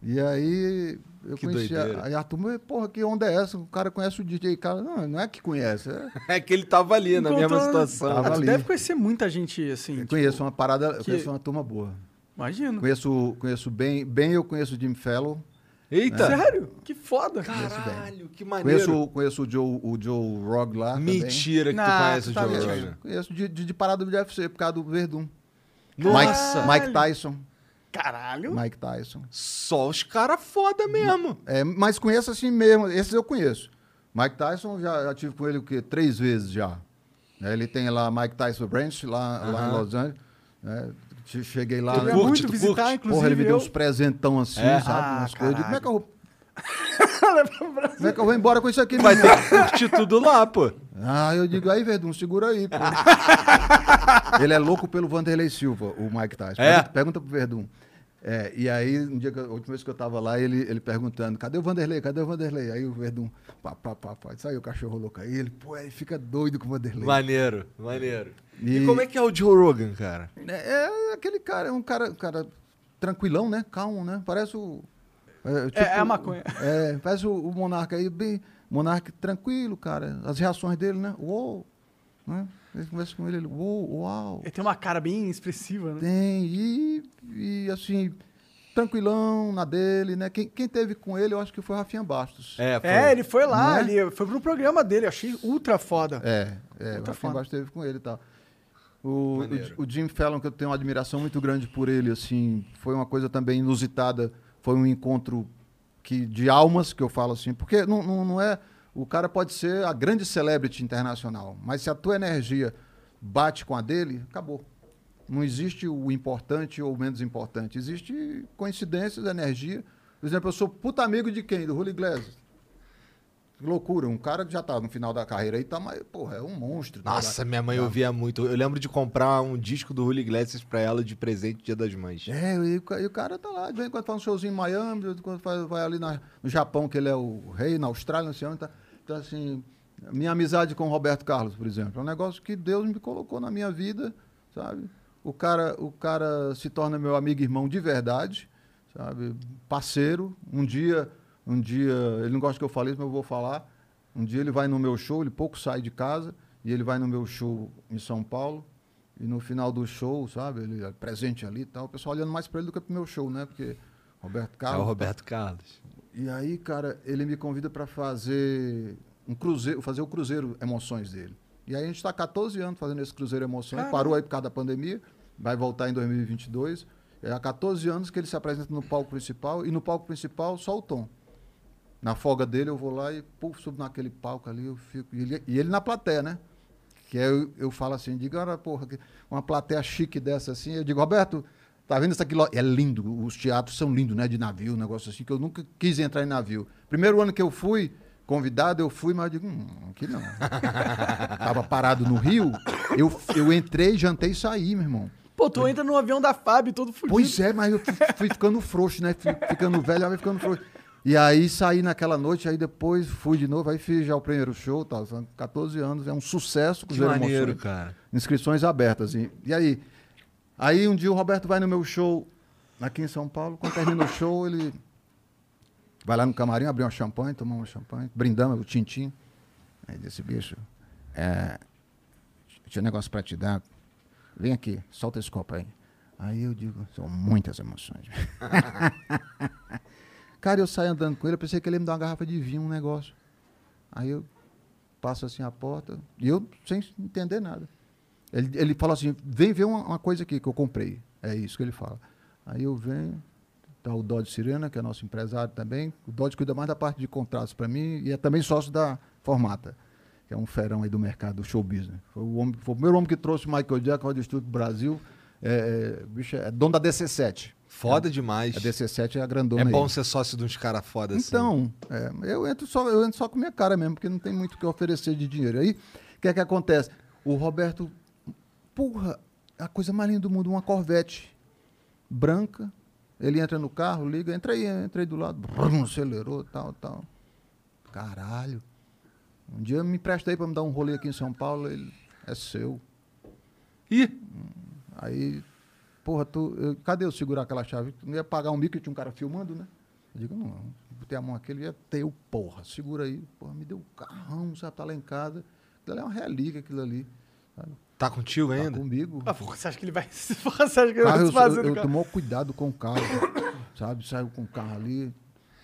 E aí eu Que conheci doideira. a, aí a turma, porra, que onda é essa? O cara conhece o DJ, cara. Não, não é que conhece, é, É que ele tava ali, na mesma Encontrou- situação. Tava Ah, ali. deve conhecer muita gente assim. eu tipo, conheço uma parada, eu que- conheço uma turma boa. Imagino. Conheço, conheço bem, bem eu conheço o Jim Fellow. Eita! Sério? Que foda. Caralho, que maneiro. Conheço, conheço o Joe, o Joe Rog lá. também. Mentira que tu Não, conhece tu o tá Joe. Rogan. Conheço de, de, de parada do UFC, por causa do Verdun. Nossa! Mike, Mike Tyson. Caralho. Mike Tyson. Só os caras foda mesmo. É, mas conheço assim mesmo, esses eu conheço. Mike Tyson, já, já tive com ele o quê? Três vezes já. Né, Ele tem lá Mike Tyson Branch, lá, lá em. Los Angeles. né, che- cheguei lá. Eu curte, muito tu visitar, curte? inclusive. Porra, ele me deu eu... uns presentão assim, É? sabe? Ah, umas coisas. Como é que eu vou. Levar pro Brasil. Como é que eu vou embora com isso aqui, Vai ter que curtir tudo lá, pô. Ah, eu digo, aí, Verdun, segura aí, pô. ele é louco pelo Vanderlei Silva, o Mike Tyson. É? Pergunta, pergunta pro Verdun. É, e aí, um dia, que eu- a última vez que eu tava lá, ele, ele perguntando, cadê o Vanderlei? Cadê o Vanderlei? Aí o Verdun, pá, pá, pá, pá, saiu o cachorro louco aí, ele, pô, ele fica doido com o Vanderlei. Maneiro, maneiro. E... E- como é que é o Joe Rogan, cara? É, é aquele cara, é um cara, um cara tranquilão, né? Calmo, né? Parece o... É, É, é a maconha. É, parece o, o Monarca aí, bem... Monarca tranquilo, cara. As reações dele, né? Uou! Né? Ele conversa com ele, ele, uou, uau! Ele tem uma cara bem expressiva, né? Tem, e, e assim, tranquilão na dele, né? Quem, quem teve com ele, eu acho que foi o Rafinha Bastos. É, foi. É, ele foi lá, Né? ele foi pro programa dele, eu achei ultra foda. É, é, o Outra Rafinha foda. Bastos teve com ele e tal. O, o, o Jim Fallon, que eu tenho uma admiração muito grande por ele, assim, foi uma coisa também inusitada, foi um encontro que, de almas, que eu falo assim, porque não, não, não é... O cara pode ser a grande celebrity internacional, mas se a tua energia bate com a dele, acabou. Não existe o importante ou o menos importante. Existe coincidências, energia. Por exemplo, eu sou puta amigo de quem? Do Julio Iglesias. Que loucura, um cara que já tá no final da carreira aí, tá, mas, porra, é um monstro. tá Nossa, ligado? minha mãe ouvia muito. Eu lembro de comprar um disco do Julio Iglesias pra ela de presente Dia das Mães. É, e e o cara tá lá, de vez em quando faz um showzinho em Miami, de vez em quando faz- vai ali na- no Japão, que ele é o rei, na Austrália, não sei onde, tá. Então, assim, minha amizade com o Roberto Carlos, por exemplo, é um negócio que Deus me colocou na minha vida, sabe? O cara, o cara se torna meu amigo e irmão de verdade, sabe? Parceiro. Um dia, um dia, ele não gosta que eu fale isso, mas eu vou falar. Um dia ele vai no meu show, ele pouco sai de casa, e ele vai no meu show em São Paulo. E no final do show, sabe, ele é presente ali e tal, o pessoal olhando mais pra ele do que pro meu show, né? Porque Roberto É Carlos. o Roberto Carlos. E aí, cara, ele me convida para fazer um cruzeiro, fazer o cruzeiro Emoções dele. E aí a gente está 14 anos fazendo esse cruzeiro Emoções, Caramba. parou aí por causa da pandemia, vai voltar em 2022. É há 14 anos que ele se apresenta no palco principal e no palco principal só o Tom. Na folga dele eu vou lá e puf, subo naquele palco ali, eu fico e ele, e ele na plateia, né? Que aí eu, eu falo assim, diga, olha, porra, uma plateia chique dessa assim, eu digo, Roberto, tá vendo isso aqui? É lindo, os teatros são lindos, né? De navio, um negócio assim, que eu nunca quis entrar em navio. Primeiro ano que eu fui, convidado, eu fui, mas eu digo, hum, aqui não. Tava parado no Rio, eu, eu entrei, jantei e saí, meu irmão. Pô, tu entra no avião da FAB todo fudido. Pois é, mas eu fui, fui ficando frouxo, né? Fui ficando velho, aí ficando frouxo. E aí saí naquela noite, aí depois fui de novo, aí fiz já o primeiro show, tá, são 14 anos, é um sucesso. Que Cruzeiro maneiro, cara. Inscrições abertas. E, e aí? Aí um dia o Roberto vai no meu show aqui em São Paulo, quando termina o show, ele vai lá no camarim, abrir uma champanhe, tomar uma champanhe, brindamos o tintim. Aí disse, bicho, é, tinha um negócio pra te dar. vem aqui, solta esse copo aí. Aí eu digo, são muitas emoções. Cara, eu saio andando com ele, eu pensei que ele ia me dar uma garrafa de vinho, um negócio. Aí eu passo assim a porta, e eu sem entender nada. Ele, ele fala assim, vem ver uma, uma coisa aqui que eu comprei. É isso que ele fala. Aí eu venho, tá o Dodge Sirena, que é nosso empresário também. O Dodge cuida mais da parte de contratos para mim e é também sócio da Formata, que é um ferão aí do mercado, do show business. Foi o, homem, foi o primeiro homem que trouxe o Michael Jackson ao Distrito do Brasil. É, é, bicho, é dono da DC7. Foda demais. A DC7 é a grandona É aí. bom ser sócio de uns caras foda assim. Então, é, eu, entro só, eu entro só com minha cara mesmo, porque não tem muito o que oferecer de dinheiro. Aí, o que é que acontece? O Roberto, porra, a coisa mais linda do mundo, uma Corvette branca. Ele entra no carro, liga, entra aí, entra aí do lado, brum, acelerou, tal, tal. Caralho. Um dia me empresta aí pra me dar um rolê aqui em São Paulo, ele é seu. Ih, Aí, porra, tu, eu- cadê eu segurar aquela chave? Tu não ia pagar um mico e tinha um cara filmando, né? Eu digo, não, botei a mão aqui, ele ia ter o porra, segura aí. Porra, me deu o carrão, sabe, tá lá em casa. Aquilo ali é uma relíquia, aquilo ali. Sabe? tá contigo Tá ainda? comigo. Ah, porra, você acha que ele vai. Porra, você acha que ele vai Carro, se eu, fazer eu, do eu carro? tomo cuidado com o carro, sabe? Saiu com o carro ali,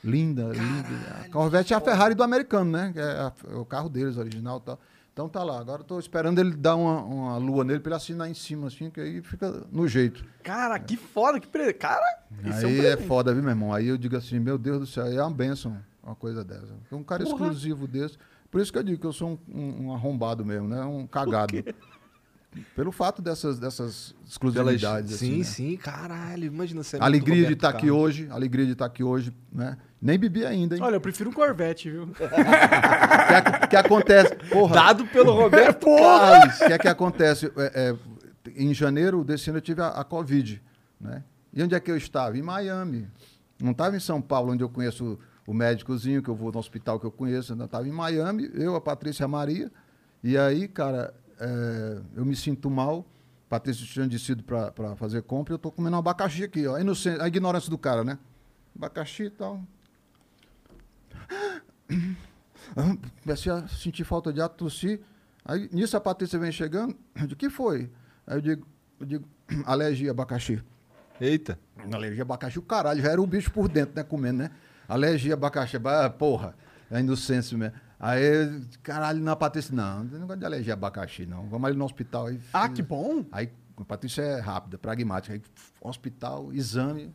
linda, linda. A Corvette é a Ferrari do americano, né? Que é, a- é o carro deles, original e tal. Então tá lá. Agora eu tô esperando ele dar uma, uma lua nele pra ele assinar em cima, assim, que aí fica no jeito. Cara, que foda, que pre... Cara, isso é um Aí é, presente. foda, viu, meu irmão? Aí eu digo assim, meu Deus do céu, é uma benção uma coisa dessa. Um cara Porra. exclusivo desse. Por isso que eu digo que eu sou um, um- um arrombado mesmo, né? Um cagado. Pelo fato dessas, dessas Delas- exclusividades. sim, assim, né? sim, caralho. Imagina você. é A alegria de estar aqui hoje, alegria de estar aqui hoje, né? Nem bebi ainda, hein? Olha, eu prefiro um Corvette, viu? O que, que acontece? Porra, Dado pelo Roberto Carlos, o que é que acontece? É, é, em janeiro desse ano eu tive a, a Covid, né? E onde é que eu estava? Em Miami. Não estava em São Paulo, onde eu conheço o médicozinho, que eu vou no hospital que eu conheço. Eu estava em Miami, eu, a Patrícia e a Maria. E aí, cara, é, eu me sinto mal. Patrícia tinha descido para fazer compra e eu tô comendo um abacaxi aqui, ó. A, ignorância do cara, né? Abacaxi e tal. Comecei a sentir falta de ar, tossir. Aí, nisso, a Patrícia vem chegando. O que foi? Aí eu digo, eu digo alergia a abacaxi. Eita. Alergia a abacaxi, o caralho, já era o bicho por dentro, né? Comendo, né? Alergia a abacaxi, ah, porra, é inocência mesmo. Aí, caralho, na Patrícia, não, não tem negócio de alergia a abacaxi, não. Vamos ali no hospital. Aí, Ah, fiz- que bom. Aí, a Patrícia é rápida, pragmática. Aí, hospital, exame,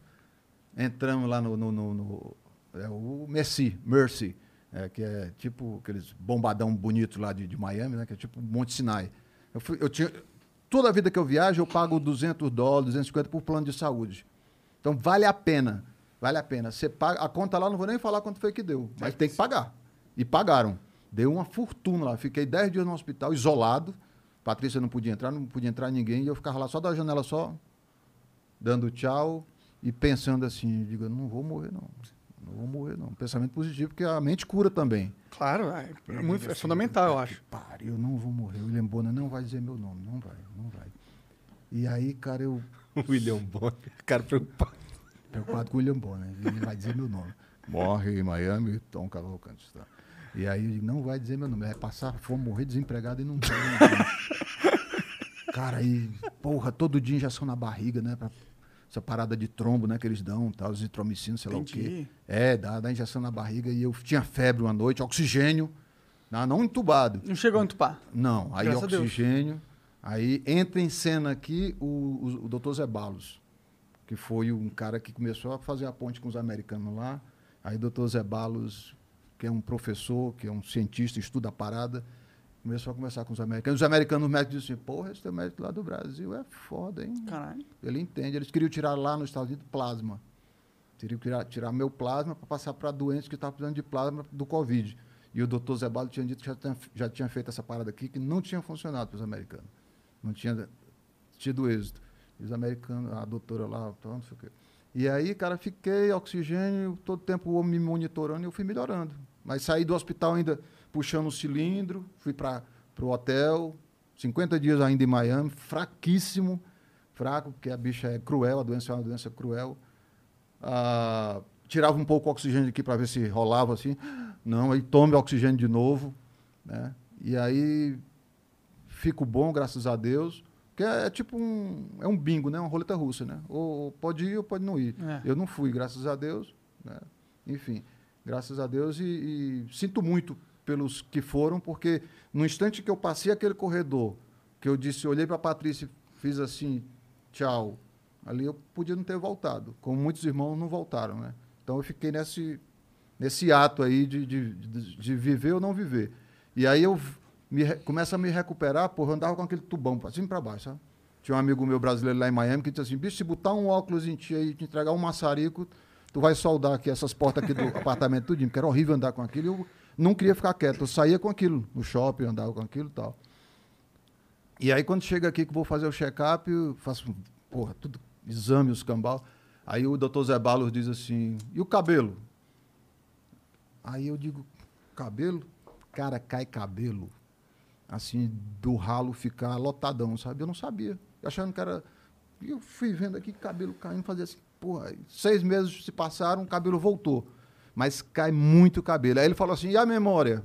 entramos lá no, no, no- no- é o Mercy, Mercy, é, que é tipo aqueles bombadão bonito lá de, de Miami, né? Que é tipo Monte Sinai. Eu, fui, eu tinha, toda a vida que eu viajo, eu pago 200 dólares, 250 por plano de saúde. Então, vale a pena, vale a pena. Você paga, a conta lá, não vou nem falar quanto foi que deu, mas tem que pagar. E pagaram. Deu uma fortuna lá. Fiquei 10 dias no hospital, isolado. Patrícia não podia entrar, não podia entrar ninguém. E eu ficava lá só da janela, só dando tchau e pensando assim, digo, não vou morrer não. Não vou morrer não. Pensamento positivo, porque a mente cura também. Claro, é, é muito, é fundamental, eu acho. Pariu, eu não vou morrer. O William Bonner não vai dizer meu nome, não vai, não vai. E aí, cara, eu William Bonner. Cara preocupado. preocupado com o William Bonner, ele vai dizer meu nome. Morre em Miami, Tom Cavalcante. Tá? E aí eu digo, não vai dizer meu nome, vai passar fome, morrer desempregado e não tem. Cara, aí, porra, todo dia injeção na barriga, né? pra- essa parada de trombo, né, que eles dão, tal, azitromicina, sei lá o Entendi. quê. É, dá, dá injeção na barriga e eu tinha febre uma noite, oxigênio, não, não entubado. Não chegou a entupar. Não, aí Graças oxigênio. Aí entra em cena aqui o, o, o doutor Zé Balos, que foi um cara que começou a fazer a ponte com os americanos lá. Aí o doutor Zé Balos, que é um professor, que é um cientista, estuda a parada, começou a conversar com os americanos. Os americanos, os médicos disseram assim, porra, esse teu médico lá do Brasil é foda, hein? Caralho. Ele entende. Eles queriam tirar lá nos Estados Unidos plasma. Queriam tirar, tirar meu plasma para passar para doentes que estavam precisando de plasma do Covid. E o doutor Zé Balo tinha dito que já tinha, já tinha feito essa parada aqui, que não tinha funcionado para os americanos. Não tinha tido êxito. E os americanos, a doutora lá, não sei o quê. E aí, cara, fiquei oxigênio, todo tempo o homem me monitorando e eu fui melhorando. Mas saí do hospital ainda puxando o cilindro, fui para o hotel, 50 dias ainda em Miami, fraquíssimo, fraco, porque a bicha é cruel, a doença é uma doença cruel. Ah, tirava um pouco o oxigênio aqui para ver se rolava assim. Não, aí tome oxigênio de novo. Né? E aí fico bom, graças a Deus. Porque é, é tipo um. É um bingo, né? Uma roleta russa, né? Ou pode ir ou pode não ir. É. Eu não fui, graças a Deus. né? Enfim, graças a Deus. E, e sinto muito pelos que foram, porque no instante que eu passei aquele corredor, que eu disse, olhei para a Patrícia e fiz assim, tchau. Ali eu podia não ter voltado, como muitos irmãos não voltaram, né? Então eu fiquei nesse, nesse ato aí de, de, de, viver ou não viver. E aí eu me, começo a me recuperar, porra, andava com aquele tubão para cima e para baixo, sabe? Tinha um amigo meu brasileiro lá em Miami que disse assim, bicho, se botar um óculos em ti aí e te entregar um maçarico, tu vai soldar aqui essas portas aqui do apartamento tudinho, porque era horrível andar com aquilo. e Eu não queria ficar quieto, eu saía com aquilo no shopping, andava com aquilo e tal. E aí, quando chega aqui que vou fazer o check-up, faço, porra, tudo, exame, os cambal. Aí o doutor Zé Balos diz assim, e o cabelo? Aí eu digo, cabelo? Cara, cai cabelo. Assim, do ralo ficar lotadão, sabe? Eu não sabia. Achando que era... E eu fui vendo aqui cabelo caindo, fazia assim, porra, seis meses se passaram, o cabelo voltou. Mas cai muito cabelo. Aí ele falou assim, e a memória?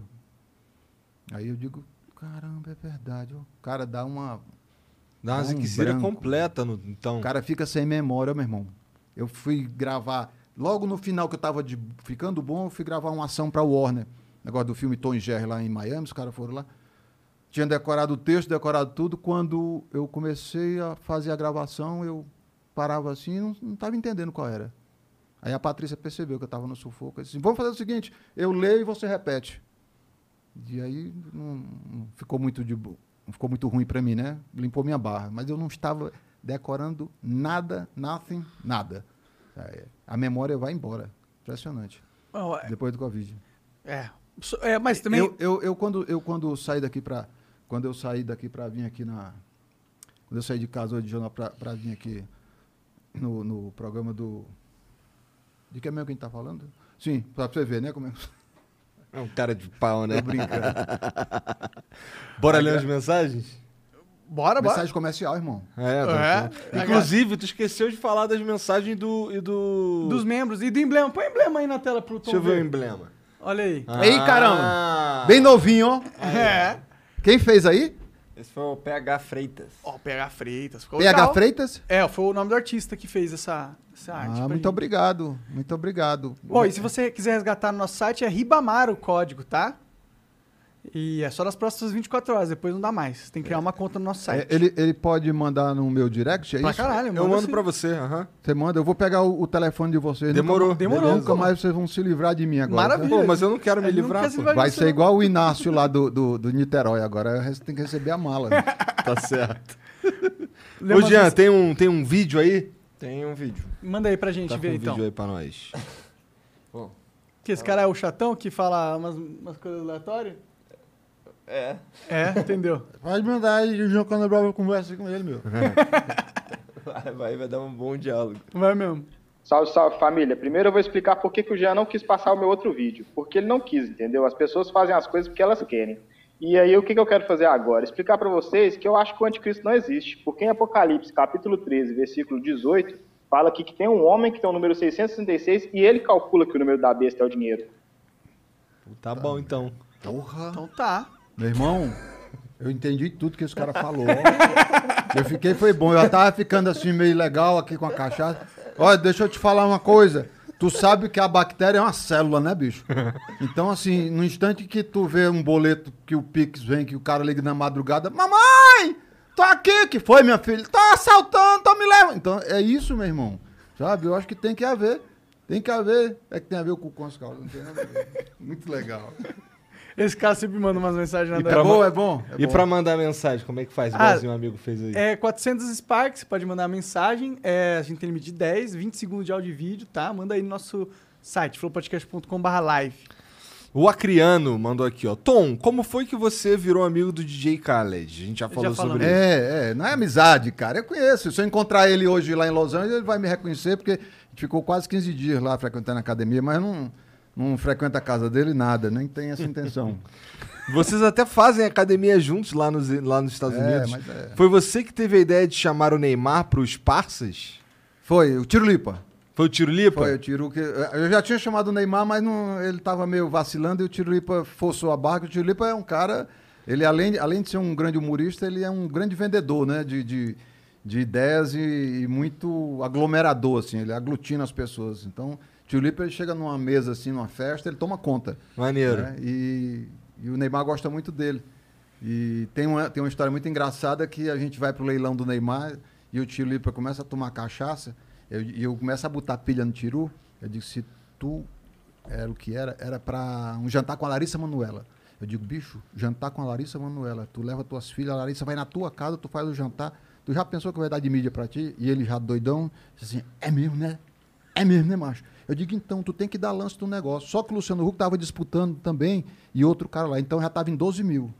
Aí eu digo, caramba, é verdade. O cara dá uma, Dá uma Um completa, no, então. o cara fica sem memória, meu irmão. Eu fui gravar, logo no final que eu tava de- ficando bom, eu fui gravar uma ação pra Warner. Negócio do filme Tom e Jerry lá em Miami, os caras foram lá. Tinha decorado o texto, decorado tudo. Quando eu comecei a fazer a gravação, eu parava assim e não, não tava entendendo qual era. Aí a Patrícia percebeu que eu tava no sufoco. Disse assim, vamos fazer o seguinte, eu leio e você repete. E aí não, não ficou muito de ficou muito ruim para mim, né? Limpou minha barra, mas eu não estava decorando nada, nothing, nada. A memória vai embora. Impressionante. Bom, é, Depois do Covid. é. É, mas também. Eu, eu, eu quando eu quando saí daqui para quando eu saí daqui para vir aqui na quando eu saí de casa hoje de jornal para vir aqui no, no programa do de que é mesmo que a gente tá falando? Sim, para você ver, né? Como é... É um cara de pau, né? Tô brincando. Bora ler as mensagens? Bora, bora. Mensagem comercial, irmão. É, É. Inclusive, tu esqueceu de falar das mensagens do. E do... Dos membros e do emblema. Põe o emblema aí na tela pro Tom Deixa eu ver o emblema. Olha aí. Ei, caramba! Ah, Bem novinho, ó. É. Quem fez aí? Esse foi o PH Freitas. Ó, PH Freitas. Ficou PH legal. Freitas? É, foi o nome do artista que fez essa, essa arte. Ah, muito gente. obrigado. Muito obrigado. Ó, e se você quiser resgatar no nosso site, é Ribamar o código, tá? E é só nas próximas 24 horas, depois não dá mais. Você tem que criar uma conta no nosso É, site. ele, ele pode mandar no meu direct, é pra isso? caralho, Eu mando pra você, aham. Você manda, eu vou pegar o, o telefone de vocês. Demorou. Nunca, Demorou. Nunca mais vocês vão se livrar de mim agora. Maravilha. Pô, mas eu não quero me Ele não livrar, quer se pô. livrar Vai ser não. igual o Inácio lá do, do, do Niterói agora. Tem que receber a mala. né? Tá certo. Ô, Jean, tem um, tem um vídeo aí? Tem um vídeo. Manda aí pra gente Tá com ver, um então. vídeo aí pra nós. Que esse cara é o chatão que fala umas, umas coisas aleatórias? É. É, entendeu? Pode mandar aí, o João Cano Bravo conversa com ele, meu. Vai, vai, vai dar um bom diálogo. Vai mesmo. Salve, salve família. Primeiro eu vou explicar por que, que o Jean não quis passar o meu outro vídeo. Porque ele não quis, entendeu? As pessoas fazem as coisas porque elas querem. E aí o que, que eu quero fazer agora? Explicar pra vocês que eu acho que o anticristo não existe. Porque em Apocalipse, capítulo 13, versículo 18, fala aqui que tem um homem que tem o número 666 e ele calcula que o número da besta é o dinheiro. Tá bom, então. Porra. Então tá. Meu irmão, eu entendi tudo que esse cara falou. Eu fiquei, foi bom. Eu tava ficando assim meio legal aqui com a cachaça. Olha, deixa eu te falar uma coisa. Tu sabe que a bactéria é uma célula, né, bicho? Então, assim, no instante que tu vê um boleto que o Pix vem, que o cara liga na madrugada, mamãe, tô aqui, que foi, minha filha? Tô assaltando, tô me levando. Então, é isso, meu irmão. Sabe? Eu acho que tem que haver. Tem que haver. É que tem a ver com o Conscal. Não tem nada a ver. Muito legal. Esse cara sempre manda umas mensagens na É bom, é bom. é E bom. pra mandar mensagem, como é que faz? Ah, Igualzinho um amigo fez aí. É 400 Sparks, você pode mandar mensagem. É, a gente tem limite de 10, 20 segundos de áudio e vídeo, tá? Manda aí no nosso site, flowpodcast.com.br live. O Acriano mandou aqui, ó. Tom, como foi que você virou amigo do DJ Khaled? A gente já falou falamos. sobre isso. É, é, não é amizade, cara. Eu conheço. Se eu encontrar ele hoje lá em Los Angeles, ele vai me reconhecer, porque a gente ficou quase 15 dias lá frequentando a academia, mas não, não frequenta a casa dele nada, nem tem essa intenção. Vocês até fazem academia juntos lá nos, lá nos Estados É, Unidos. mas é. Foi você que teve a ideia de chamar o Neymar pros parças? Foi, o Tiro Lipa. Foi o Tiro Lipa? Foi o Tiro que. Eu já tinha chamado o Neymar, mas não, ele tava meio vacilando e o Tiro Lipa forçou a barca. O Tiro Lipa é um cara Ele, além, além de ser um grande humorista, ele é um grande vendedor, né? De, de, de ideias e, e muito aglomerador, assim. Ele aglutina as pessoas. Então, Tio Lipa, ele chega numa mesa, assim, numa festa, ele toma conta. Maneiro. né? E, e o Neymar gosta muito dele. E tem uma, tem uma história muito engraçada que a gente vai pro leilão do Neymar e o tio Lipa começa a tomar cachaça e eu, começo a botar pilha no tiru. Eu digo, se tu era o que era, era para um jantar com a Larissa Manuela. Eu digo, bicho, jantar com a Larissa Manuela. Tu leva tuas filhas, a Larissa vai na tua casa, tu faz o jantar. Tu já pensou que vai dar de mídia pra ti? E ele já doidão, disse assim, é mesmo, né? É mesmo, né, macho? Eu digo, então, tu tem que dar lance do negócio. Só que o Luciano Huck tava disputando também e outro cara lá. Então já tava em 12 mil.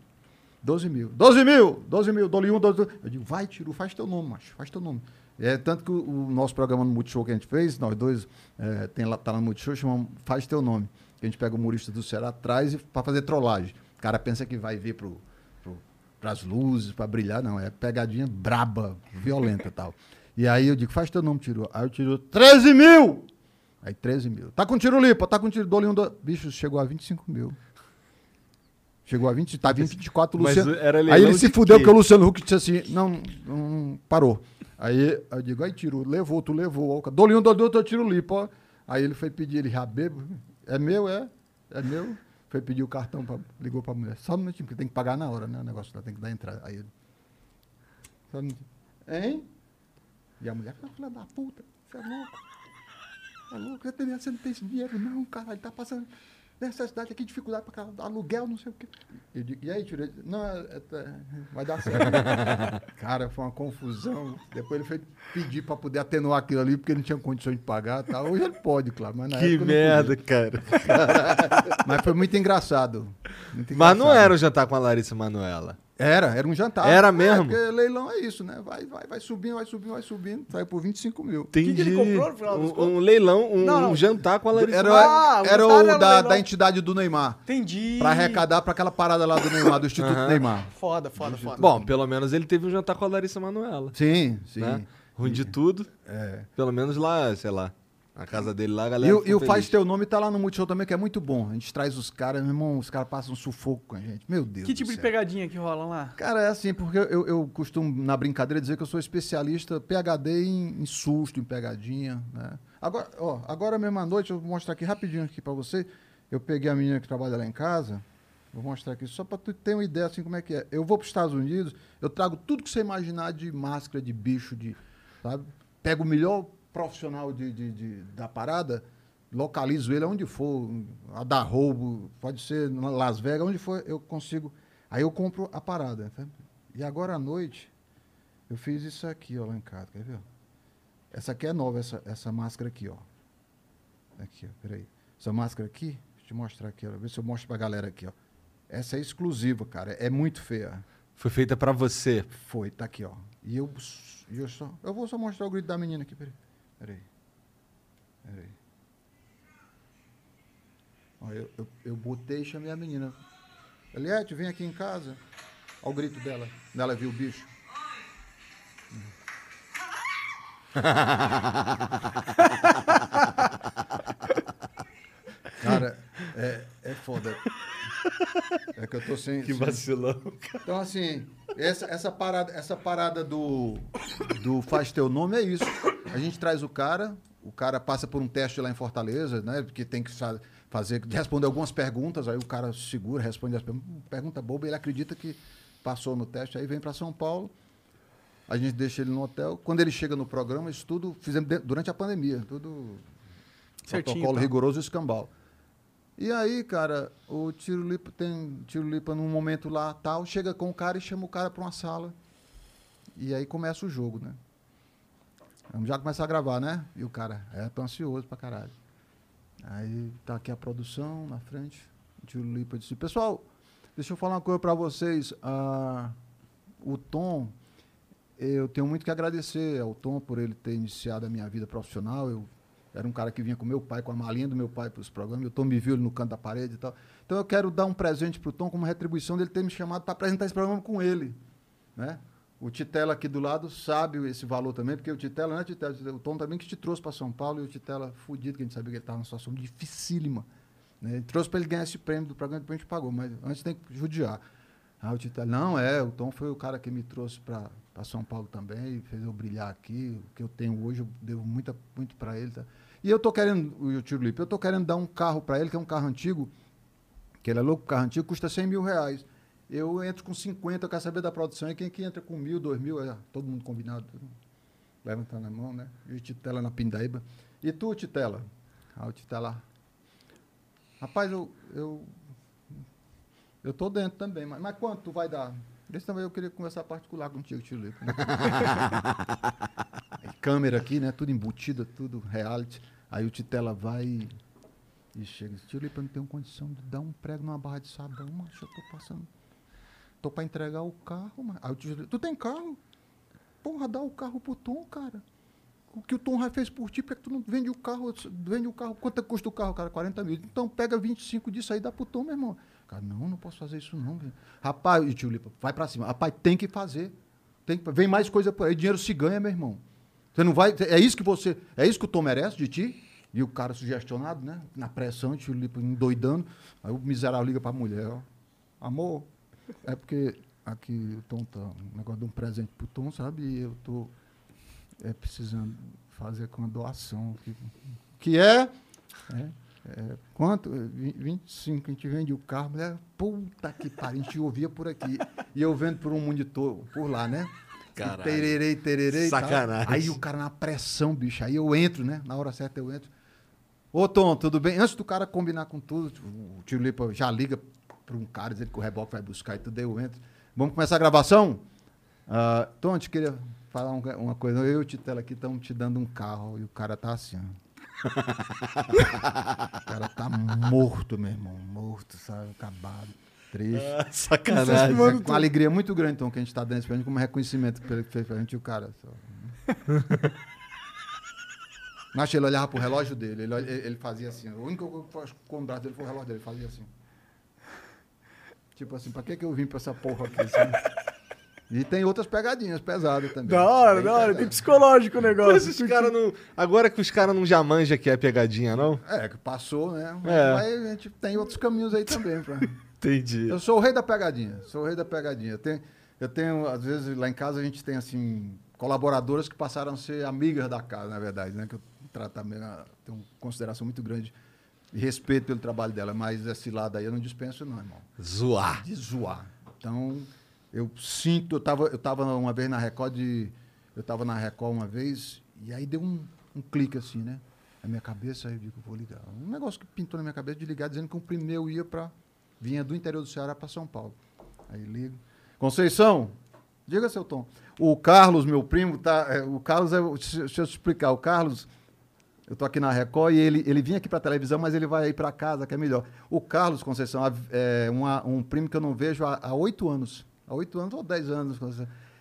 12 mil. 12 mil! 12 mil, dou-lhe um, 12 mil. Eu digo, vai, Tiro, faz teu nome, macho, faz teu nome. É, tanto que o, o nosso programa no Multishow que a gente fez, nós dois, é, tem lá, tá lá no Multishow, chama Faz Teu Nome. Que a gente pega o humorista do Ceará atrás para fazer trollagem. O cara pensa que vai vir pro, pro, pras luzes, para brilhar. Não, é pegadinha braba, violenta e tal. E aí eu digo, faz teu nome, Tiro. Aí eu tiro 13 mil! Aí 13 mil. Tá com tiro lipa, tá com tiro, dou-lhe um... Do... Bicho, chegou a 25 mil. Chegou a 20, tá 24, Mas Luciano. aí ele se de fudeu porque o Luciano Huck disse assim: não, não parou. Aí eu digo, aí tiro, levou, tu levou. ó, Dou-lhe um, dou outro, eu tiro lipo, ó. Aí ele foi pedir, ele já bebo. É meu, é? É meu? Foi pedir o cartão, pra, ligou pra mulher. Só um minutinho, porque tem que pagar na hora, né? O negócio lá tem que dar entrada. Aí ele. Só um minutinho. Hein? E a mulher, filha da puta, você é louco. É louco, você, não tem esse dinheiro, não, caralho, tá passando necessidade aqui, dificuldade para aluguel, não sei o quê. Eu digo, e aí, tirei? Não, é, é, é, vai dar certo. Cara, foi uma confusão. Depois ele foi pedir para poder atenuar aquilo ali, porque ele não tinha condições de pagar. Tá? Hoje ele pode, claro, mas na Que merda, cara. mas foi muito engraçado. muito Mas não engraçado. era o jantar com a Larissa Manuela. Era, era um jantar. Era É, mesmo? porque leilão é isso, né? Vai, vai, vai subindo, vai subindo, vai subindo. Saiu por 25 mil. Entendi. que ele comprou no final um, um leilão, um, Não, não. um jantar com a Larissa Era, Ah, o era o era o da, da entidade do Neymar. Entendi. Pra arrecadar pra aquela parada lá do Neymar, do Instituto Aham. Neymar. Foda, foda, foda. Bom, pelo menos ele teve um jantar com a Larissa Manuela. Sim, sim. Né? Ruim de tudo. É. Pelo menos lá, sei lá. Na casa dele lá, a galera. E, e o. Faz Teu Nome tá lá no Multishow também, que é muito bom. A gente traz os caras, meu irmão, os caras passam um sufoco com a gente. Meu Deus Que do tipo de pegadinha que rola lá? Cara, é assim, porque eu, eu costumo, na brincadeira, dizer que eu sou especialista PHD em, em susto, em pegadinha, né? Agora, ó, agora mesmo à noite, eu vou mostrar aqui rapidinho aqui pra você. Eu peguei a menina que trabalha lá em casa, vou mostrar aqui só pra tu ter uma ideia assim como é que é. Eu vou pros Estados Unidos, eu trago tudo que você imaginar de máscara, de bicho, de, sabe? Pego o melhor profissional de, de- de- da parada, localizo ele onde for, a dar roubo, pode ser em Las Vegas, onde for, eu consigo. Aí eu compro a parada. E agora à noite, eu fiz isso aqui, ó, lá em casa, quer ver? Essa aqui é nova, essa, essa máscara aqui, ó. Aqui, ó, peraí. Essa máscara aqui, deixa eu te mostrar aqui, ó, ver se eu mostro pra galera aqui, ó. Essa é exclusiva, cara, é muito feia. Foi feita pra você. Foi, tá aqui, ó. E eu, eu só. Eu vou só mostrar o grito da menina aqui, peraí. Peraí. Peraí. Ó, eu, eu, eu botei e chamei a menina. Eliette, vem aqui em casa. Olha o grito dela. Ela viu o bicho. Cara, é, é foda. É que eu tô sem. Que vacilão. então, assim, essa, essa parada, essa parada do, do Faz Teu Nome é isso. A gente traz o cara, o cara passa por um teste lá em Fortaleza, né? Porque tem que fa- fazer, responder algumas perguntas, aí o cara segura, responde as perguntas. Pergunta boba, ele acredita que passou no teste, aí vem para São Paulo. A gente deixa ele no hotel. Quando ele chega no programa, isso tudo fizemos durante a pandemia, tudo Certinho, protocolo tá. rigoroso e escambau. E aí, cara, o Tiro Lipa tem Tiro Lipa num momento lá, tal, chega com o cara e chama o cara para uma sala. E aí começa o jogo, né? Vamos já começar a gravar, né? E o cara, é, tô ansioso pra caralho. Aí tá aqui a produção na frente. O Lipa disse: "Pessoal, deixa eu falar uma coisa para vocês. Ah, o Tom, eu tenho muito que agradecer ao Tom por ele ter iniciado a minha vida profissional. Eu era um cara que vinha com meu pai, com a malinha do meu pai para os programas. E o Tom me viu no canto da parede e tal. Então eu quero dar um presente para o Tom como retribuição dele ter me chamado para apresentar esse programa com ele. Né? O Titela aqui do lado sabe esse valor também, porque o Titela, né, Titela? O Tom também que te trouxe para São Paulo e o Titela fudido, que a gente sabia que ele estava numa situação dificílima. Né? Trouxe para ele ganhar esse prêmio do programa, depois a gente pagou, mas antes tem que judiar. Aí o Titela, não, é, o Tom foi o cara que me trouxe para São Paulo também, fez eu brilhar aqui. O que eu tenho hoje, eu devo muita, muito para ele. Tá? E eu tô querendo, o Tio Lipe, eu tô querendo dar um carro para ele, que é um carro antigo, que ele é louco, carro antigo custa 100 mil reais. Eu entro com 50, eu quero saber da produção, e quem que entra com mil, dois mil, é, todo mundo combinado, levantando a mão, né? E o Titela na pindaíba. E tu, Titela? Aí o Titela, rapaz, eu, eu, eu tô dentro também, mas, mas quanto tu vai dar? Esse também eu queria conversar particular contigo, Tio? Aí, câmera aqui, né? Tudo embutida, tudo reality. Aí o Titela vai e, e chega. Tio Lipe, eu não tenho condição de dar um prego numa barra de sabão, macho. Eu tô passando. Tô pra entregar o carro, mas. Aí tio Lipe, tu tem carro? Porra, dá o carro pro Tom, cara. O que o Tom fez por ti, por que tu não vende o carro? Vende o carro. Quanto custa o carro, cara? 40 mil. Então pega 25 disso aí dá pro Tom, meu irmão. Cara, não, não posso fazer isso não. Rapaz, e tio Lipa, vai pra cima. Rapaz, tem que fazer. Tem que, vem mais coisa por aí. Dinheiro se ganha, meu irmão. Você não vai. É isso que você. É isso que o Tom merece de ti? E o cara sugestionado, né? Na pressão, tio Lipa endoidando. Aí o miserável liga pra mulher, ó. Amor, é porque aqui o Tom tá. Um negócio de um presente pro Tom, sabe? E eu tô é, precisando fazer com a doação. Que, que é, é, é, quanto? É, vi- 25, a gente vende o carro, mulher, puta que pariu, a gente ouvia por aqui. E eu vendo por um monitor por lá, né? Caralho. E Tererei, tererei. Sacanagem. Aí o cara na pressão, bicho. Aí eu entro, né? Na hora certa eu entro. Ô, Tom, tudo bem? Antes do cara combinar com tudo, o tio Lipa já liga para um cara dizendo que o reboque vai buscar e tudo, eu entro. Vamos começar a gravação? Ah, Tom, eu te queria falar um- uma coisa. Eu e o Titela aqui estamos te dando um carro e o cara tá assim, ó. o cara tá morto, meu irmão. Morto, sabe? Acabado. Triste. Ah, sacanagem. É com uma alegria muito grande, Tom, que a gente tá dando esse prêmio como reconhecimento que ele fez pra gente e o cara. Só. Mas ele olhava pro relógio dele, ele, ele fazia assim. O único que eu com o braço dele foi o relógio dele, ele fazia assim. Tipo assim, pra que, que eu vim pra essa porra aqui? assim? E tem outras pegadinhas pesadas também. Da hora, da hora. Tem psicológico o negócio. Mas os cara não, agora que os caras não já manjam que é pegadinha, não? É, que passou, né? É. Mas a gente tem outros caminhos aí também. Pra... Entendi. Eu sou o rei da pegadinha. Sou o rei da pegadinha. Eu tenho, eu tenho, às vezes, lá em casa a gente tem, assim, colaboradoras que passaram a ser amigas da casa, na verdade, né? Que eu trato também, ah, tenho uma consideração muito grande respeito pelo trabalho dela. Mas esse lado aí eu não dispenso, não, irmão. Zoar. De zoar. Então, eu sinto, eu tava, eu tava uma vez na Record de. Eu tava na Record uma vez, e aí deu um, um clique assim, né? Na minha cabeça, aí eu digo, vou ligar. Um negócio que pintou na minha cabeça de ligar, dizendo que o primeiro ia para. vinha do interior do Ceará para São Paulo. Aí ligo. Conceição, diga seu Tom. O Carlos, meu primo, tá. é, o Carlos é. deixa eu te explicar. O Carlos. Eu tô aqui na Record e ele, ele vinha aqui para televisão, mas ele vai aí para casa, que é melhor. O Carlos Conceição é uma- um primo que eu não vejo há oito anos. Há oito anos ou dez anos.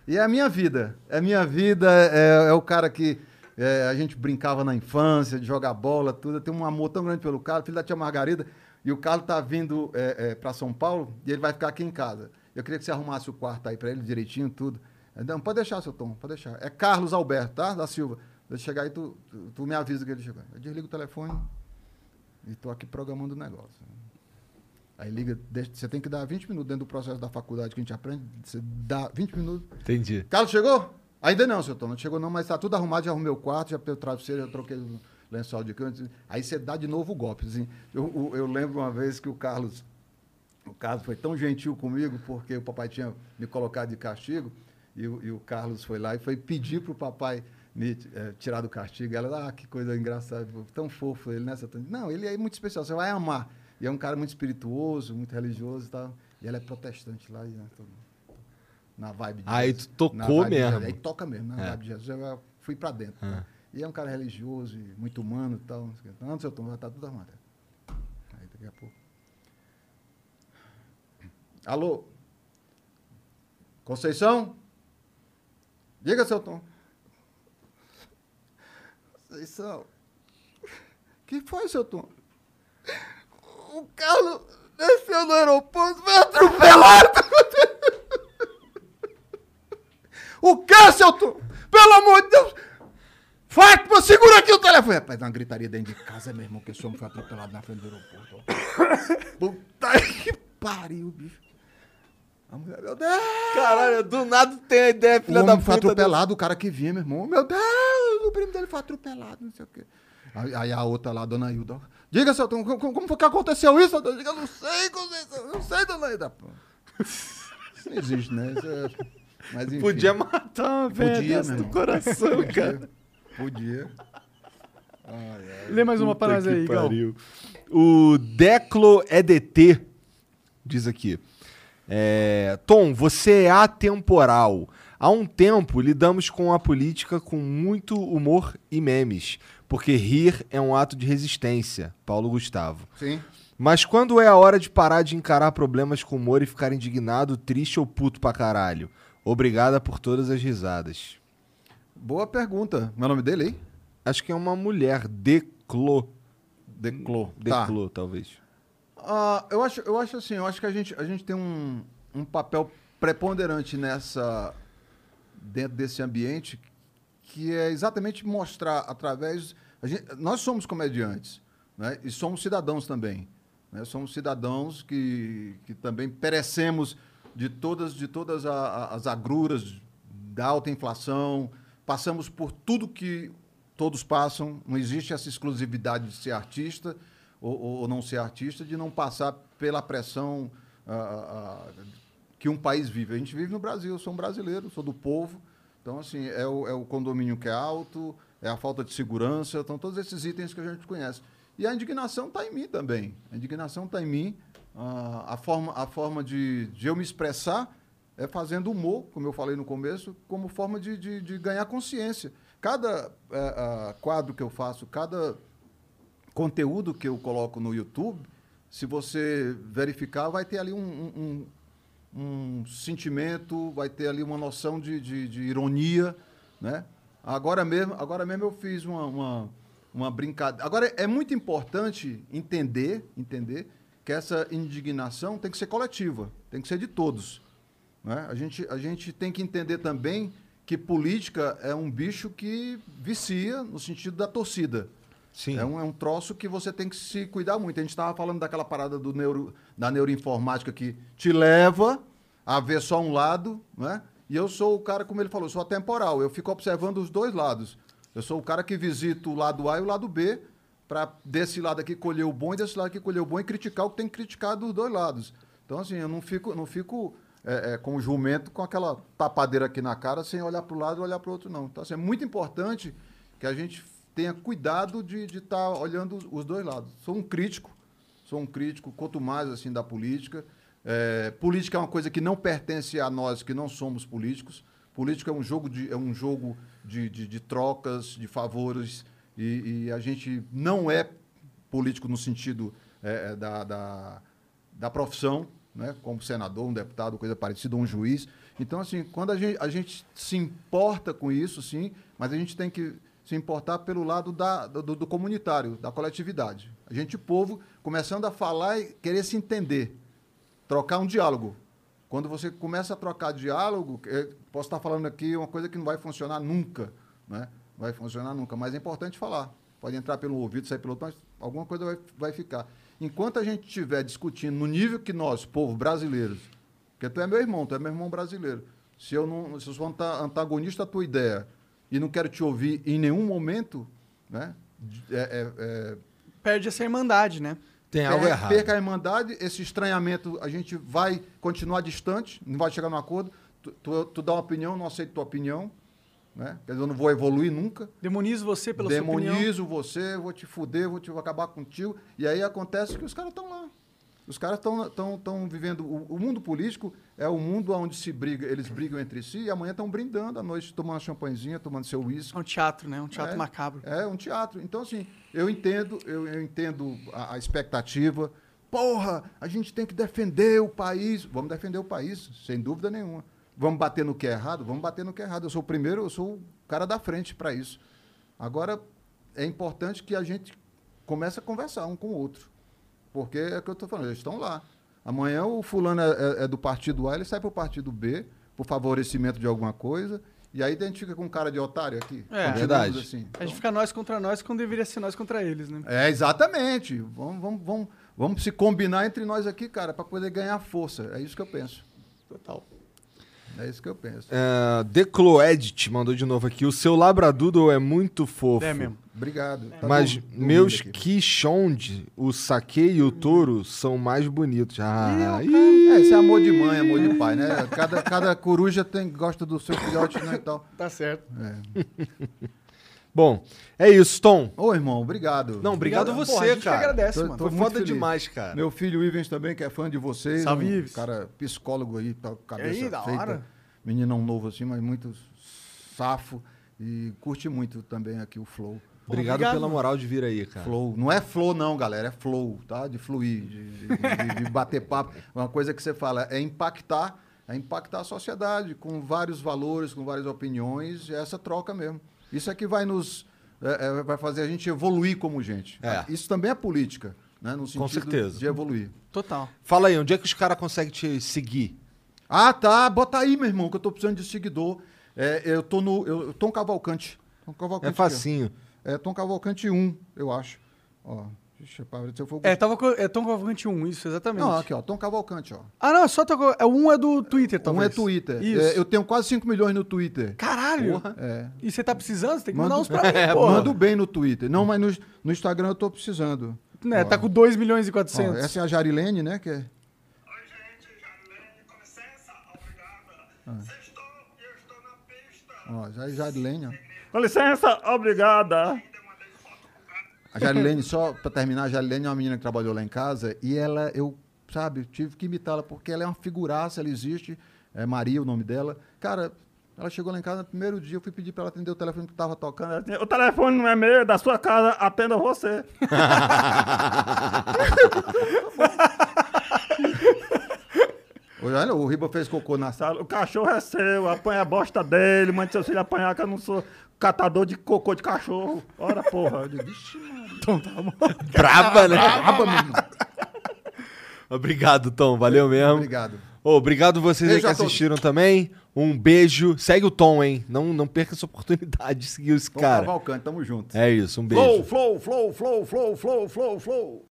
E é a minha vida. É a minha vida. É, é o cara que é, a gente brincava na infância, de jogar bola, tudo. Tenho um amor tão grande pelo Carlos, filho da tia Margarida. E o Carlos tá vindo para São Paulo e ele vai ficar aqui em casa. Eu queria que você arrumasse o quarto aí para ele direitinho, tudo. Não, pode deixar, seu Tom, pode deixar. É Carlos Alberto, tá? Da Silva. Eu chegar aí, tu, tu, tu me avisa que ele chegou. Eu desligo o telefone e tô aqui programando o negócio. Aí liga, deixa- você tem que dar 20 minutos dentro do processo da faculdade que a gente aprende. Você dá 20 minutos. Entendi. Carlos chegou? Ainda não, seu Tom, não chegou não, mas tá tudo arrumado, já arrumei o quarto, já peguei o travesseiro, já troquei o lençol de cama. Aí você dá de novo o golpe. Assim. Eu, eu- eu lembro uma vez que o Carlos, o Carlos foi tão gentil comigo, porque o papai tinha me colocado de castigo, e e o Carlos foi lá e foi pedir para o papai me eh, tirar do castigo. Ela, ah, que coisa engraçada, tão fofo ele, né? seu Tom? Não, ele é muito especial, você vai amar. E é um cara muito espirituoso, muito religioso e tal. E ela é protestante lá, e, né, na vibe de Aí Jesus. tu tocou mesmo. Aí toca mesmo, na É. vibe de Jesus. Eu fui pra dentro. tá? E é um cara religioso e muito humano e tal. não sei. Não, seu Tom, já tá tudo arrumado. Aí daqui a pouco. Alô? Conceição? Diga, seu Tom. Conceição. que foi, seu Tom? O Carlos desceu no aeroporto, foi atropelado. O que, seu Tom? Pelo amor de Deus! Fátima, segura aqui o telefone. Rapaz, dá uma gritaria dentro de casa, meu irmão, que esse homem foi atropelado na frente do aeroporto. ó. Puta que pariu, bicho. A mulher, meu Deus! Caralho, do nada tem a ideia, filha o da homem foi puta. atropelado, o cara que vinha, meu irmão. Meu Deus, o primo dele foi atropelado, não sei o quê. Aí, a outra lá, dona Hilda. Diga, seu Tom, como, como foi que aconteceu isso? Eu digo, eu não sei, eu não sei, dona Hilda. Isso não existe, né? É- Mas, enfim. Podia matar uma velha do coração, Podia. cara. Podia. Lê mais uma nós aí, Gal. O Declo EDT diz aqui. é, Tom, você é atemporal. Há um tempo lidamos com a política com muito humor e memes, porque rir é um ato de resistência. Paulo Gustavo. Sim. Mas quando é a hora de parar de encarar problemas com humor e ficar indignado, triste ou puto pra caralho? Obrigada por todas as risadas. Boa pergunta. Meu nome dele aí? Acho que é uma mulher, Declo. Declo. Tá. Declo, talvez. Ah, eu, acho, eu acho assim, eu acho que a gente, a gente tem um, um papel preponderante nessa dentro desse ambiente que é exatamente mostrar através a gente- nós somos comediantes né? e somos cidadãos também né? somos cidadãos que, que também perecemos de todas de todas a- a- as agruras da alta inflação passamos por tudo que todos passam não existe essa exclusividade de ser artista ou, ou- não ser artista de não passar pela pressão ah, que um país vive. A gente vive no Brasil, eu sou um brasileiro, sou do povo. Então, assim, é o, é o condomínio que é alto, é a falta de segurança, então todos esses itens que a gente conhece. E a indignação está em mim também. A indignação está em mim. A forma, a forma de, de eu me expressar é fazendo humor, como eu falei no começo, como forma de, de, de ganhar consciência. Cada ah, quadro que eu faço, cada conteúdo que eu coloco no YouTube, se você verificar, vai ter ali um, um, um- sentimento, vai ter ali uma noção de, de, de ironia, né? Agora mesmo, agora mesmo eu fiz uma, uma, uma brincadeira. Agora, é muito importante entender, entender que essa indignação tem que ser coletiva, tem que ser de todos. Né? A, gente, a gente tem que entender também que política é um bicho que vicia no sentido da torcida. Sim. É um, é um troço que você tem que se cuidar muito. A gente estava falando daquela parada do neuro, da neuroinformática que te leva a ver só um lado, né? E eu sou o cara, como ele falou, sou atemporal. Eu fico observando os dois lados. Eu sou o cara que visita o lado A e o lado B para desse lado aqui colher o bom e desse lado aqui colher o bom e criticar o que tem que criticar dos dois lados. Então, assim, eu não fico, não fico é, é, com o jumento com aquela tapadeira aqui na cara sem olhar para o lado e olhar para o outro, não. Então, assim, é muito importante que a gente tenha cuidado de estar olhando os, dois lados. Sou um crítico, sou um crítico, quanto mais assim da política. É, política é uma coisa que não pertence a nós que não somos políticos. Política é um jogo de, é um jogo de, de, de trocas, de favores, e, e a gente não é político no sentido é, é, da, da, da profissão, né? como senador, um deputado, coisa parecida, um juiz. Então, assim, quando a gente, a gente se importa com isso, sim, mas a gente tem que se importar pelo lado da, do, do comunitário, da coletividade. A gente, povo, começando a falar e querer se entender, trocar um diálogo. Quando você começa a trocar diálogo, eh, posso estar falando aqui uma coisa que não vai funcionar nunca, né? Vai funcionar nunca, mas é importante falar. Pode entrar pelo ouvido, sair pelo outro, mas alguma coisa vai, vai ficar. Enquanto a gente estiver discutindo no nível que nós, povo brasileiros, porque tu é meu irmão, tu é meu irmão brasileiro. Se eu não, se eu sou anta- antagonista da tua ideia e não quero te ouvir em nenhum momento, né? É, é- é, Perde essa irmandade, né? Tem Per- Perca a irmandade, esse estranhamento, a gente vai continuar distante, não vai chegar num acordo. Tu, tu, tu dá uma opinião, não aceito tua opinião. Né? Quer dizer, eu não vou evoluir nunca. Demonizo você pela sua opinião. Demonizo você, vou te fuder, vou te vou acabar contigo. E aí acontece que os caras estão lá. Os caras estão tão, tão vivendo. O, o mundo político é o mundo onde se briga, eles brigam entre si e amanhã estão brindando à noite, tomando champanhezinha, tomando seu uísque. É um teatro, né? Um teatro É, macabro. É um teatro. Então, assim, eu entendo, eu, eu entendo a, a expectativa. Porra, a gente tem que defender o país. Vamos defender o país, sem dúvida nenhuma. Vamos bater no que é errado? Vamos bater no que é errado. Eu sou o primeiro, eu sou o cara da frente para isso. Agora, é importante que a gente comece a conversar um com o outro. Porque é o que eu estou falando, eles estão lá. Amanhã o fulano é, é- é do partido A, ele sai para o partido B, por favorecimento de alguma coisa, e aí a gente fica com cara de otário aqui. É. Verdade. Assim. A gente fica nós contra nós quando deveria ser nós contra eles, né? É, exatamente. Vamos, vamos, vamos, vamos se combinar entre nós aqui, cara, para poder ganhar força. É isso que eu penso. Total. É isso que eu penso. É, Decloedit mandou de novo aqui. O seu Labradoodle é muito fofo. É mesmo. Obrigado. Tá Mas meus. Kishond, o Sake e o Touro são mais bonitos. Ah, ih. É, esse é amor de mãe, amor de pai, né? Cada, cada coruja tem, gosta do seu filhote, né, e tal. Tá certo. Bom, é isso, Tom. Ô, irmão, obrigado. Não, obrigado a você, Porra, a gente que cara. agradece, Tô- mano. tô Foi foda feliz. demais, cara. Meu filho Ivens também, que é fã de vocês. Salve, um Ives. cara psicólogo aí, tá com a cabeça aí, da feita. hora. Meninão novo assim, mas muito safo. E curte muito também aqui o Flow. Obrigado, obrigado, pela moral de vir aí, cara. Flow. Não é flow, não, galera. É flow, tá? De fluir, de, de- de- de bater papo. Uma coisa que você fala é impactar, é impactar a sociedade com vários valores, com várias opiniões, e essa troca mesmo. Isso é que vai nos. é, é, vai fazer a gente evoluir como gente. É. Isso também é política, né? No sentido certeza. de evoluir. Total. Fala aí, onde é que os caras conseguem te seguir? Ah, tá. Bota aí, meu irmão, que eu tô precisando de seguidor. É, eu tô no. Eu, Tom Cavalcante. Tom Cavalcante. É facinho. aqui. É Tom Cavalcante 1, eu acho. Ó. Deixa eu ver se eu for. É, tava com, é Tom Cavalcante 1, isso, exatamente. Não, aqui, ó. Tom Cavalcante, ó. Ah, não, é só Tom. É, um é do Twitter, Um talvez. é Twitter. Isso. É, eu tenho quase 5 milhões no Twitter. Caralho! É. E você tá precisando? Você tem que Mando, mandar uns pra mim, é, porra. mando bem no Twitter. Não, mas no, no Instagram eu tô precisando. Né, Ó. tá com 2 milhões e Ó, 400. essa é a Jarilene, né? Que é... Ó, já- Jarilene, ó. Com licença, obrigada. A Jarilene, só pra terminar, a Jarilene é uma menina que trabalhou lá em casa e ela, eu, sabe, tive que imitá-la porque ela é uma figuraça, ela existe. É Maria o nome dela. Cara, ela chegou lá em casa no primeiro dia, eu fui pedir pra ela atender o telefone que tava tocando. Ela disse, O telefone não é meu, é da sua casa, atenda você. Olha, o Riba fez cocô na sala. O cachorro é seu, apanha a bosta dele, mande seu filho apanhar, que eu não sou catador de cocô de cachorro. Ora, porra. Eu digo, "Vixe, Então tá bom. Braba, né? Braba, meu irmão. Obrigado, Tom. Valeu mesmo. Obrigado. Ô, obrigado vocês aí Beijo que a todos. assistiram também. Um beijo. Segue o Tom, hein? Não, não perca essa oportunidade de seguir esse Tom cara. Cavalcante, tamo junto. É isso, um beijo. Flow, flow, flow, flow, flow, flow, flow, flow.